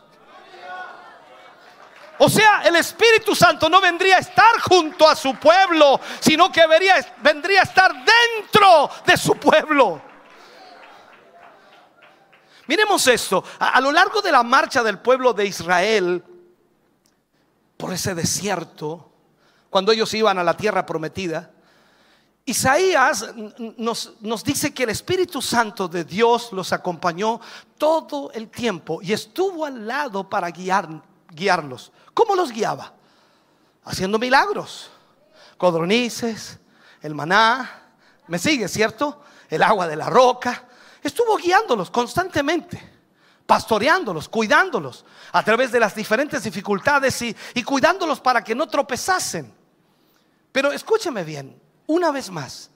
E: O sea, el Espíritu Santo no vendría a estar junto a su pueblo, sino que vendría a estar dentro de su pueblo. Miremos esto. A, lo largo de la marcha del pueblo de Israel por ese desierto, cuando ellos iban a la tierra prometida, Isaías nos, nos dice que el Espíritu Santo de Dios los acompañó todo el tiempo y estuvo al lado para guiar, guiarlos. ¿Cómo los guiaba? Haciendo milagros. Codornices, el maná, me sigue, ¿cierto? El agua de la roca. Estuvo guiándolos constantemente, pastoreándolos, cuidándolos a través de las diferentes dificultades y, y cuidándolos para que no tropezasen. Pero escúcheme bien, una vez más,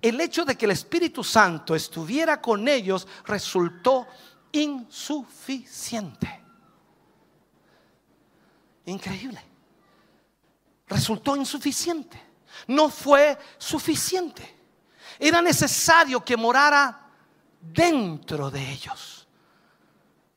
E: el hecho de que el Espíritu Santo estuviera con ellos resultó insuficiente. Increíble. Resultó insuficiente. No fue suficiente. Era necesario que morara dentro de ellos.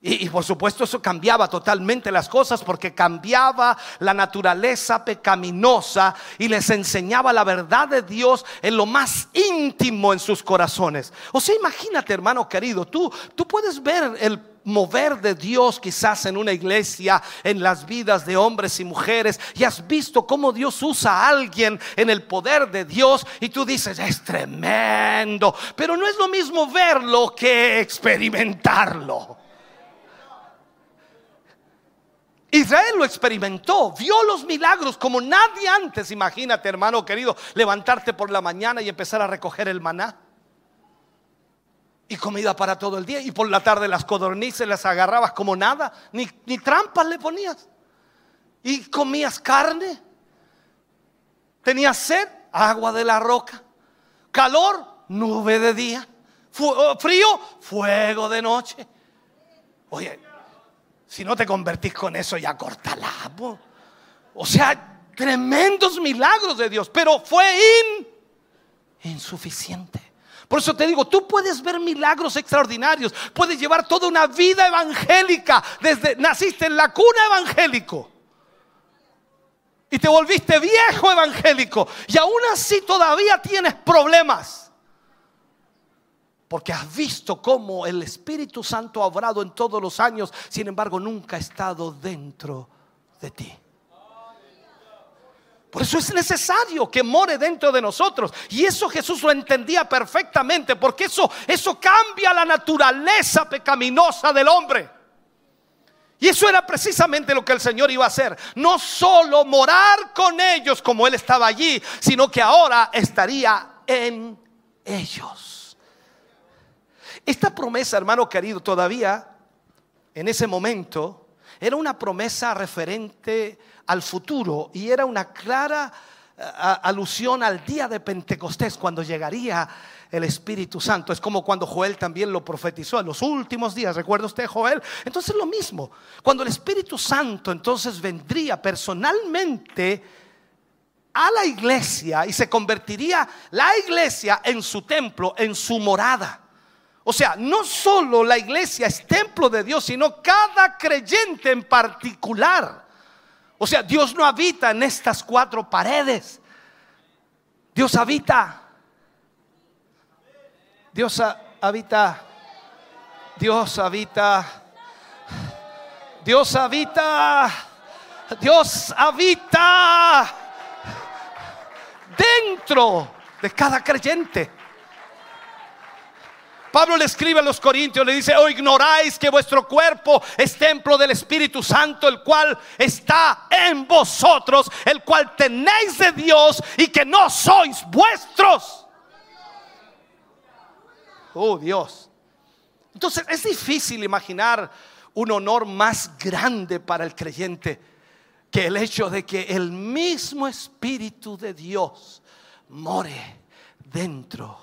E: Y, por supuesto eso cambiaba totalmente las cosas porque cambiaba la naturaleza pecaminosa y les enseñaba la verdad de Dios en lo más íntimo en sus corazones. O sea, imagínate hermano querido, tú, tú puedes ver el mover de Dios quizás en una iglesia, en las vidas de hombres y mujeres, y has visto cómo Dios usa a alguien en el poder de Dios y tú dices, es tremendo, pero no es lo mismo verlo que experimentarlo. Israel lo experimentó, vio los milagros como nadie antes. Imagínate, hermano querido, levantarte por la mañana y empezar a recoger el maná. Y comida para todo el día. Y por la tarde las codornices las agarrabas como nada. Ni, ni trampas le ponías. Y comías carne. Tenías sed, agua de la roca. Calor, nube de día. Oh, frío, fuego de noche. Oye, si no te convertís con eso, ya cortala. po. O sea, tremendos milagros de Dios, pero fue in- insuficiente. Por eso te digo, tú puedes ver milagros extraordinarios, puedes llevar toda una vida evangélica, desde naciste en la cuna evangélico y te volviste viejo evangélico y aún así todavía tienes problemas. Porque has visto cómo el Espíritu Santo ha obrado en todos los años, sin embargo nunca ha estado dentro de ti. Por eso es necesario que more dentro de nosotros. Y eso Jesús lo entendía perfectamente, porque eso, eso cambia la naturaleza pecaminosa del hombre. Y eso era precisamente lo que el Señor iba a hacer. No solo morar con ellos como Él estaba allí, sino que ahora estaría en ellos. Esta promesa, hermano querido, todavía en ese momento era una promesa referente al futuro y era una clara eh, alusión al día de Pentecostés cuando llegaría el Espíritu Santo. Es como cuando Joel también lo profetizó en los últimos días. ¿Recuerda usted Joel? Entonces lo mismo. Cuando el Espíritu Santo entonces vendría personalmente a la iglesia y se convertiría la iglesia en su templo, en su morada. O sea, no solo la iglesia es templo de Dios, sino cada creyente en particular. O sea, Dios no habita en estas cuatro paredes. Dios habita. Dios ha- habita. Dios habita. Dios habita. Dios habita dentro de cada creyente. Pablo le escribe a los corintios, le dice, o ignoráis que vuestro cuerpo es templo del Espíritu Santo, el cual está en vosotros, el cual tenéis de Dios y que no sois vuestros. Oh Dios. Entonces es difícil imaginar un honor más grande para el creyente que el hecho de que el mismo Espíritu de Dios more dentro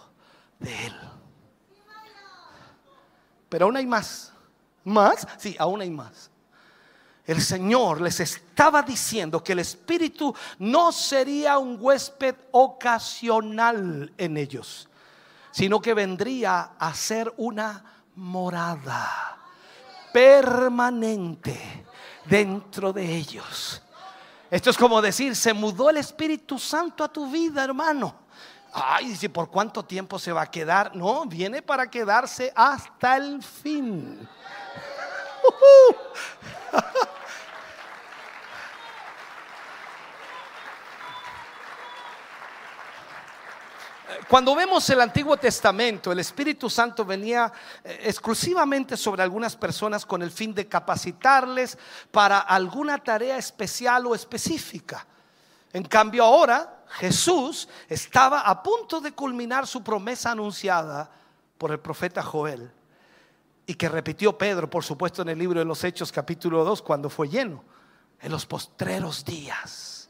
E: de él. Pero aún hay más. ¿Más? Sí, aún hay más. El Señor les estaba diciendo que el Espíritu no sería un huésped ocasional en ellos, sino que vendría a ser una morada permanente dentro de ellos. Esto es como decir, se mudó el Espíritu Santo a tu vida, hermano. Ay, dice, ¿por cuánto tiempo se va a quedar? No, viene para quedarse hasta el fin. *laughs* Cuando vemos el Antiguo Testamento, el Espíritu Santo venía eh, exclusivamente sobre algunas personas con el fin de capacitarles para alguna tarea especial o específica. En cambio ahora Jesús estaba a punto de culminar su promesa anunciada por el profeta Joel y que repitió Pedro, por supuesto, en el libro de los Hechos capítulo 2 cuando fue lleno. En los postreros días,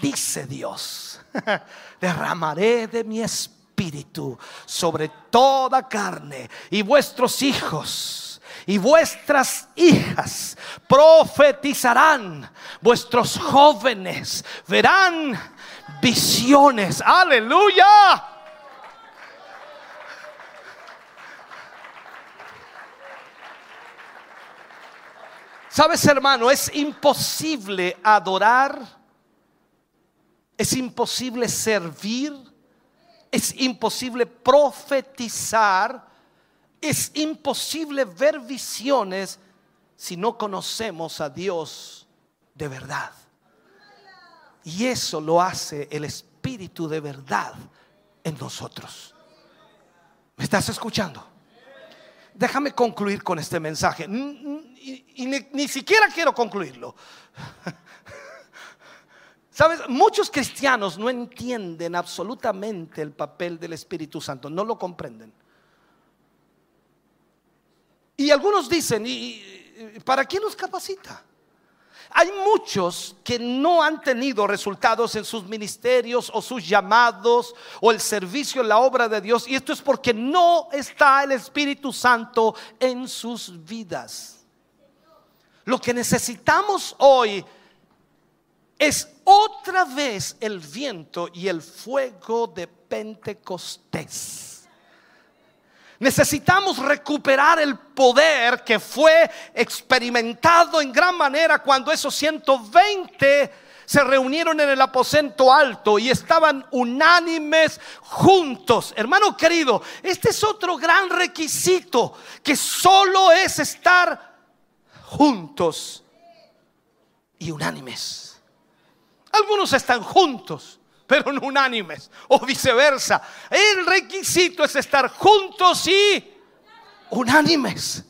E: dice Dios, *laughs* derramaré de mi espíritu sobre toda carne y vuestros hijos y vuestras hijas profetizarán, vuestros jóvenes verán visiones. Aleluya. Sabes, hermano, es imposible adorar, es imposible servir, es imposible profetizar, es imposible ver visiones si no conocemos a Dios de verdad. Y eso lo hace el Espíritu de verdad en nosotros. ¿Me estás escuchando? Déjame concluir con este mensaje. Y, ni, siquiera quiero concluirlo. *laughs* Sabes, muchos cristianos no entienden absolutamente el papel del Espíritu Santo, no lo comprenden. Y algunos dicen, ¿y, para qué nos capacita? Hay muchos que no han tenido resultados en sus ministerios o sus llamados o el servicio en la obra de Dios. Y esto es porque no está el Espíritu Santo en sus vidas. Lo que necesitamos hoy es otra vez el viento y el fuego de Pentecostés. Necesitamos recuperar el poder que fue experimentado en gran manera cuando esos 120 se reunieron en el aposento alto y estaban unánimes juntos. Hermano querido, este es otro gran requisito que solo es estar juntos y unánimes. Algunos están juntos, pero no unánimes, o viceversa. El requisito es estar juntos y unánimes.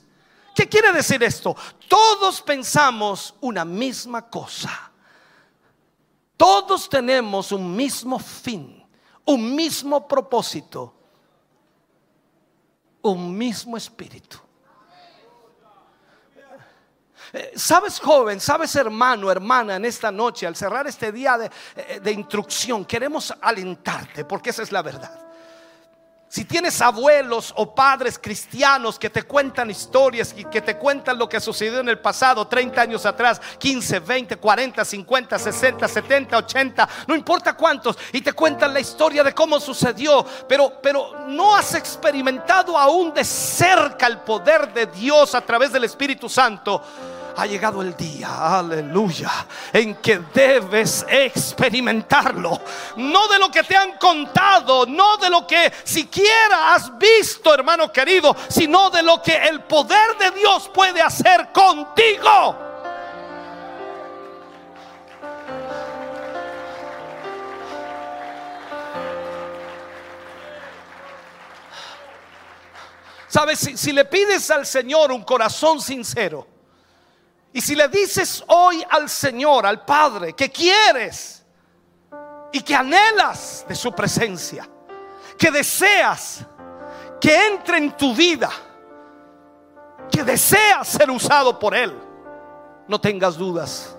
E: ¿Qué quiere decir esto? Todos pensamos una misma cosa. Todos tenemos un mismo fin, un mismo propósito, un mismo espíritu. Sabes joven, sabes hermano, hermana, en esta noche, al cerrar este día de, eh, de instrucción, queremos alentarte, porque esa es la verdad. Si tienes abuelos o padres cristianos que te cuentan historias y que te cuentan lo que sucedió en el pasado, 30 años atrás, 15, 20, 40, 50, 60, 70, 80, no importa cuántos, y te cuentan la historia de cómo sucedió, pero, pero no has experimentado aún de cerca el poder de Dios a través del Espíritu Santo ha llegado el día, aleluya, en que debes experimentarlo. No de lo que te han contado, no de lo que siquiera has visto, hermano querido, sino de lo que el poder de Dios puede hacer contigo. Sabes, si, si le pides al Señor un corazón sincero, y si le dices hoy al Señor, al Padre, que quieres y que anhelas de su presencia, que deseas que entre en tu vida, que deseas ser usado por Él, no tengas dudas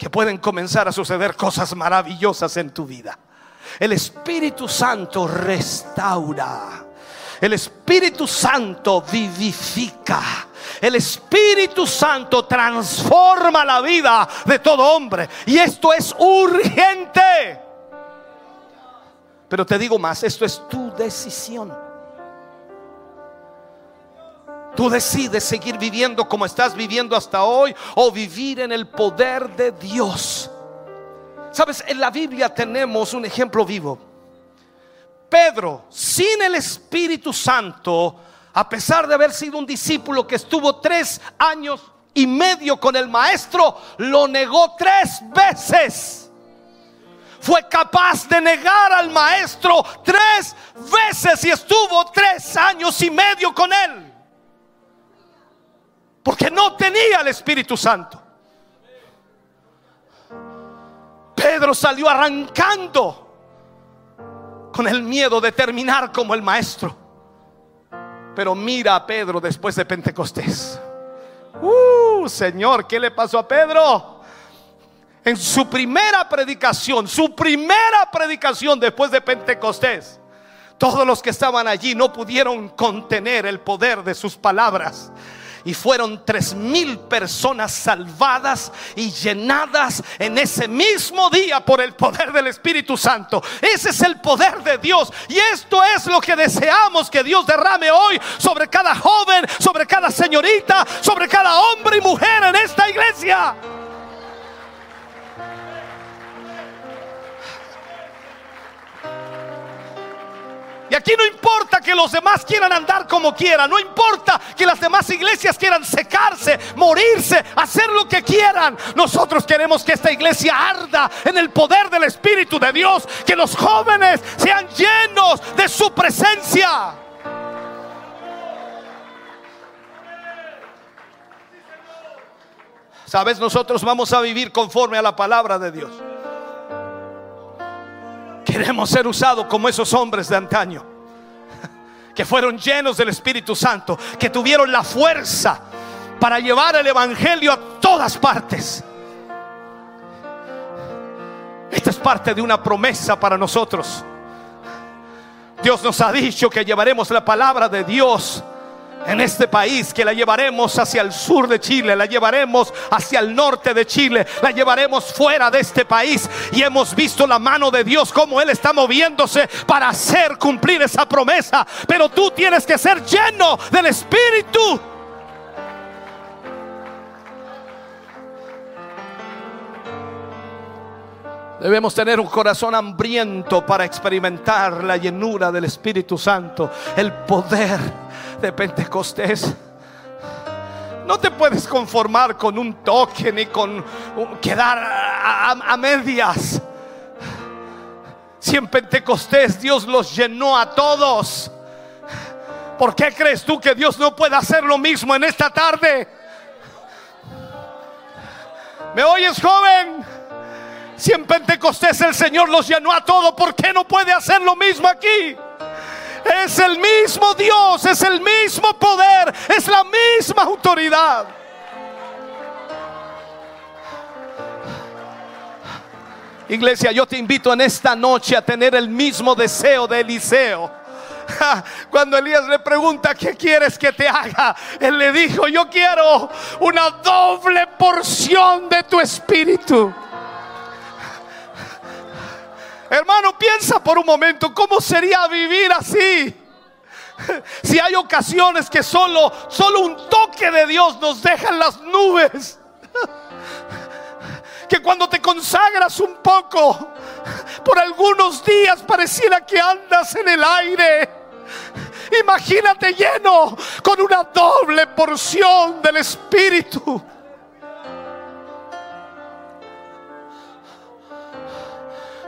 E: que pueden comenzar a suceder cosas maravillosas en tu vida. El Espíritu Santo restaura. El Espíritu Santo vivifica. El Espíritu Santo transforma la vida de todo hombre. Y esto es urgente. Pero te digo más, esto es tu decisión. Tú decides seguir viviendo como estás viviendo hasta hoy o vivir en el poder de Dios. Sabes, en la Biblia tenemos un ejemplo vivo Pedro, sin el Espíritu Santo, a pesar de haber sido un discípulo que estuvo tres años y medio con el maestro, lo negó tres veces. Fue capaz de negar al maestro tres veces y estuvo tres años y medio con él. Porque no tenía el Espíritu Santo. Pedro salió arrancando con el miedo de terminar como el maestro. Pero mira a Pedro después de Pentecostés. Uh, Señor, ¿qué le pasó a Pedro? En su primera predicación, su primera predicación después de Pentecostés, todos los que estaban allí no pudieron contener el poder de sus palabras. Y fueron tres mil personas salvadas y llenadas en ese mismo día por el poder del Espíritu Santo. Ese es el poder de Dios. Y esto es lo que deseamos que Dios derrame hoy sobre cada joven, sobre cada señorita, sobre cada hombre y mujer en esta iglesia. Y aquí no importa que los demás quieran andar como quieran, no importa que las demás iglesias quieran secarse, morirse, hacer lo que quieran. Nosotros queremos que esta iglesia arda en el poder del Espíritu de Dios, que los jóvenes sean llenos de su presencia. Sabes, nosotros vamos a vivir conforme a la palabra de Dios. Queremos ser usados como esos hombres de antaño, *laughs* que fueron llenos del Espíritu Santo, que tuvieron la fuerza para llevar el Evangelio a todas partes. Esta es parte de una promesa para nosotros. Dios nos ha dicho que llevaremos la palabra de Dios en este país, que la llevaremos hacia el sur de Chile, la llevaremos hacia el norte de Chile, la llevaremos fuera de este país. Y hemos visto la mano de Dios, como Él está moviéndose para hacer cumplir esa promesa. Pero tú tienes que ser lleno del Espíritu. Debemos tener un corazón hambriento para experimentar la llenura del Espíritu Santo, el poder de Pentecostés. No te puedes conformar con un toque ni con quedar a, a- a medias. Si en Pentecostés Dios los llenó a todos, ¿por qué crees tú que Dios no puede hacer lo mismo en esta tarde? ¿Me oyes, joven? Si en Pentecostés el Señor los llenó a todos, ¿por qué no puede hacer lo mismo aquí? Es el mismo Dios, es el mismo poder, es la misma autoridad. Iglesia, yo te invito en esta noche a tener el mismo deseo de Eliseo. *laughs* Cuando Elías le pregunta, ¿qué quieres que te haga? Él le dijo, yo quiero una doble porción de tu espíritu. Hermano, piensa por un momento cómo sería vivir así. *laughs* Si hay ocasiones que solo, solo un toque de Dios nos deja en las nubes. *laughs* Que cuando te consagras un poco, *laughs* por algunos días pareciera que andas en el aire. Imagínate lleno con una doble porción del Espíritu.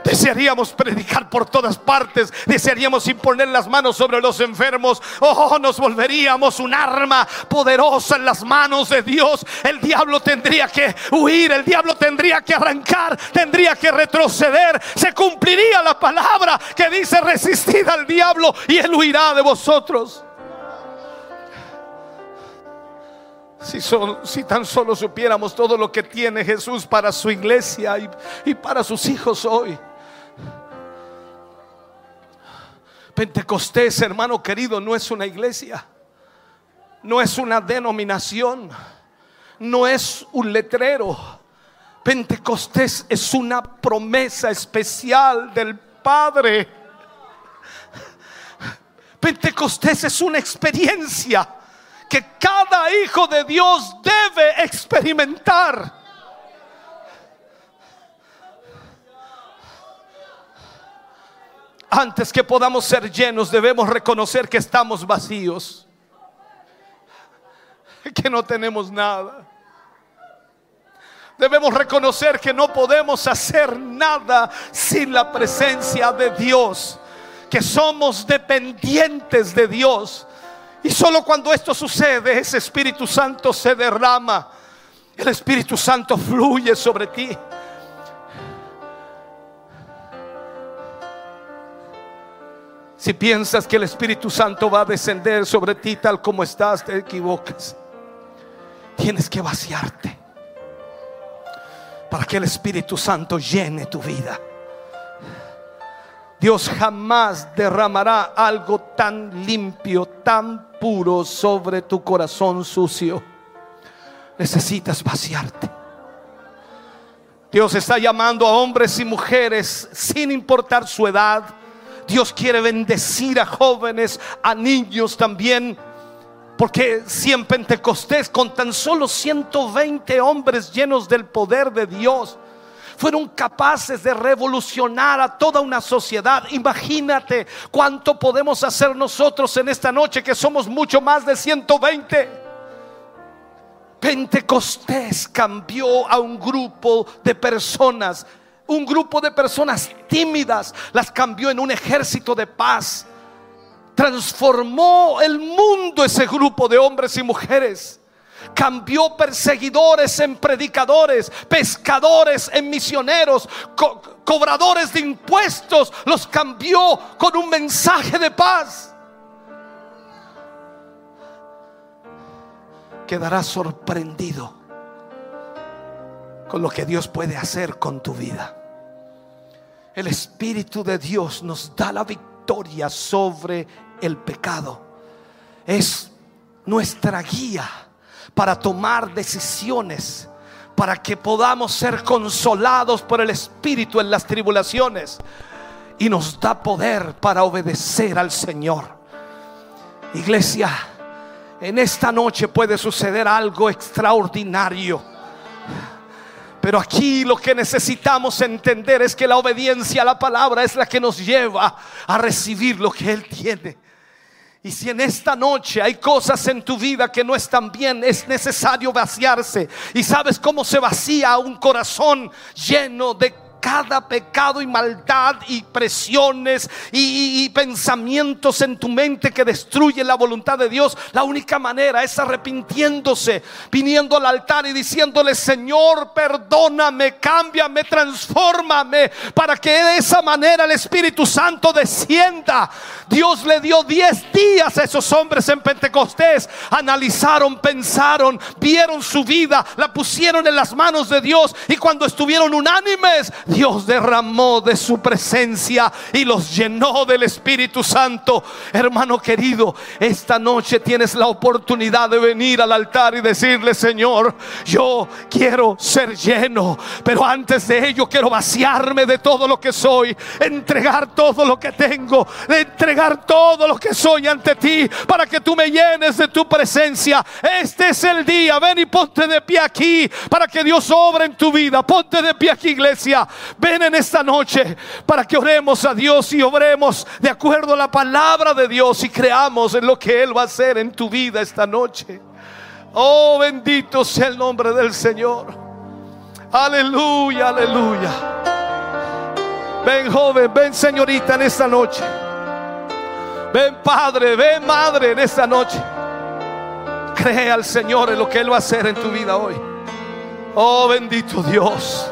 E: Desearíamos predicar por todas partes. Desearíamos imponer las manos sobre los enfermos. Oh, nos volveríamos un arma poderosa en las manos de Dios. El diablo tendría que huir. El diablo tendría que arrancar. Tendría que retroceder. Se cumpliría la palabra que dice resistid al diablo y él huirá de vosotros. Si, tan solo supiéramos todo lo que tiene Jesús para su iglesia y para sus hijos hoy. Pentecostés, hermano querido, no es una iglesia, no es una denominación, no es un letrero. Pentecostés es una promesa especial del Padre. Pentecostés es una experiencia que cada hijo de Dios debe experimentar. Antes que podamos ser llenos, debemos reconocer que estamos vacíos, *laughs* que no tenemos nada. Debemos reconocer que no podemos hacer nada sin la presencia de Dios, que somos dependientes de Dios. Y solo cuando esto sucede, ese Espíritu Santo se derrama. El Espíritu Santo fluye sobre ti. Si piensas que el Espíritu Santo va a descender sobre ti tal como estás, te equivocas. Tienes que vaciarte para que el Espíritu Santo llene tu vida. Dios jamás derramará algo tan limpio, tan puro sobre tu corazón sucio. Necesitas vaciarte. Dios está llamando a hombres y mujeres sin importar su edad. Dios quiere bendecir a jóvenes, a niños también. Porque si en Pentecostés con tan solo 120 hombres llenos del poder de Dios fueron capaces de revolucionar a toda una sociedad, imagínate cuánto podemos hacer nosotros en esta noche que somos mucho más de 120. Pentecostés cambió a un grupo de personas, un grupo de personas tímidas, las cambió en un ejército de paz transformó el mundo ese grupo de hombres y mujeres. Cambió perseguidores en predicadores, pescadores en misioneros, co- cobradores de impuestos, los cambió con un mensaje de paz. Quedarás sorprendido con lo que Dios puede hacer con tu vida. El Espíritu de Dios nos da la victoria sobre el pecado. Es nuestra guía para tomar decisiones, para que podamos ser consolados por el Espíritu en las tribulaciones. Y nos da poder para obedecer al Señor. Iglesia, en esta noche puede suceder algo extraordinario. Pero aquí lo que necesitamos entender es que la obediencia a la palabra es la que nos lleva a recibir lo que Él tiene. Y si en esta noche hay cosas en tu vida que no están bien, es necesario vaciarse. Y sabes cómo se vacía un corazón lleno de cada pecado y maldad y presiones y, pensamientos en tu mente que destruyen la voluntad de Dios. La única manera es arrepintiéndose, viniendo al altar y diciéndole, Señor, perdóname, cámbiame, transfórmame, para que de esa manera el Espíritu Santo descienda. Dios le dio 10 días a esos hombres en Pentecostés. Analizaron, pensaron, vieron su vida, la pusieron en las manos de Dios y cuando estuvieron unánimes, Dios derramó de su presencia y los llenó del Espíritu Santo. Hermano querido, esta noche tienes la oportunidad de venir al altar y decirle, Señor, yo quiero ser lleno, pero antes de ello quiero vaciarme de todo lo que soy, entregar todo lo que tengo, entregar todo lo que soy ante ti para que tú me llenes de tu presencia. Este es el día, ven y ponte de pie aquí para que Dios obre en tu vida. Ponte de pie aquí, iglesia. Ven en esta noche para que oremos a Dios y obremos de acuerdo a la palabra de Dios y creamos en lo que Él va a hacer en tu vida esta noche. Oh, bendito sea el nombre del Señor. Aleluya, aleluya. Ven joven, ven señorita en esta noche. Ven padre, ven madre en esta noche. Cree al Señor en lo que Él va a hacer en tu vida hoy. Oh bendito Dios.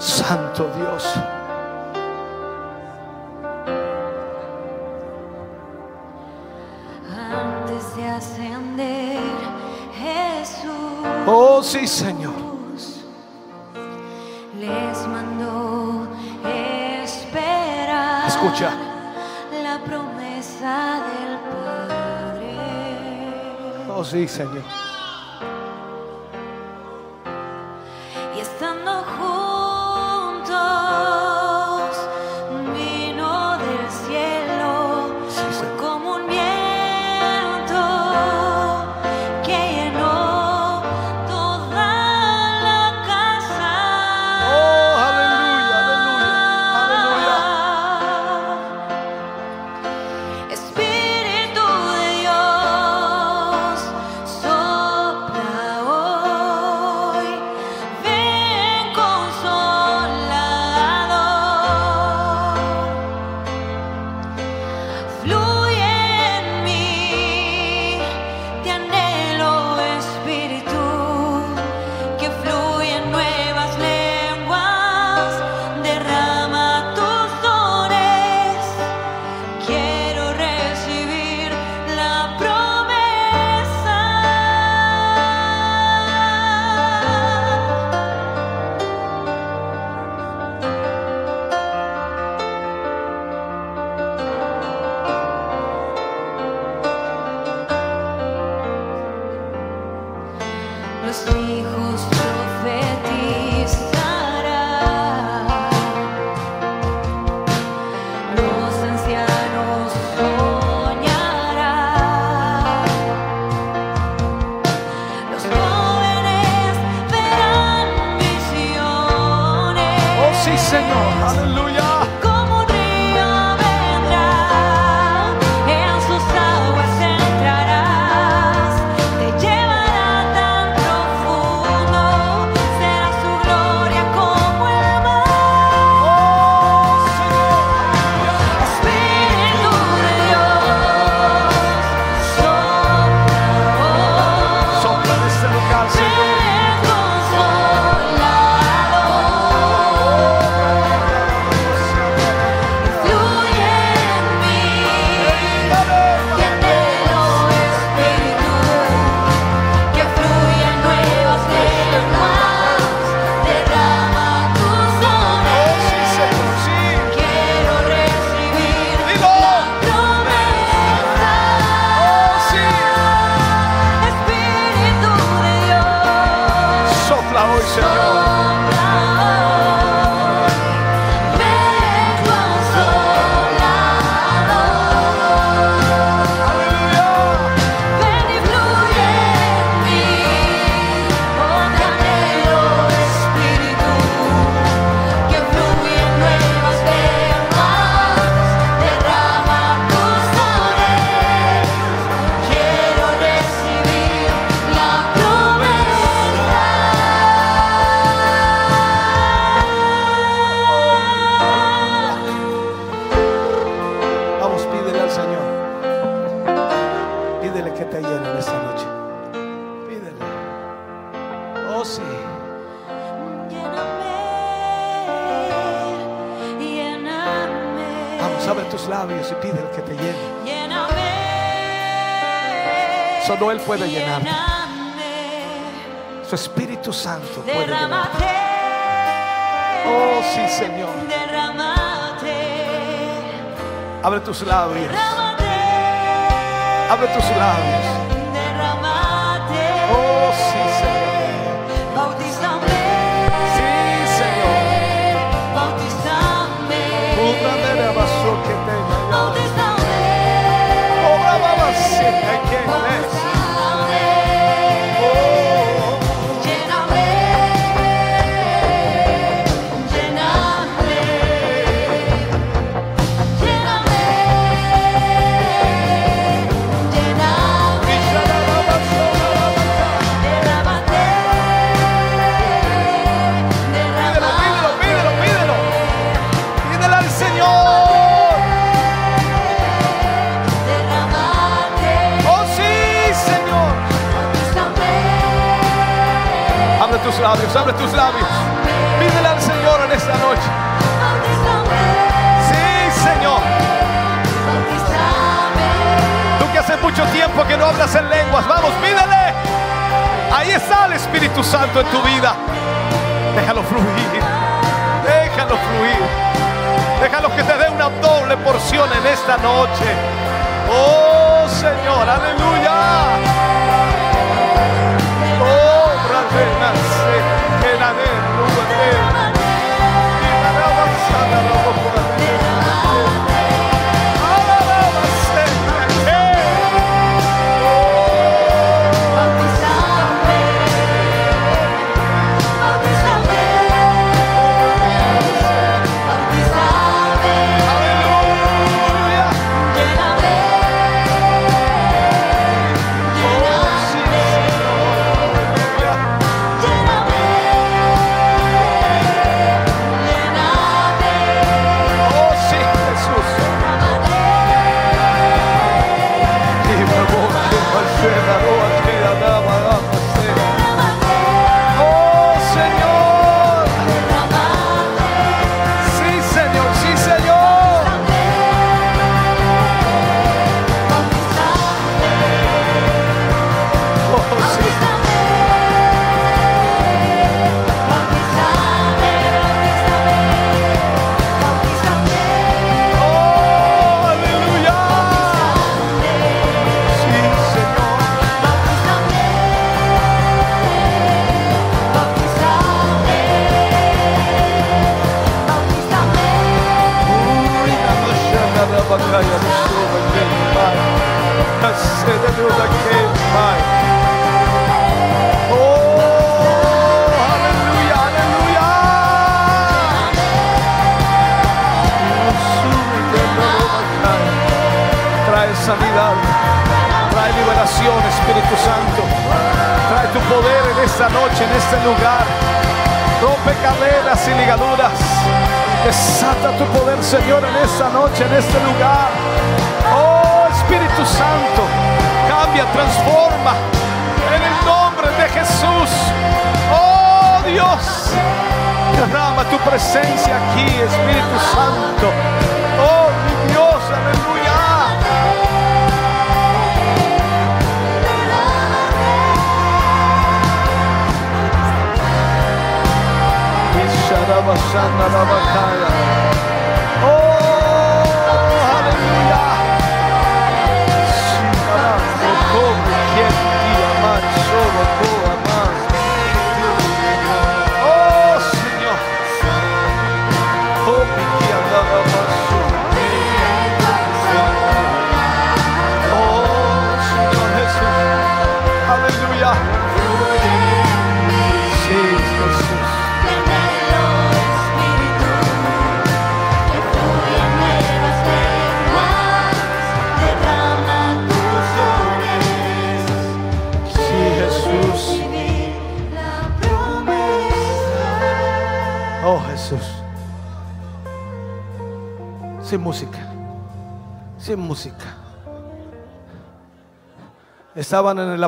E: Santo Dios.
D: Antes de ascender, Jesús
E: Oh sí, Señor.
D: les mandó esperar.
E: Escucha.
D: la promesa del Padre.
E: Oh sí, Señor.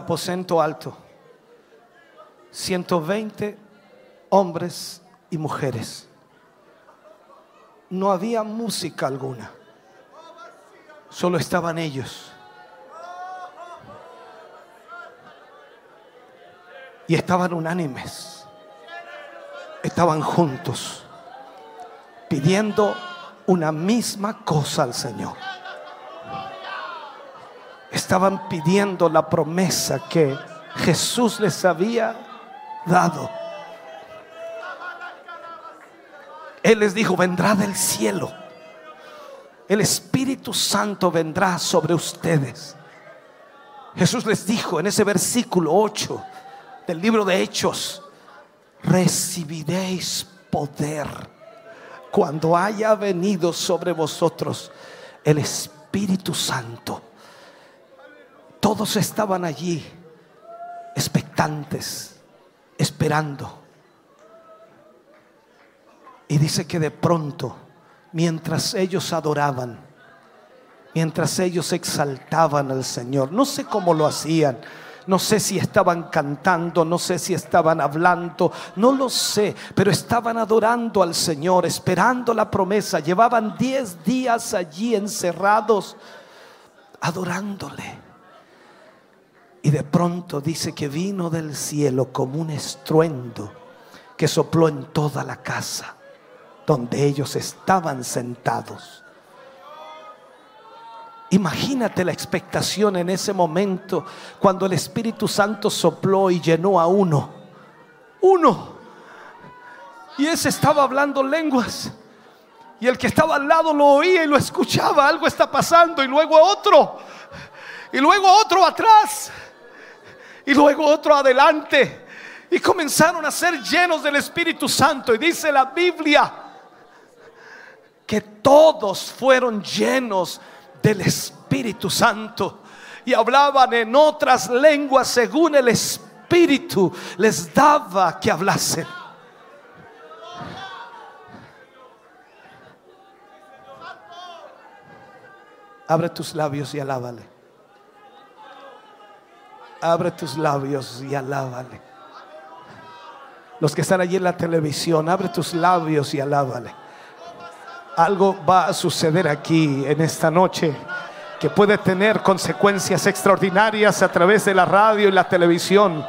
E: Aposento alto. 120 hombres y mujeres. No había música alguna. Solo estaban ellos. Y estaban unánimes. Estaban juntos. Pidiendo una misma cosa al Señor. Estaban pidiendo la promesa que Jesús les había dado. Él les dijo, vendrá del cielo. El Espíritu Santo vendrá sobre ustedes. Jesús les dijo en ese versículo 8 del libro de Hechos, recibiréis poder cuando haya venido sobre vosotros el Espíritu Santo. Todos estaban allí expectantes, esperando. Y dice que de pronto, mientras ellos adoraban, mientras ellos exaltaban al Señor, no sé cómo lo hacían, no sé si estaban cantando, no sé si estaban hablando, no lo sé, pero estaban adorando al Señor, esperando la promesa. Llevaban diez días allí encerrados, adorándole. Y de pronto dice que vino del cielo como un estruendo que sopló en toda la casa donde ellos estaban sentados. Imagínate la expectación en ese momento cuando el Espíritu Santo sopló y llenó a uno. Uno. Y ese estaba hablando lenguas. Y el que estaba al lado lo oía y lo escuchaba. Algo está pasando. Y luego otro. Y luego otro atrás. Y luego otro adelante. Y comenzaron a ser llenos del Espíritu Santo. Y dice la Biblia que todos fueron llenos del Espíritu Santo y hablaban en otras lenguas según el Espíritu les daba que hablasen. Abre tus labios y alábale. Abre tus labios y alábale. Los que están allí en la televisión, abre tus labios y alábale. Algo va a suceder aquí en esta noche que puede tener consecuencias extraordinarias a través de la radio y la televisión.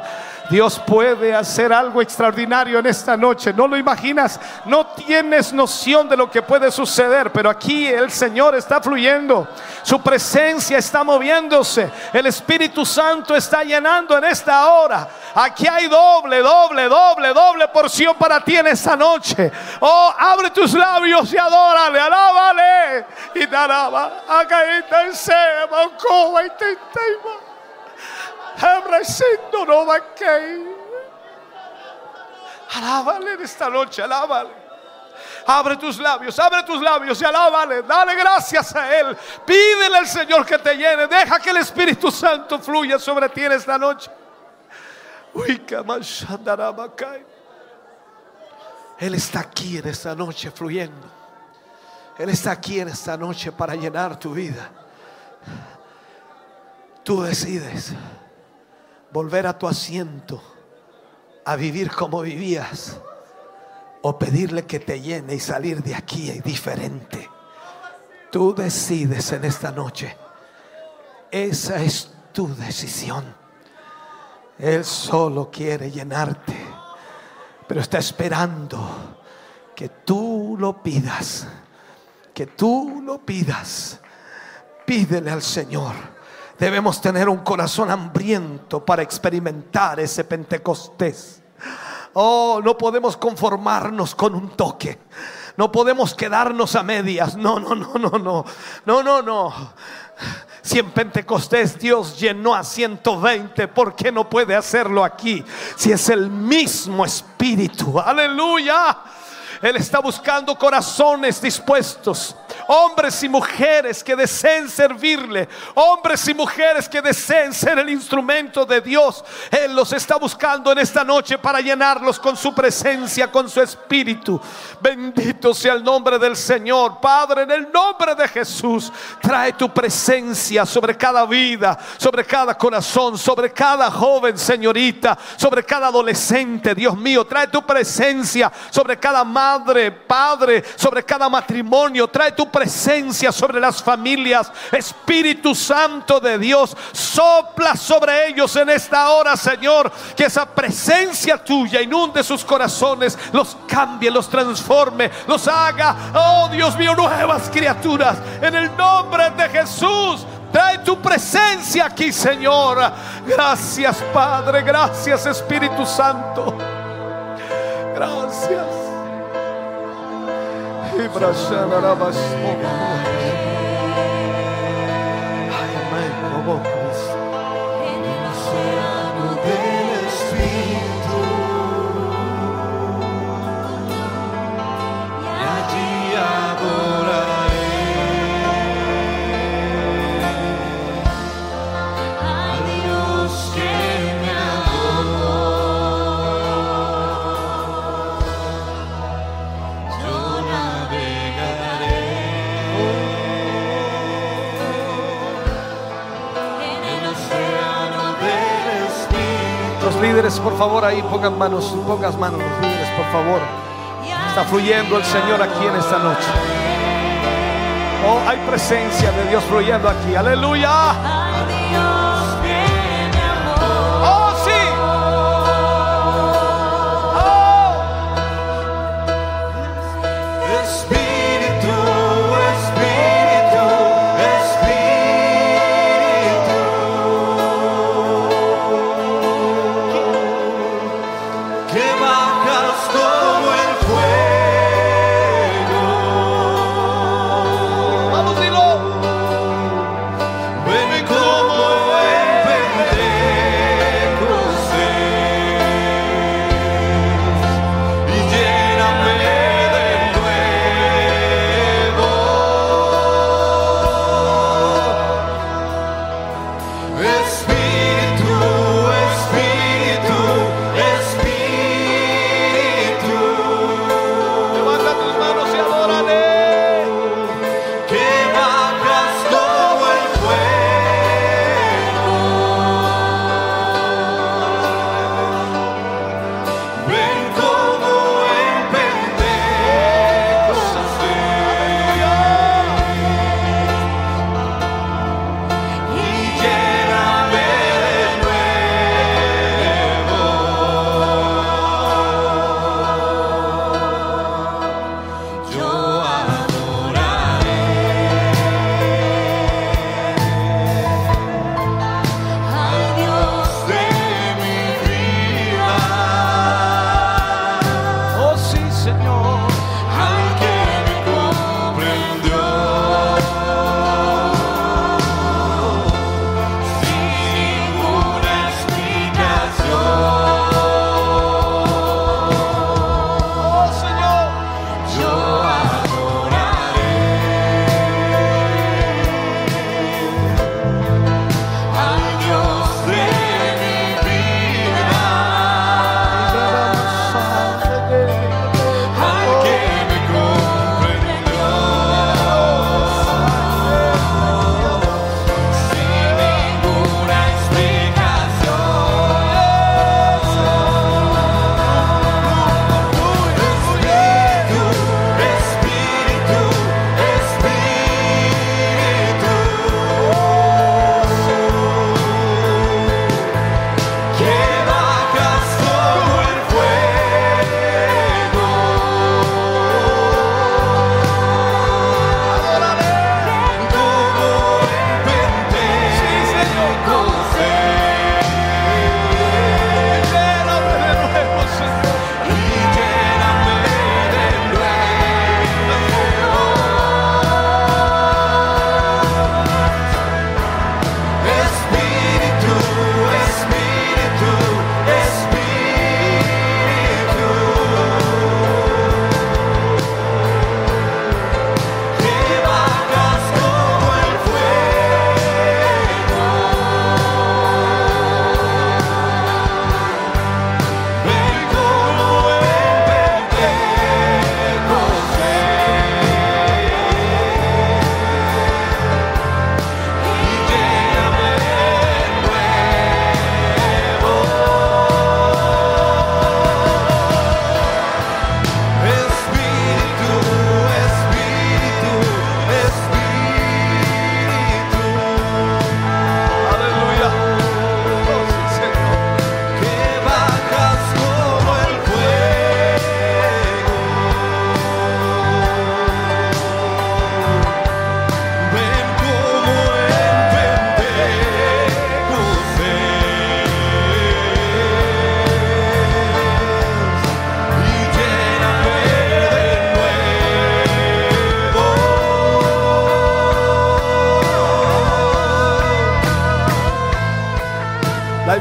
E: Dios puede hacer algo extraordinario en esta noche. No lo imaginas, no tienes noción de lo que puede suceder, pero aquí el Señor está fluyendo. Su presencia está moviéndose. El Espíritu Santo está llenando en esta hora. Aquí hay doble, doble, doble, doble porción para ti en esta noche. Oh, abre tus labios y adórale, alábale. Y te alaba. Acá está el sema, coba y Abracendo no va. Alábale en esta noche, alábale. Abre tus labios, abre tus labios y alábale. Dale gracias a Él. Pídele al Señor que te llene. Deja que el Espíritu Santo fluya sobre ti en esta noche. Él está aquí en esta noche fluyendo. Él está aquí en esta noche para llenar tu vida. Tú decides volver a tu asiento, a vivir como vivías, o pedirle que te llene y salir de aquí diferente. Tú decides en esta noche. Esa es tu decisión. Él solo quiere llenarte, pero está esperando que tú lo pidas, que tú lo pidas. Pídele al Señor. Debemos tener un corazón hambriento para experimentar ese Pentecostés. Oh, no podemos conformarnos con un toque. No podemos quedarnos a medias. No, no, no, no, no. No, no, no. Si en Pentecostés Dios llenó a 120, ¿por qué no puede hacerlo aquí? Si es el mismo Espíritu. Aleluya. Él está buscando corazones dispuestos, hombres y mujeres que deseen servirle, hombres y mujeres que deseen ser el instrumento de Dios. Él los está buscando en esta noche para llenarlos con su presencia, con su espíritu. Bendito sea el nombre del Señor. Padre, en el nombre de Jesús, trae tu presencia sobre cada vida, sobre cada corazón, sobre cada joven señorita, sobre cada adolescente. Dios mío, trae tu presencia sobre cada madre, padre, sobre cada matrimonio. Trae tu presencia sobre las familias. Espíritu Santo de Dios, sopla sobre ellos en esta hora, Señor. Que esa presencia tuya inunde sus corazones, los cambie, los transforme, los haga, oh Dios mío, nuevas criaturas. En el nombre de Jesús. Trae tu presencia aquí, Señor. Gracias, Padre. Gracias, Espíritu Santo. Gracias. Ay, líderes, por favor, ahí pongan manos, pongas manos, los líderes, por favor. Está fluyendo el Señor aquí en esta noche. Oh, hay presencia de Dios fluyendo aquí. Aleluya.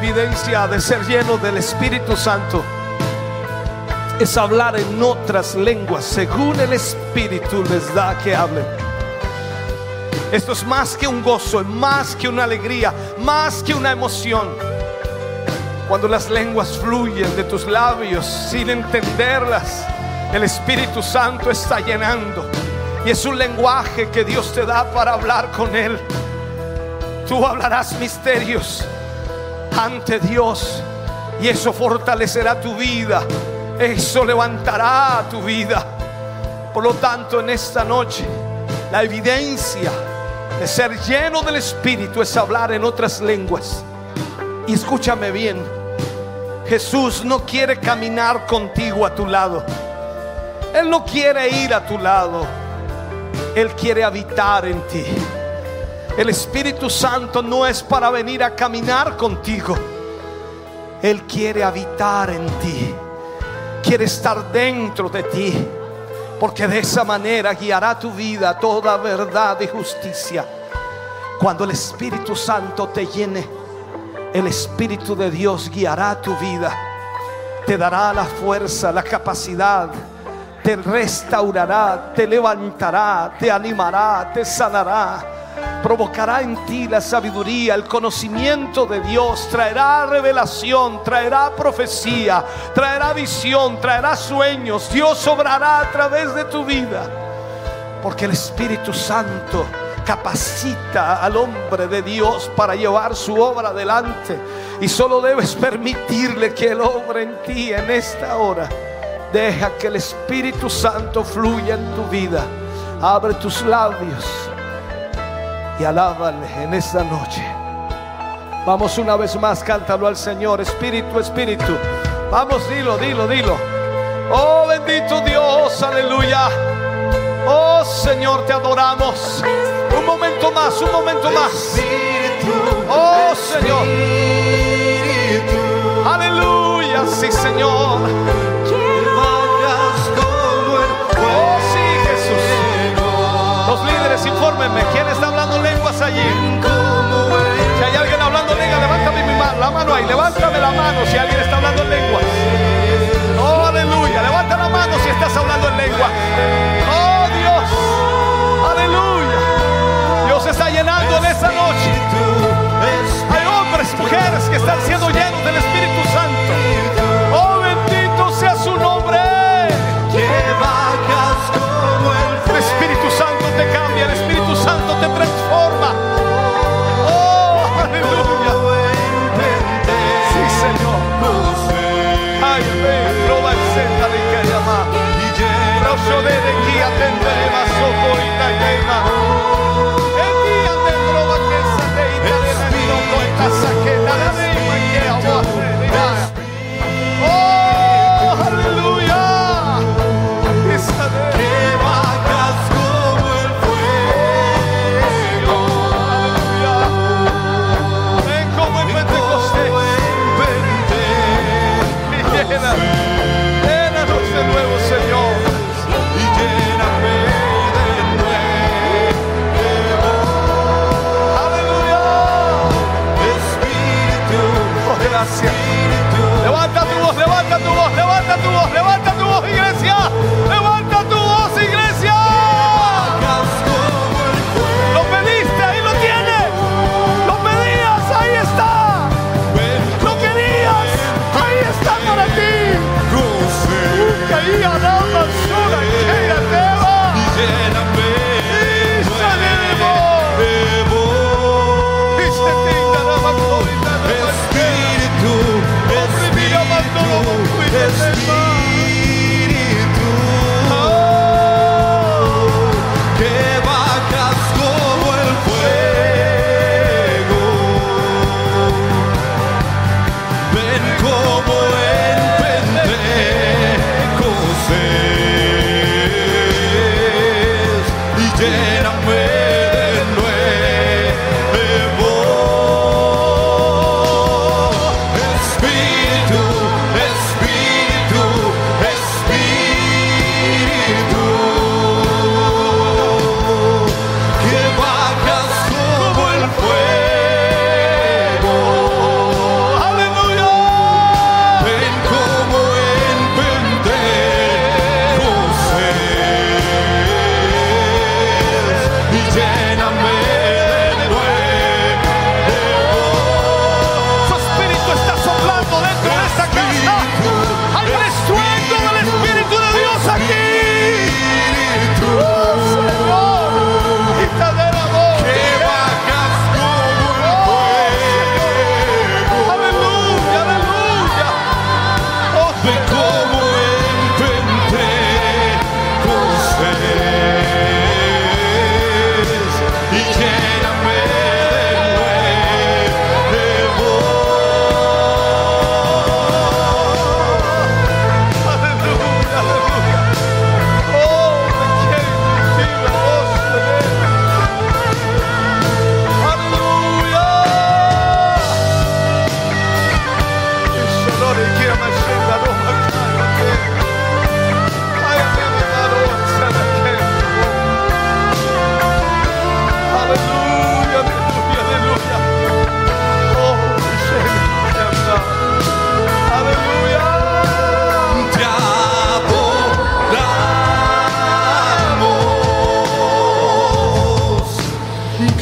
E: Evidencia de ser lleno del Espíritu Santo es hablar en otras lenguas según el Espíritu les da que hablen. Esto es más que un gozo, más que una alegría, más que una emoción. Cuando las lenguas fluyen de tus labios sin entenderlas, el Espíritu Santo está llenando. Y es un lenguaje que Dios te da para hablar con Él. Tú hablarás misterios ante Dios y eso fortalecerá tu vida. Eso levantará tu vida. Por lo tanto, en esta noche, la evidencia de ser lleno del Espíritu es hablar en otras lenguas. Y escúchame bien, Jesús no quiere caminar contigo a tu lado. Él no quiere ir a tu lado. Él quiere habitar en ti. El Espíritu Santo no es para venir a caminar contigo. Él quiere habitar en ti. Quiere estar dentro de ti. Porque de esa manera guiará tu vida toda verdad y justicia. Cuando el Espíritu Santo te llene, el Espíritu de Dios guiará tu vida. Te dará la fuerza, la capacidad. Te restaurará, te levantará, te animará, te sanará provocará en ti la sabiduría, el conocimiento de Dios, traerá revelación, traerá profecía, traerá visión, traerá sueños. Dios obrará a través de tu vida, porque el Espíritu Santo capacita al hombre de Dios para llevar su obra adelante y solo debes permitirle que Él obre en ti en esta hora. Deja que el Espíritu Santo fluya en tu vida. Abre tus labios y alábale en esta noche. Vamos una vez más, cántalo al Señor, Espíritu, Espíritu. Vamos, dilo, dilo, dilo. Oh bendito Dios, aleluya. Oh Señor, te adoramos. Un momento más, un momento más. Oh Señor. Aleluya, sí Señor. ¿Quién está hablando lenguas allí? Si hay alguien hablando lenguas, levántame mi mano, la mano ahí, levántame la mano si alguien está hablando en lenguas. Oh, aleluya, levanta la mano si estás hablando en lengua. Oh, Dios, aleluya. Dios está llenando en esta noche. Hay hombres, mujeres que están siendo llenos del Espíritu Santo. Te transforma.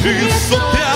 G: e soterra. É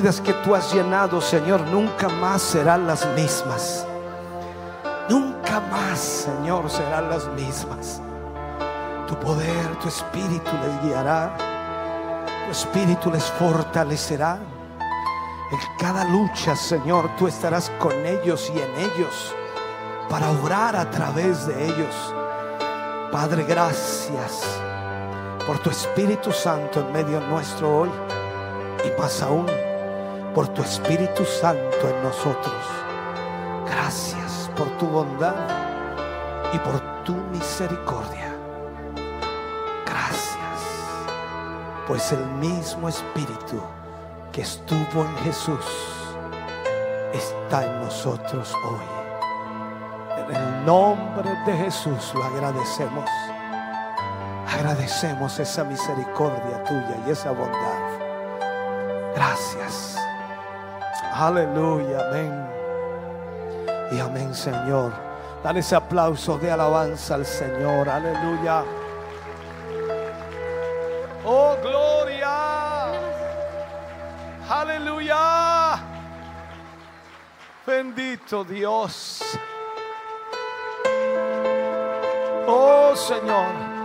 G: vidas que tú has llenado, Señor, nunca más serán las mismas. Nunca más, Señor, serán las mismas. Tu poder, tu espíritu les guiará. Tu espíritu les fortalecerá. En cada lucha, Señor, tú estarás con ellos y en ellos para orar a través de ellos. Padre, gracias por tu Espíritu Santo en medio nuestro hoy
E: y más aún por tu Espíritu Santo en nosotros. Gracias por tu bondad y por tu misericordia. Gracias, pues el mismo Espíritu que estuvo en Jesús está en nosotros hoy. En el nombre de Jesús lo agradecemos. Agradecemos esa misericordia tuya y esa bondad. Gracias. Aleluya, amén. Y amén, Señor. Dale ese aplauso de alabanza al Señor. Aleluya. Oh, gloria. Aleluya. Bendito Dios. Oh,
G: Señor.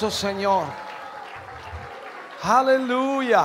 G: Eso, Señor. Aleluya.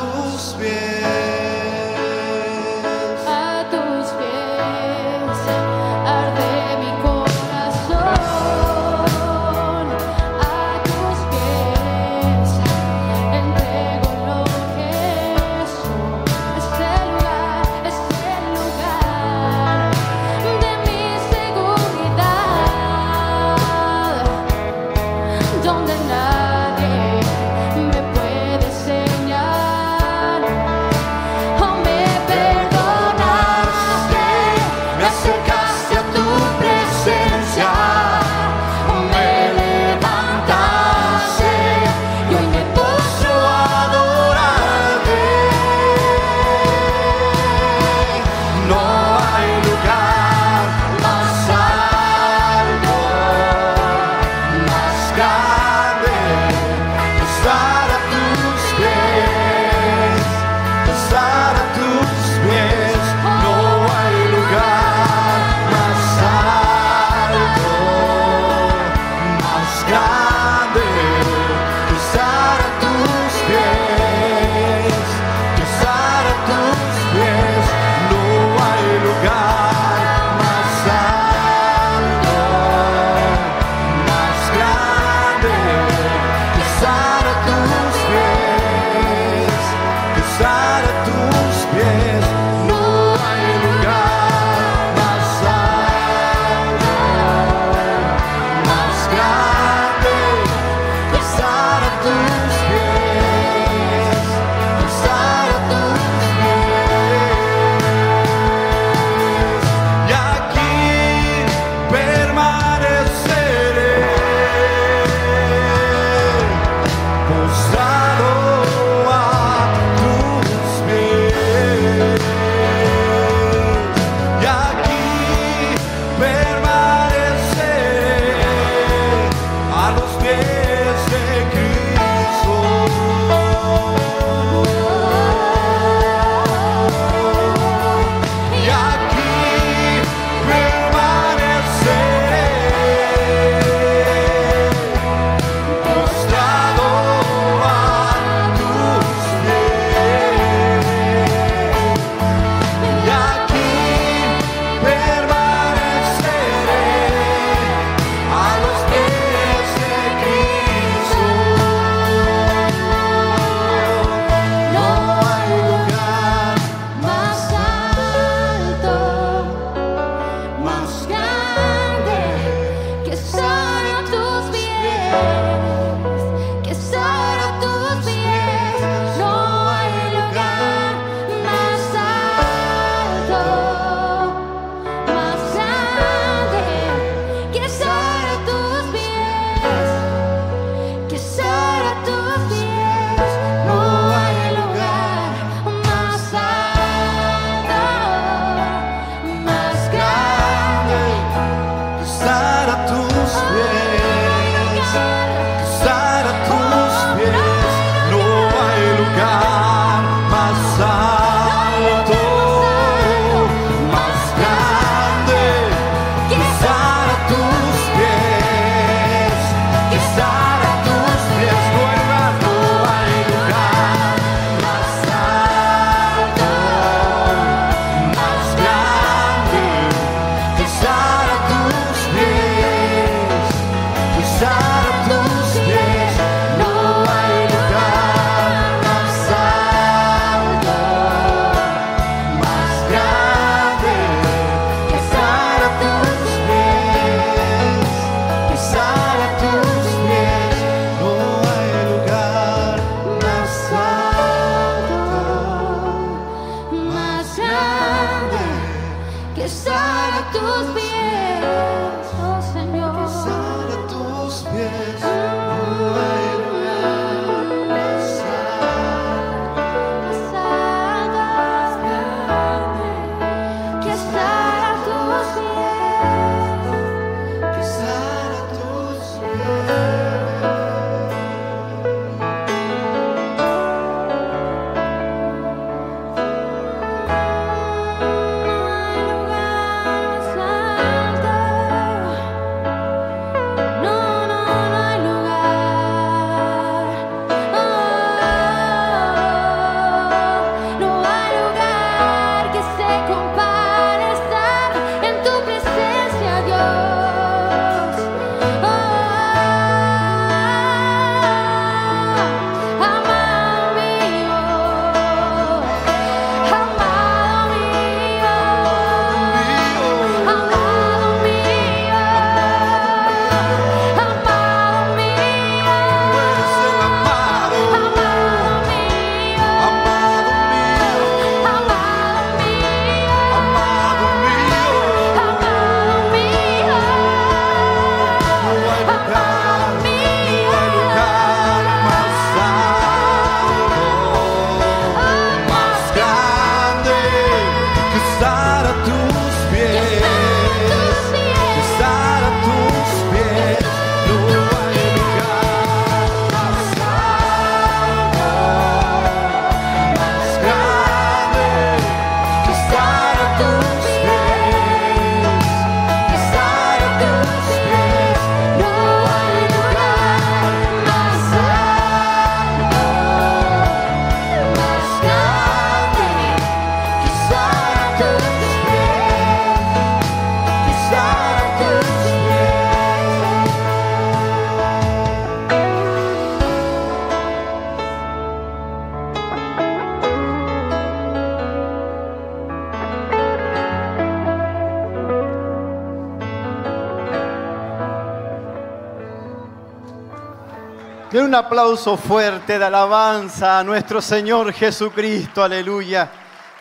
H: aplauso fuerte de alabanza a nuestro Señor Jesucristo, aleluya,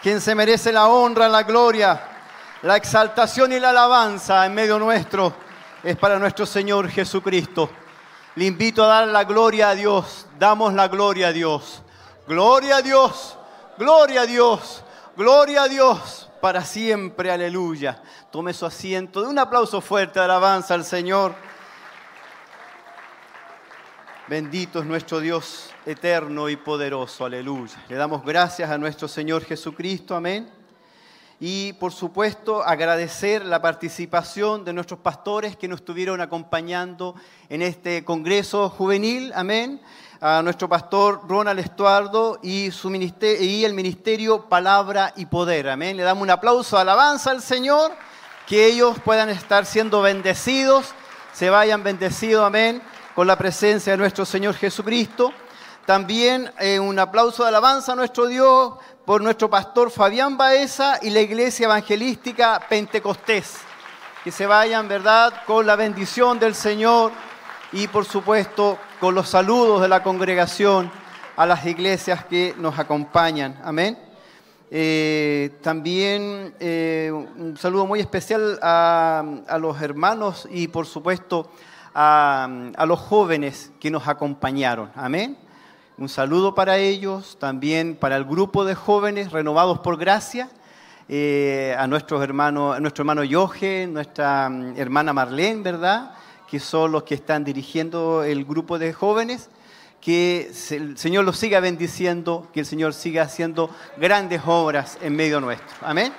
H: quien se merece la honra, la gloria, la exaltación y la alabanza en medio nuestro, es para nuestro Señor Jesucristo. Le invito a dar la gloria a Dios, damos la gloria a Dios. Gloria a Dios, gloria a Dios, gloria a Dios para siempre, aleluya. Tome su asiento, de un aplauso fuerte de alabanza al Señor. Bendito es nuestro Dios eterno y poderoso, aleluya. Le damos gracias a nuestro Señor Jesucristo, amén. Y por supuesto agradecer la participación de nuestros pastores que nos estuvieron acompañando en este Congreso Juvenil, amén. A nuestro pastor Ronald Estuardo y, su ministerio, y el Ministerio Palabra y Poder, amén. Le damos un aplauso, alabanza al Señor, que ellos puedan estar siendo bendecidos, se vayan bendecidos, amén con la presencia de nuestro Señor Jesucristo. También eh, un aplauso de alabanza a nuestro Dios por nuestro pastor Fabián Baeza y la Iglesia Evangelística Pentecostés. Que se vayan, ¿verdad?, con la bendición del Señor y por supuesto con los saludos de la congregación a las iglesias que nos acompañan. Amén. Eh, también eh, un saludo muy especial a, los hermanos y por supuesto a, a los jóvenes que nos acompañaron. Amén. Un saludo para ellos, también para el grupo de jóvenes renovados por gracia, eh, a nuestros hermanos, a nuestro hermano Yoje, nuestra mm, hermana Marlene, ¿verdad? Que son los que están dirigiendo el grupo de jóvenes. Que el Señor los siga bendiciendo, que el Señor siga haciendo grandes obras en medio nuestro. Amén.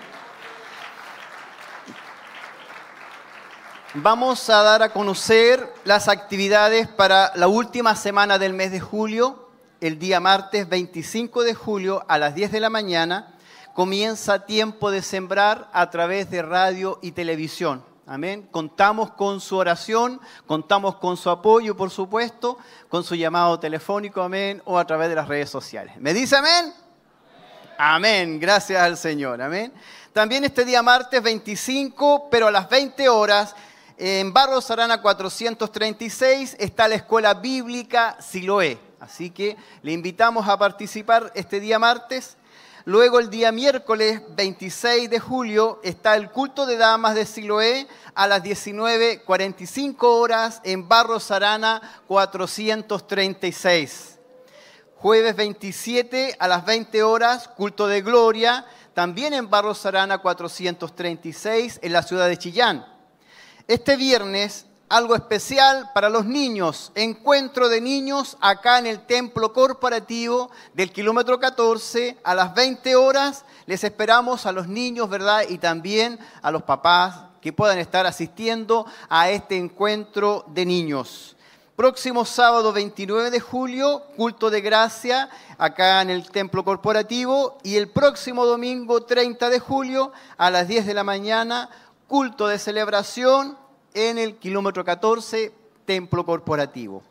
H: Vamos a dar a conocer las actividades para la última semana del mes de julio. El día martes 25 de julio a las 10 de la mañana comienza tiempo de sembrar a través de radio y televisión. Amén. Contamos con su oración, contamos con su apoyo, por supuesto, con su llamado telefónico, amén, o a través de las redes sociales. ¿Me dice amén? Amén, gracias al Señor, amén. También este día martes 25, pero a las 20 horas, en Barros Arana 436 está la escuela bíblica Siloé. Así que le invitamos a participar este día martes Luego el día miércoles 26 de julio está el culto de damas de Siloé a las 19.45 horas en Barros Arana 436. Jueves 27 a las 20 horas, culto de gloria, también en Barros Arana 436 en la ciudad de Chillán. Este viernes algo especial para los niños, encuentro de niños acá en el templo corporativo del kilómetro 14 a las 20 horas. Les esperamos a los niños, ¿verdad? Y también a los papás que puedan estar asistiendo a este encuentro de niños. Próximo sábado 29 de julio, culto de gracia acá en el templo corporativo y el próximo domingo 30 de julio a las 10 de la mañana, culto de celebración en el kilómetro 14, templo corporativo.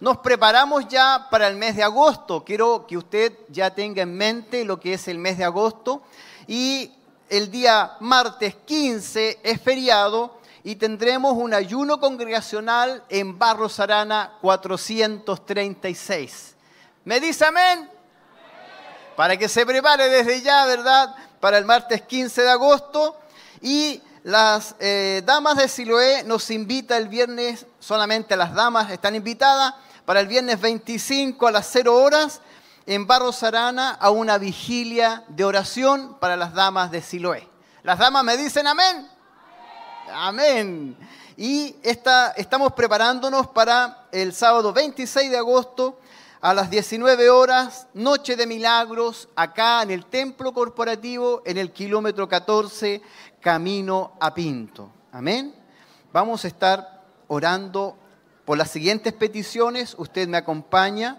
H: Nos preparamos ya para el mes de agosto. Quiero que usted ya tenga en mente lo que es el mes de agosto. Y el día martes 15 es feriado y tendremos un ayuno congregacional en Barros Arana 436. ¿Me dice amén? Para que se prepare desde ya, ¿verdad? Para el martes 15 de agosto. Y las eh, damas de Siloé nos invita el viernes, solamente las damas están invitadas, para el viernes 25 a las 0 horas en Barros Arana a una vigilia de oración para las damas de Siloé. Las damas me dicen amén. Amén. Y esta, estamos preparándonos para el sábado 26 de agosto a las 19 horas, Noche de Milagros, acá en el Templo Corporativo, en el kilómetro 14, camino a Pinto. Amén. Vamos a estar orando por las siguientes peticiones. Usted me acompaña.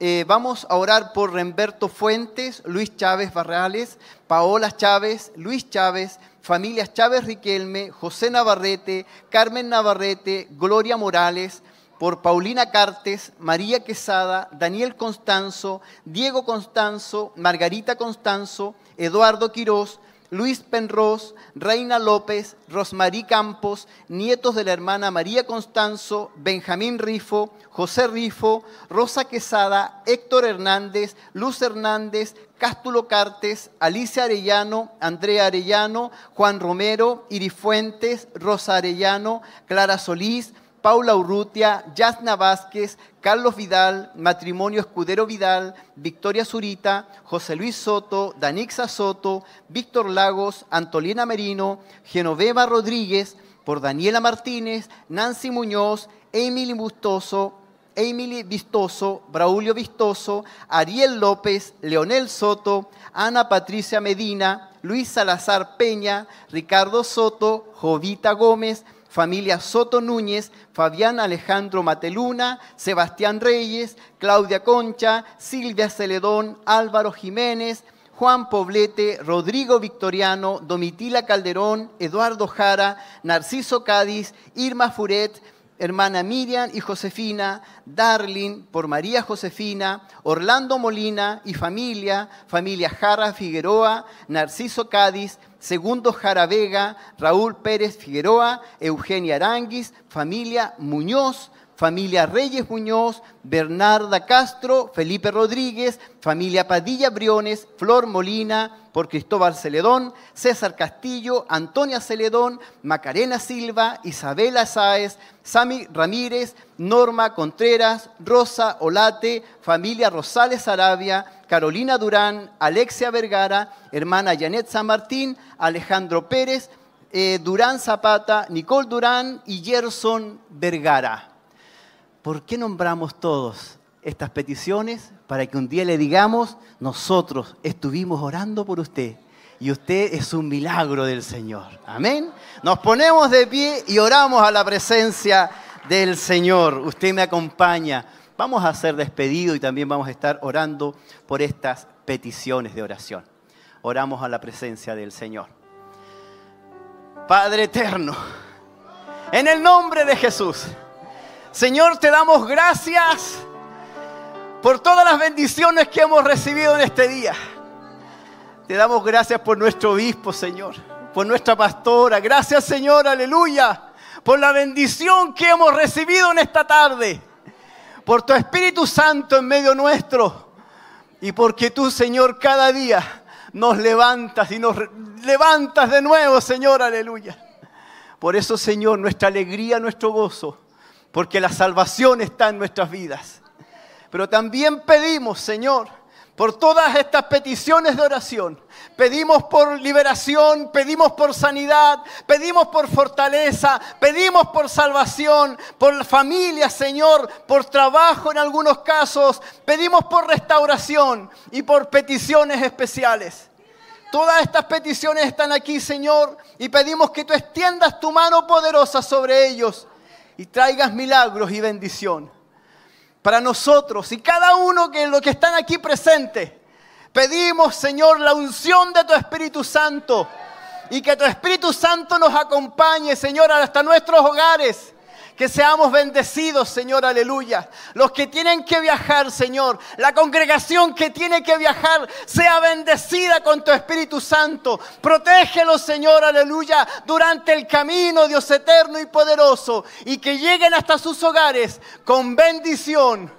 H: Eh, vamos a orar por Remberto Fuentes, Luis Chávez Barrales, Paola Chávez, Luis Chávez, familias Chávez Riquelme, José Navarrete, Carmen Navarrete, Gloria Morales, por Paulina Cartes, María Quesada, Daniel Constanzo, Diego Constanzo, Margarita Constanzo, Eduardo Quirós, Luis Penrose, Reina López, Rosmarí Campos, nietos de la hermana María Constanzo, Benjamín Rifo, José Rifo, Rosa Quesada, Héctor Hernández, Luz Hernández, Cástulo Cartes, Alicia Arellano, Andrea Arellano, Juan Romero, Irifuentes, Rosa Arellano, Clara Solís, Paula Urrutia, Yasna Vázquez, Carlos Vidal, Matrimonio Escudero Vidal, Victoria Zurita, José Luis Soto, Danixa Soto, Víctor Lagos, Antolina Merino, Genoveva Rodríguez, por Daniela Martínez, Nancy Muñoz, Emily Bustoso, Emily Vistoso, Braulio Vistoso, Ariel López, Leonel Soto, Ana Patricia Medina, Luis Salazar Peña, Ricardo Soto, Jovita Gómez, familia Soto Núñez, Fabián Alejandro Mateluna, Sebastián Reyes, Claudia Concha, Silvia Celedón, Álvaro Jiménez, Juan Poblete, Rodrigo Victoriano, Domitila Calderón, Eduardo Jara, Narciso Cádiz, Irma Furet, hermana Miriam y Josefina, Darling por María Josefina, Orlando Molina y familia, familia Jara Figueroa, Narciso Cádiz, Segundo Jara Vega, Raúl Pérez Figueroa, Eugenia Aranguis, familia Muñoz, familia Reyes Muñoz, Bernarda Castro, Felipe Rodríguez, familia Padilla Briones, Flor Molina, por Cristóbal Celedón, César Castillo, Antonia Celedón, Macarena Silva, Isabela Sáez, Sami Ramírez, Norma Contreras, Rosa Olate, familia Rosales Arabia, Carolina Durán, Alexia Vergara, hermana Janet San Martín, Alejandro Pérez, eh, Durán Zapata, Nicole Durán y Gerson Vergara. ¿Por qué nombramos todos estas peticiones? Para que un día le digamos, nosotros estuvimos orando por usted y usted es un milagro del Señor. Amén. Nos ponemos de pie y oramos a la presencia del Señor. Usted me acompaña. Vamos a ser despedidos y también vamos a estar orando por estas peticiones de oración. Oramos a la presencia del Señor. Padre eterno, en el nombre de Jesús. Señor, te damos gracias por todas las bendiciones que hemos recibido en este día. Te damos gracias por nuestro obispo, Señor, por nuestra pastora. Gracias, Señor, aleluya, por la bendición que hemos recibido en esta tarde, por tu Espíritu Santo en medio nuestro y porque tú, Señor, cada día nos levantas y nos levantas de nuevo, Señor, aleluya. Por eso, Señor, nuestra alegría, nuestro gozo, porque la salvación está en nuestras vidas. Pero también pedimos, Señor, por todas estas peticiones de oración. Pedimos por liberación, pedimos por sanidad, pedimos por fortaleza, pedimos por salvación, por familia, Señor, por trabajo en algunos casos, pedimos por restauración y por peticiones especiales. Todas estas peticiones están aquí, Señor, y pedimos que tú extiendas tu mano poderosa sobre ellos y traigas milagros y bendición para nosotros y cada uno que los que están aquí presentes. Pedimos, Señor, la unción de tu Espíritu Santo y que tu Espíritu Santo nos acompañe, Señor, hasta nuestros hogares. Que seamos bendecidos, Señor, aleluya. Los que tienen que viajar, Señor, la congregación que tiene que viajar, sea bendecida con tu Espíritu Santo. Protégelos, Señor, aleluya, durante el camino, Dios eterno y poderoso. Y que lleguen hasta sus hogares con bendición.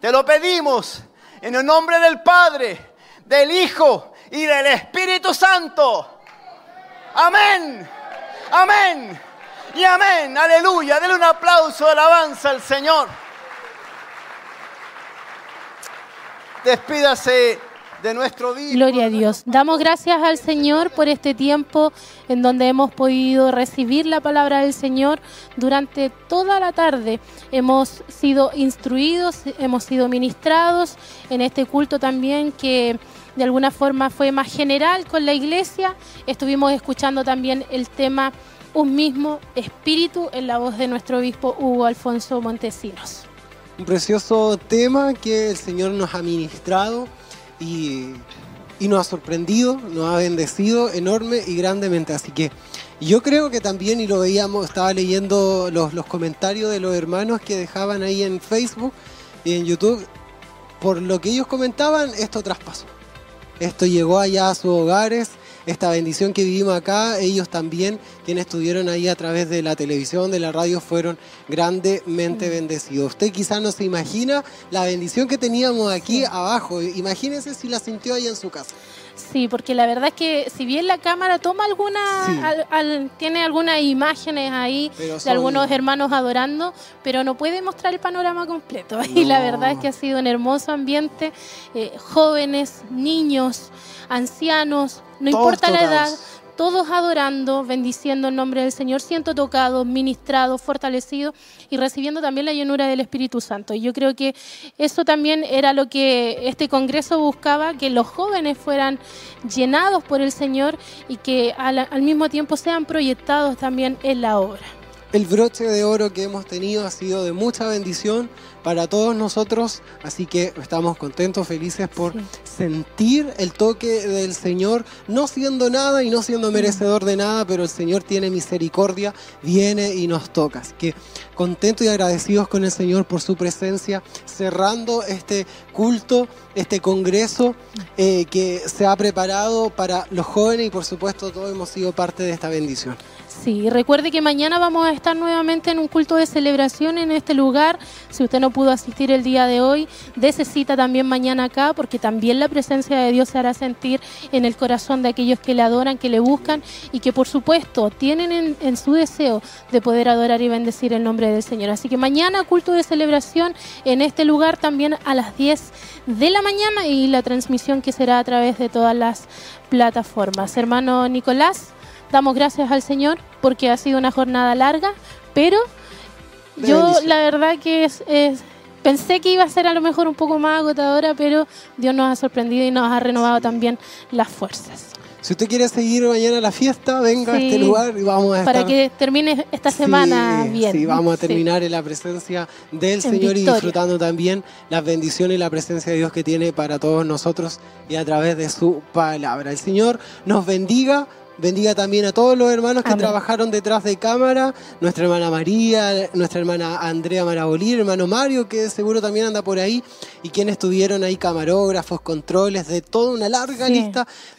H: Te lo pedimos en el nombre del Padre, del Hijo y del Espíritu Santo. Amén. Amén. Y amén. Aleluya. Denle un aplauso de alabanza al Señor. Despídase de nuestro obispo.
B: Gloria a Dios. Damos gracias al Señor por este tiempo en donde hemos podido recibir la palabra del Señor durante toda la tarde. Hemos sido instruidos, hemos sido ministrados en este culto también que de alguna forma fue más general con la iglesia. Estuvimos escuchando también el tema Un mismo espíritu en la voz de nuestro obispo Hugo Alfonso Montesinos.
A: Un precioso tema que el Señor nos ha ministrado y, y nos ha sorprendido, nos ha bendecido enorme y grandemente. Así que yo creo que también, y lo veíamos, estaba leyendo los, los comentarios de los hermanos que dejaban ahí en Facebook y en YouTube, por lo que ellos comentaban, esto traspasó. Esto llegó allá a sus hogares, esta bendición que vivimos acá, ellos también, quienes estuvieron ahí a través de la televisión, de la radio, fueron grandemente bendecidos. Usted quizás no se imagina la bendición que teníamos aquí abajo. Imagínense si la sintió ahí en su casa.
B: Sí, porque la verdad es que si bien la cámara toma alguna,
A: Sí.
B: al- al- tiene algunas imágenes ahí de algunos hermanos adorando, pero no puede mostrar el panorama completo. *laughs* Y la verdad es que ha sido un hermoso ambiente, eh, jóvenes, niños, ancianos, no
A: Todos
B: importa la edad. Todos adorando, bendiciendo el nombre del Señor, siento tocado, ministrado, fortalecido y recibiendo también la llenura del Espíritu Santo. Y yo creo que eso también era lo que este Congreso buscaba, que los jóvenes fueran llenados por el Señor y que al, al mismo tiempo sean proyectados también en la obra.
A: El broche de oro que hemos tenido ha sido de mucha bendición para todos nosotros, así que estamos contentos, felices por
B: Sí.
A: sentir el toque del Señor, no siendo nada y no siendo merecedor de nada, pero el Señor tiene misericordia, viene y nos toca. Así que contentos y agradecidos con el Señor por su presencia, cerrando este culto, este congreso eh, que se ha preparado para los jóvenes y por supuesto todos hemos sido parte de esta bendición.
B: Sí, y recuerde que mañana vamos a estar nuevamente en un culto de celebración en este lugar. Si usted no pudo asistir el día de hoy, dése cita también mañana acá, porque también la presencia de Dios se hará sentir en el corazón de aquellos que le adoran, que le buscan y que por supuesto tienen en, en su deseo de poder adorar y bendecir el nombre del Señor. Así que mañana culto de celebración en este lugar también a las 10 de la mañana y la transmisión que será a través de todas las plataformas. Hermano Nicolás. Damos gracias al Señor porque ha sido una jornada larga, pero
A: De
B: yo
A: bendición.
B: la verdad que es, es- pensé que iba a ser a lo mejor un poco más agotadora, pero Dios nos ha sorprendido y nos ha renovado también las fuerzas.
A: Si usted quiere seguir mañana la fiesta, venga a
B: Sí,
A: este lugar y vamos a
B: Para
A: estar...
B: que termine esta semana
A: Sí,
B: bien.
A: Sí, vamos a
B: Sí.
A: terminar en la presencia del
B: En
A: Señor y
B: victoria.
A: disfrutando también las bendiciones y la presencia de Dios que tiene para todos nosotros y a través de su palabra. El Señor nos bendiga. Bendiga también a todos los hermanos que
B: Amén.
A: trabajaron detrás de cámara, nuestra hermana María, nuestra hermana Andrea Marabolí, hermano Mario, que seguro también anda por ahí, y quienes estuvieron ahí, camarógrafos, controles, de toda una larga
B: Sí.
A: lista